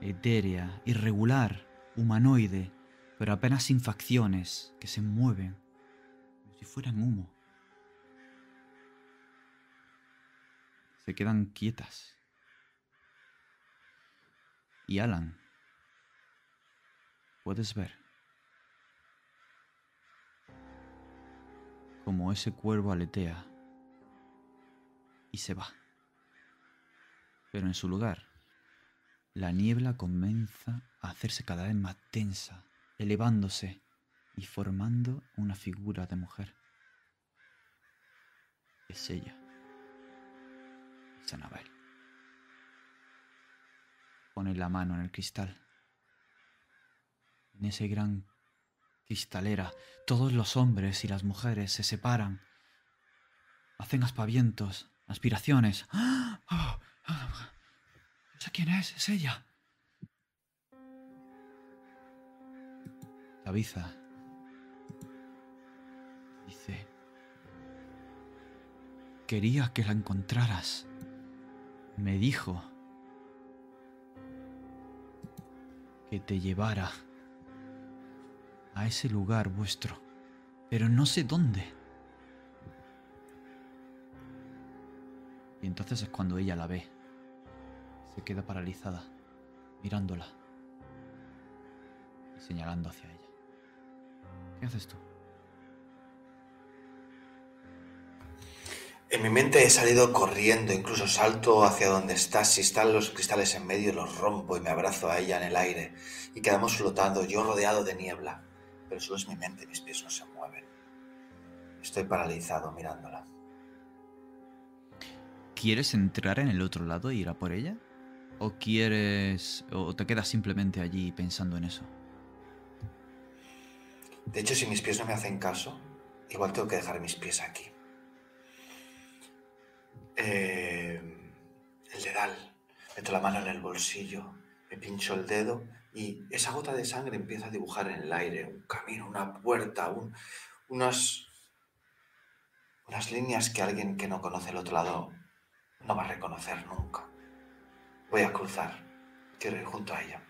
etérea, irregular, humanoide, pero apenas sin facciones, que se mueven como si fueran humo. Se quedan quietas. Y Alan, puedes ver como ese cuervo aletea y se va. Pero en su lugar, la niebla comienza a hacerse cada vez más tensa, elevándose y formando una figura de mujer. Es ella. Es Anabel. Pone la mano en el cristal. En ese gran cristalera, todos los hombres y las mujeres se separan. Hacen aspavientos, aspiraciones. No sé quién es, es ella. Tabitha dice, quería que la encontraras. Me dijo que te llevara a ese lugar vuestro, pero no sé dónde. Y entonces es cuando ella la ve. Se queda paralizada, mirándola y señalando hacia ella. ¿Qué haces tú? En mi mente he salido corriendo, incluso salto hacia donde estás. Si están los cristales en medio, los rompo y me abrazo a ella en el aire. Y quedamos flotando, yo rodeado de niebla. Pero solo es mi mente, mis pies no se mueven. Estoy paralizado mirándola. ¿Quieres entrar en el otro lado e ir a por ella? ¿O quieres... o te quedas simplemente allí pensando en eso? De hecho, si mis pies no me hacen caso, igual tengo que dejar mis pies aquí. Eh, el dedal. Meto la mano en el bolsillo, me pincho el dedo y esa gota de sangre empieza a dibujar en el aire un camino, una puerta, unas, unas líneas que alguien que no conoce el otro lado no va a reconocer nunca. Voy a cruzar. Quiero ir junto a ella.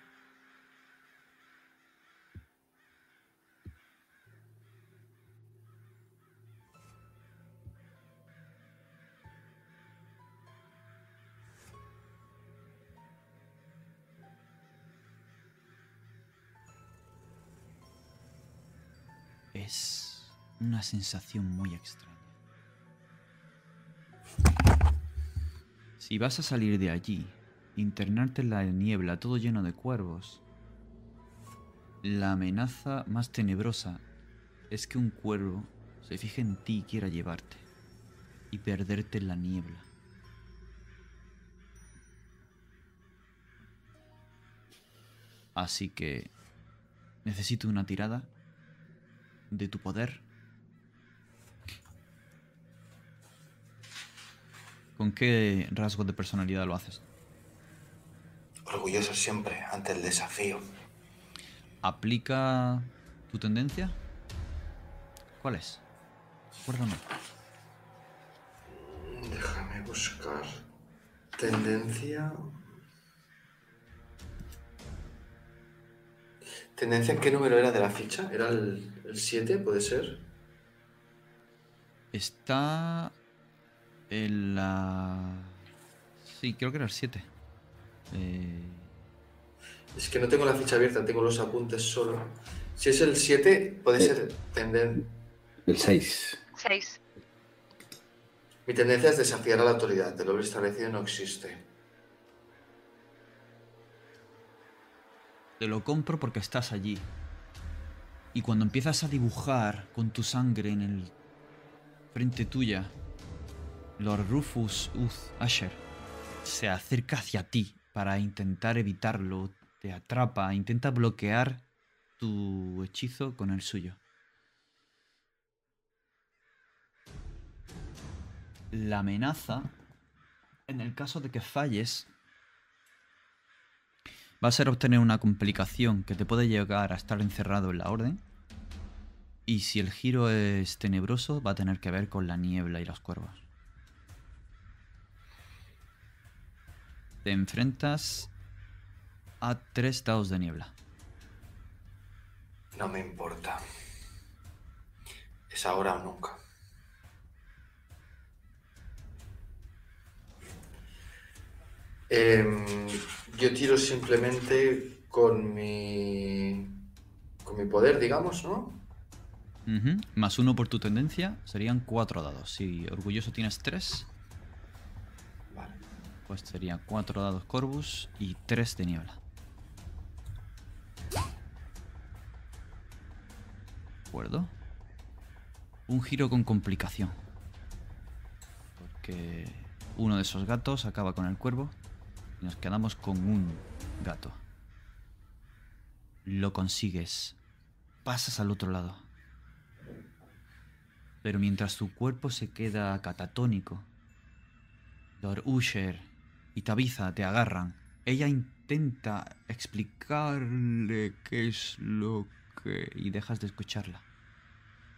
Es una sensación muy extraña. Si vas a salir de allí, internarte en la niebla todo lleno de cuervos, la amenaza más tenebrosa es que un cuervo se fije en ti y quiera llevarte y perderte en la niebla. Así que necesito una tirada de tu poder. ¿Con qué rasgo de personalidad lo haces? Orgulloso siempre ante el desafío. ¿Aplica tu tendencia? ¿Cuál es? Acuérdame. Déjame buscar. Tendencia. ¿Tendencia qué número era de la ficha? ¿Era el 7, puede ser? Está en la... Sí, creo que era el 7. Eh, Es que no tengo la ficha abierta, tengo los apuntes solo. Si es el 7, puede Eh. ser tenden... El 6. 6. Mi tendencia es desafiar a la autoridad. De lo establecido no existe. Te lo compro porque estás allí. Y cuando empiezas a dibujar con tu sangre en el frente tuya, Lord Rufus Uth Asher se acerca hacia ti para intentar evitarlo, te atrapa, intenta bloquear tu hechizo con el suyo. La amenaza, en el caso de que falles, va a ser obtener una complicación que te puede llegar a estar encerrado en la orden. Y si el giro es tenebroso, va a tener que ver con la niebla y los cuervos. Te enfrentas a tres dados de niebla. No me importa. Es ahora o nunca. Em, yo tiro simplemente con mi. con mi poder, digamos, ¿no? Más uno por tu tendencia, serían cuatro dados. Si orgulloso tienes tres. Pues serían cuatro dados Corvus y tres de niebla. ¿De acuerdo? Un giro con complicación. Porque uno de esos gatos acaba con el cuervo y nos quedamos con un gato. Lo consigues. Pasas al otro lado. Pero mientras tu cuerpo se queda catatónico, Lord Usher y Tabitha te agarran. Ella intenta explicarle qué es lo que... y dejas de escucharla.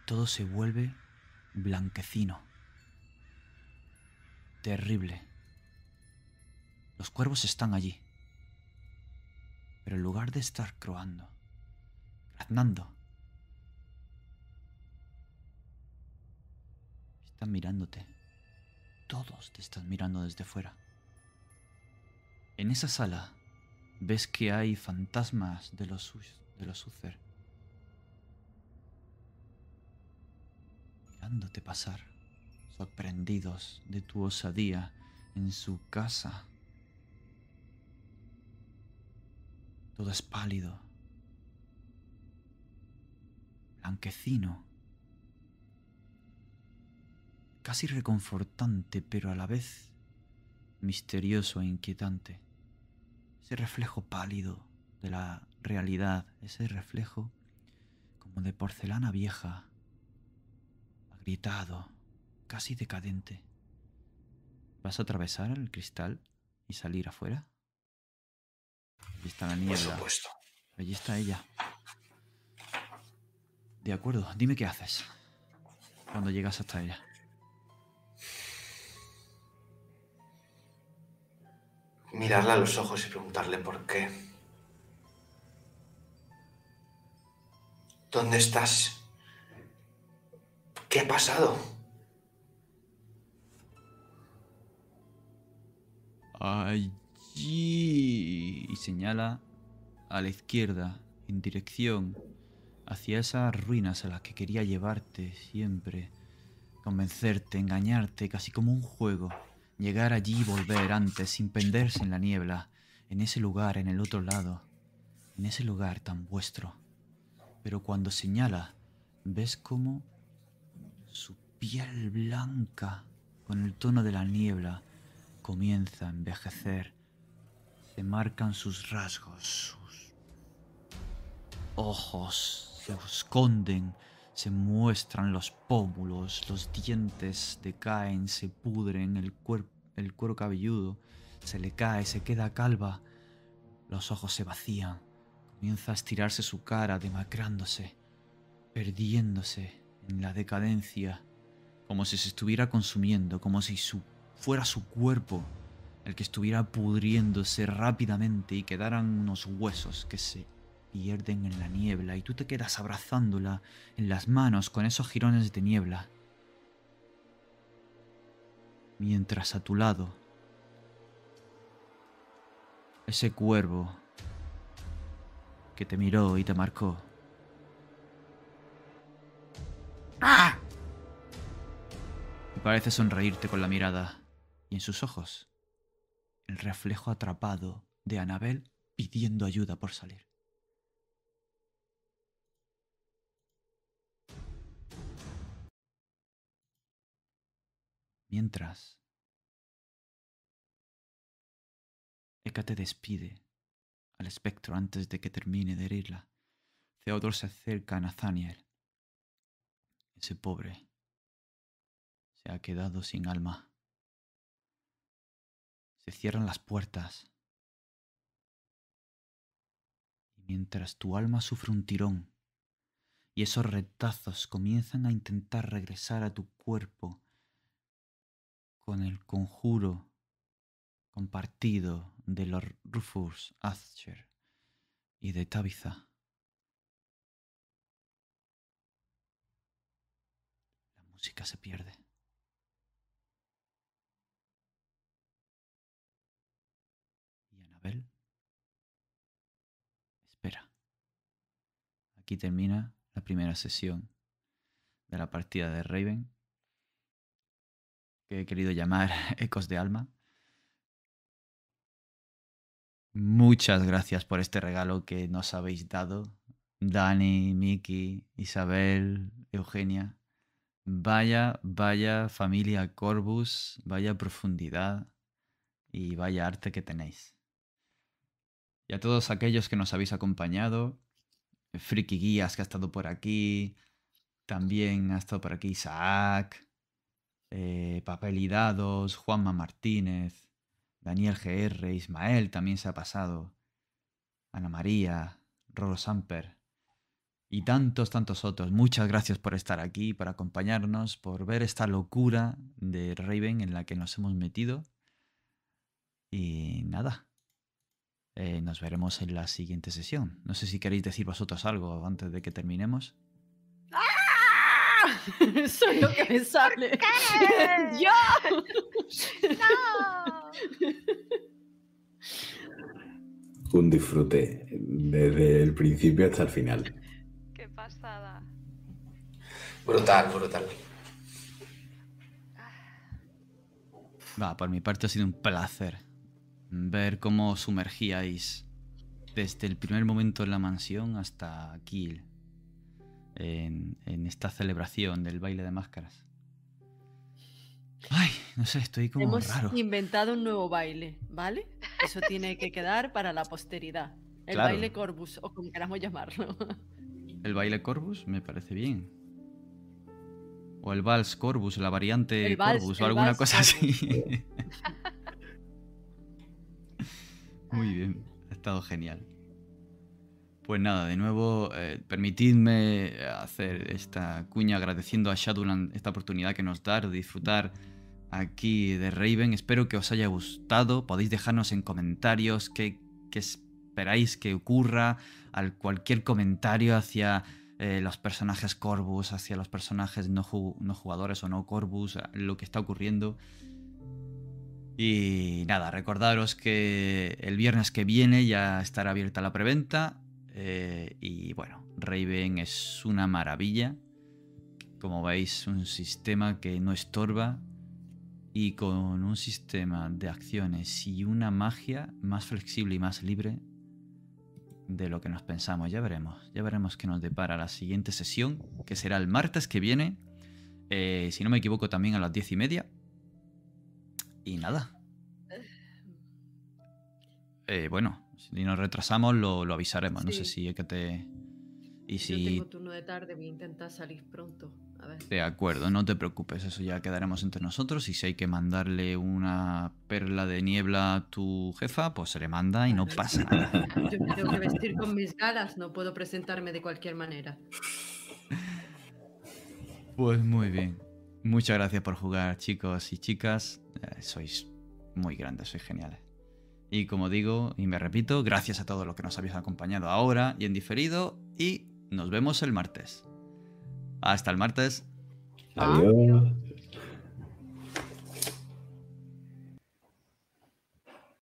Todo se vuelve blanquecino. Terrible. Los cuervos están allí. Pero en lugar de estar croando, graznando, están mirándote. Todos te están mirando desde fuera. En esa sala ves que hay fantasmas de los, de los. Mirándote pasar, sorprendidos de tu osadía en su casa. Todo es pálido, blanquecino, casi reconfortante, pero a la vez misterioso e inquietante. Ese reflejo pálido de la realidad, ese reflejo como de porcelana vieja, agrietado, casi decadente. ¿Vas a atravesar el cristal y salir afuera? Allí está la Por niebla. supuesto. Allí está ella. De acuerdo, dime qué haces cuando llegas hasta ella. Mirarla a los ojos y preguntarle por qué. ¿Dónde estás? ¿Qué ha pasado? Allí. Y señala a la izquierda, en dirección hacia esas ruinas a las que quería llevarte siempre. Convencerte, engañarte, casi como un juego. Llegar allí y volver antes, sin perderse en la niebla, en ese lugar, en el otro lado, en ese lugar tan vuestro. Pero cuando señala, ves como su piel blanca, con el tono de la niebla, comienza a envejecer. Se marcan sus rasgos, sus ojos se esconden, se muestran los pómulos, los dientes decaen, se pudren, el, el cuero cabelludo se le cae, se queda calva, los ojos se vacían, comienza a estirarse su cara, demacrándose, perdiéndose en la decadencia, como si se estuviera consumiendo, como si su, fuera su cuerpo el que estuviera pudriéndose rápidamente y quedaran unos huesos que se pierden en la niebla y tú te quedas abrazándola en las manos con esos jirones de niebla. Mientras a tu lado, ese cuervo que te miró y te marcó. ¡Ah! Y parece sonreírte con la mirada y en sus ojos el reflejo atrapado de Anabel pidiendo ayuda por salir. Mientras, Eka te despide al espectro antes de que termine de herirla. Theodore se acerca a Nathaniel. Ese pobre se ha quedado sin alma. Se cierran las puertas. Y mientras tu alma sufre un tirón y esos retazos comienzan a intentar regresar a tu cuerpo con el conjuro compartido de los Rufus Asher y de Tabitha. La música se pierde. Y Anabel espera. Aquí termina la primera sesión de la partida de Raven, que he querido llamar Ecos de Alma. Muchas gracias por este regalo que nos habéis dado, Dani, Miki, Isabel, Eugenia. Vaya, vaya familia Corbus, vaya profundidad y vaya arte que tenéis. Y a todos aquellos que nos habéis acompañado, Friki Guías que ha estado por aquí, también ha estado por aquí Isaac, eh, Papel y Dados, Juanma Martínez, Daniel GR, Ismael también se ha pasado, Ana María, Rolo Samper y tantos, tantos otros. Muchas gracias por estar aquí, por acompañarnos, por ver esta locura de Raven en la que nos hemos metido. Y nada, eh, nos veremos en la siguiente sesión. No sé si queréis decir vosotros algo antes de que terminemos. Eso es lo que me sale. qué? ¡Yo! ¡No! Un disfrute desde el principio hasta el final. ¡Qué pasada! Brutal, brutal. Va, por mi parte ha sido un placer ver cómo sumergíais desde el primer momento en la mansión hasta aquí, en, en esta celebración del baile de máscaras. Ay, no sé, estoy como Hemos raro. inventado un nuevo baile, ¿vale? Eso tiene que quedar para la posteridad. El Claro. baile Corbus, o como queramos llamarlo. El baile Corvus me parece bien. O el Vals Corvus, la variante vals- Corvus o alguna vals cosa así. Muy bien, ha estado genial. Pues nada, de nuevo, eh, permitidme hacer esta cuña agradeciendo a Shadowland esta oportunidad que nos da de disfrutar aquí de Raven. Espero que os haya gustado. Podéis dejarnos en comentarios qué, esperáis que ocurra, al cualquier comentario hacia eh, los personajes Corvus, hacia los personajes no, no jugadores o no Corvus, lo que está ocurriendo. Y nada, recordaros que el viernes que viene ya estará abierta la preventa. Eh, y bueno, Raven es una maravilla. Como veis, un sistema que no estorba. Y con un sistema de acciones y una magia más flexible y más libre de lo que nos pensamos. Ya veremos. Ya veremos qué nos depara la siguiente sesión, que será el martes que viene. eh, si no me equivoco, también a las diez y media. Y nada. Eh, bueno, si nos retrasamos lo, lo avisaremos. No sé si es que te... Y Yo si... tengo turno de tarde, voy a intentar salir pronto. A ver. De acuerdo, no te preocupes, eso ya quedaremos entre nosotros. Y si hay que mandarle una perla de niebla a tu jefa, pues se le manda y no pasa nada. Yo me tengo que vestir con mis galas, no puedo presentarme de cualquier manera. Pues muy bien. Muchas gracias por jugar, chicos y chicas. Eh, sois muy grandes, sois geniales. Y como digo, y me repito, gracias a todos los que nos habéis acompañado ahora y en diferido. Y nos vemos el martes. Hasta el martes. Adiós.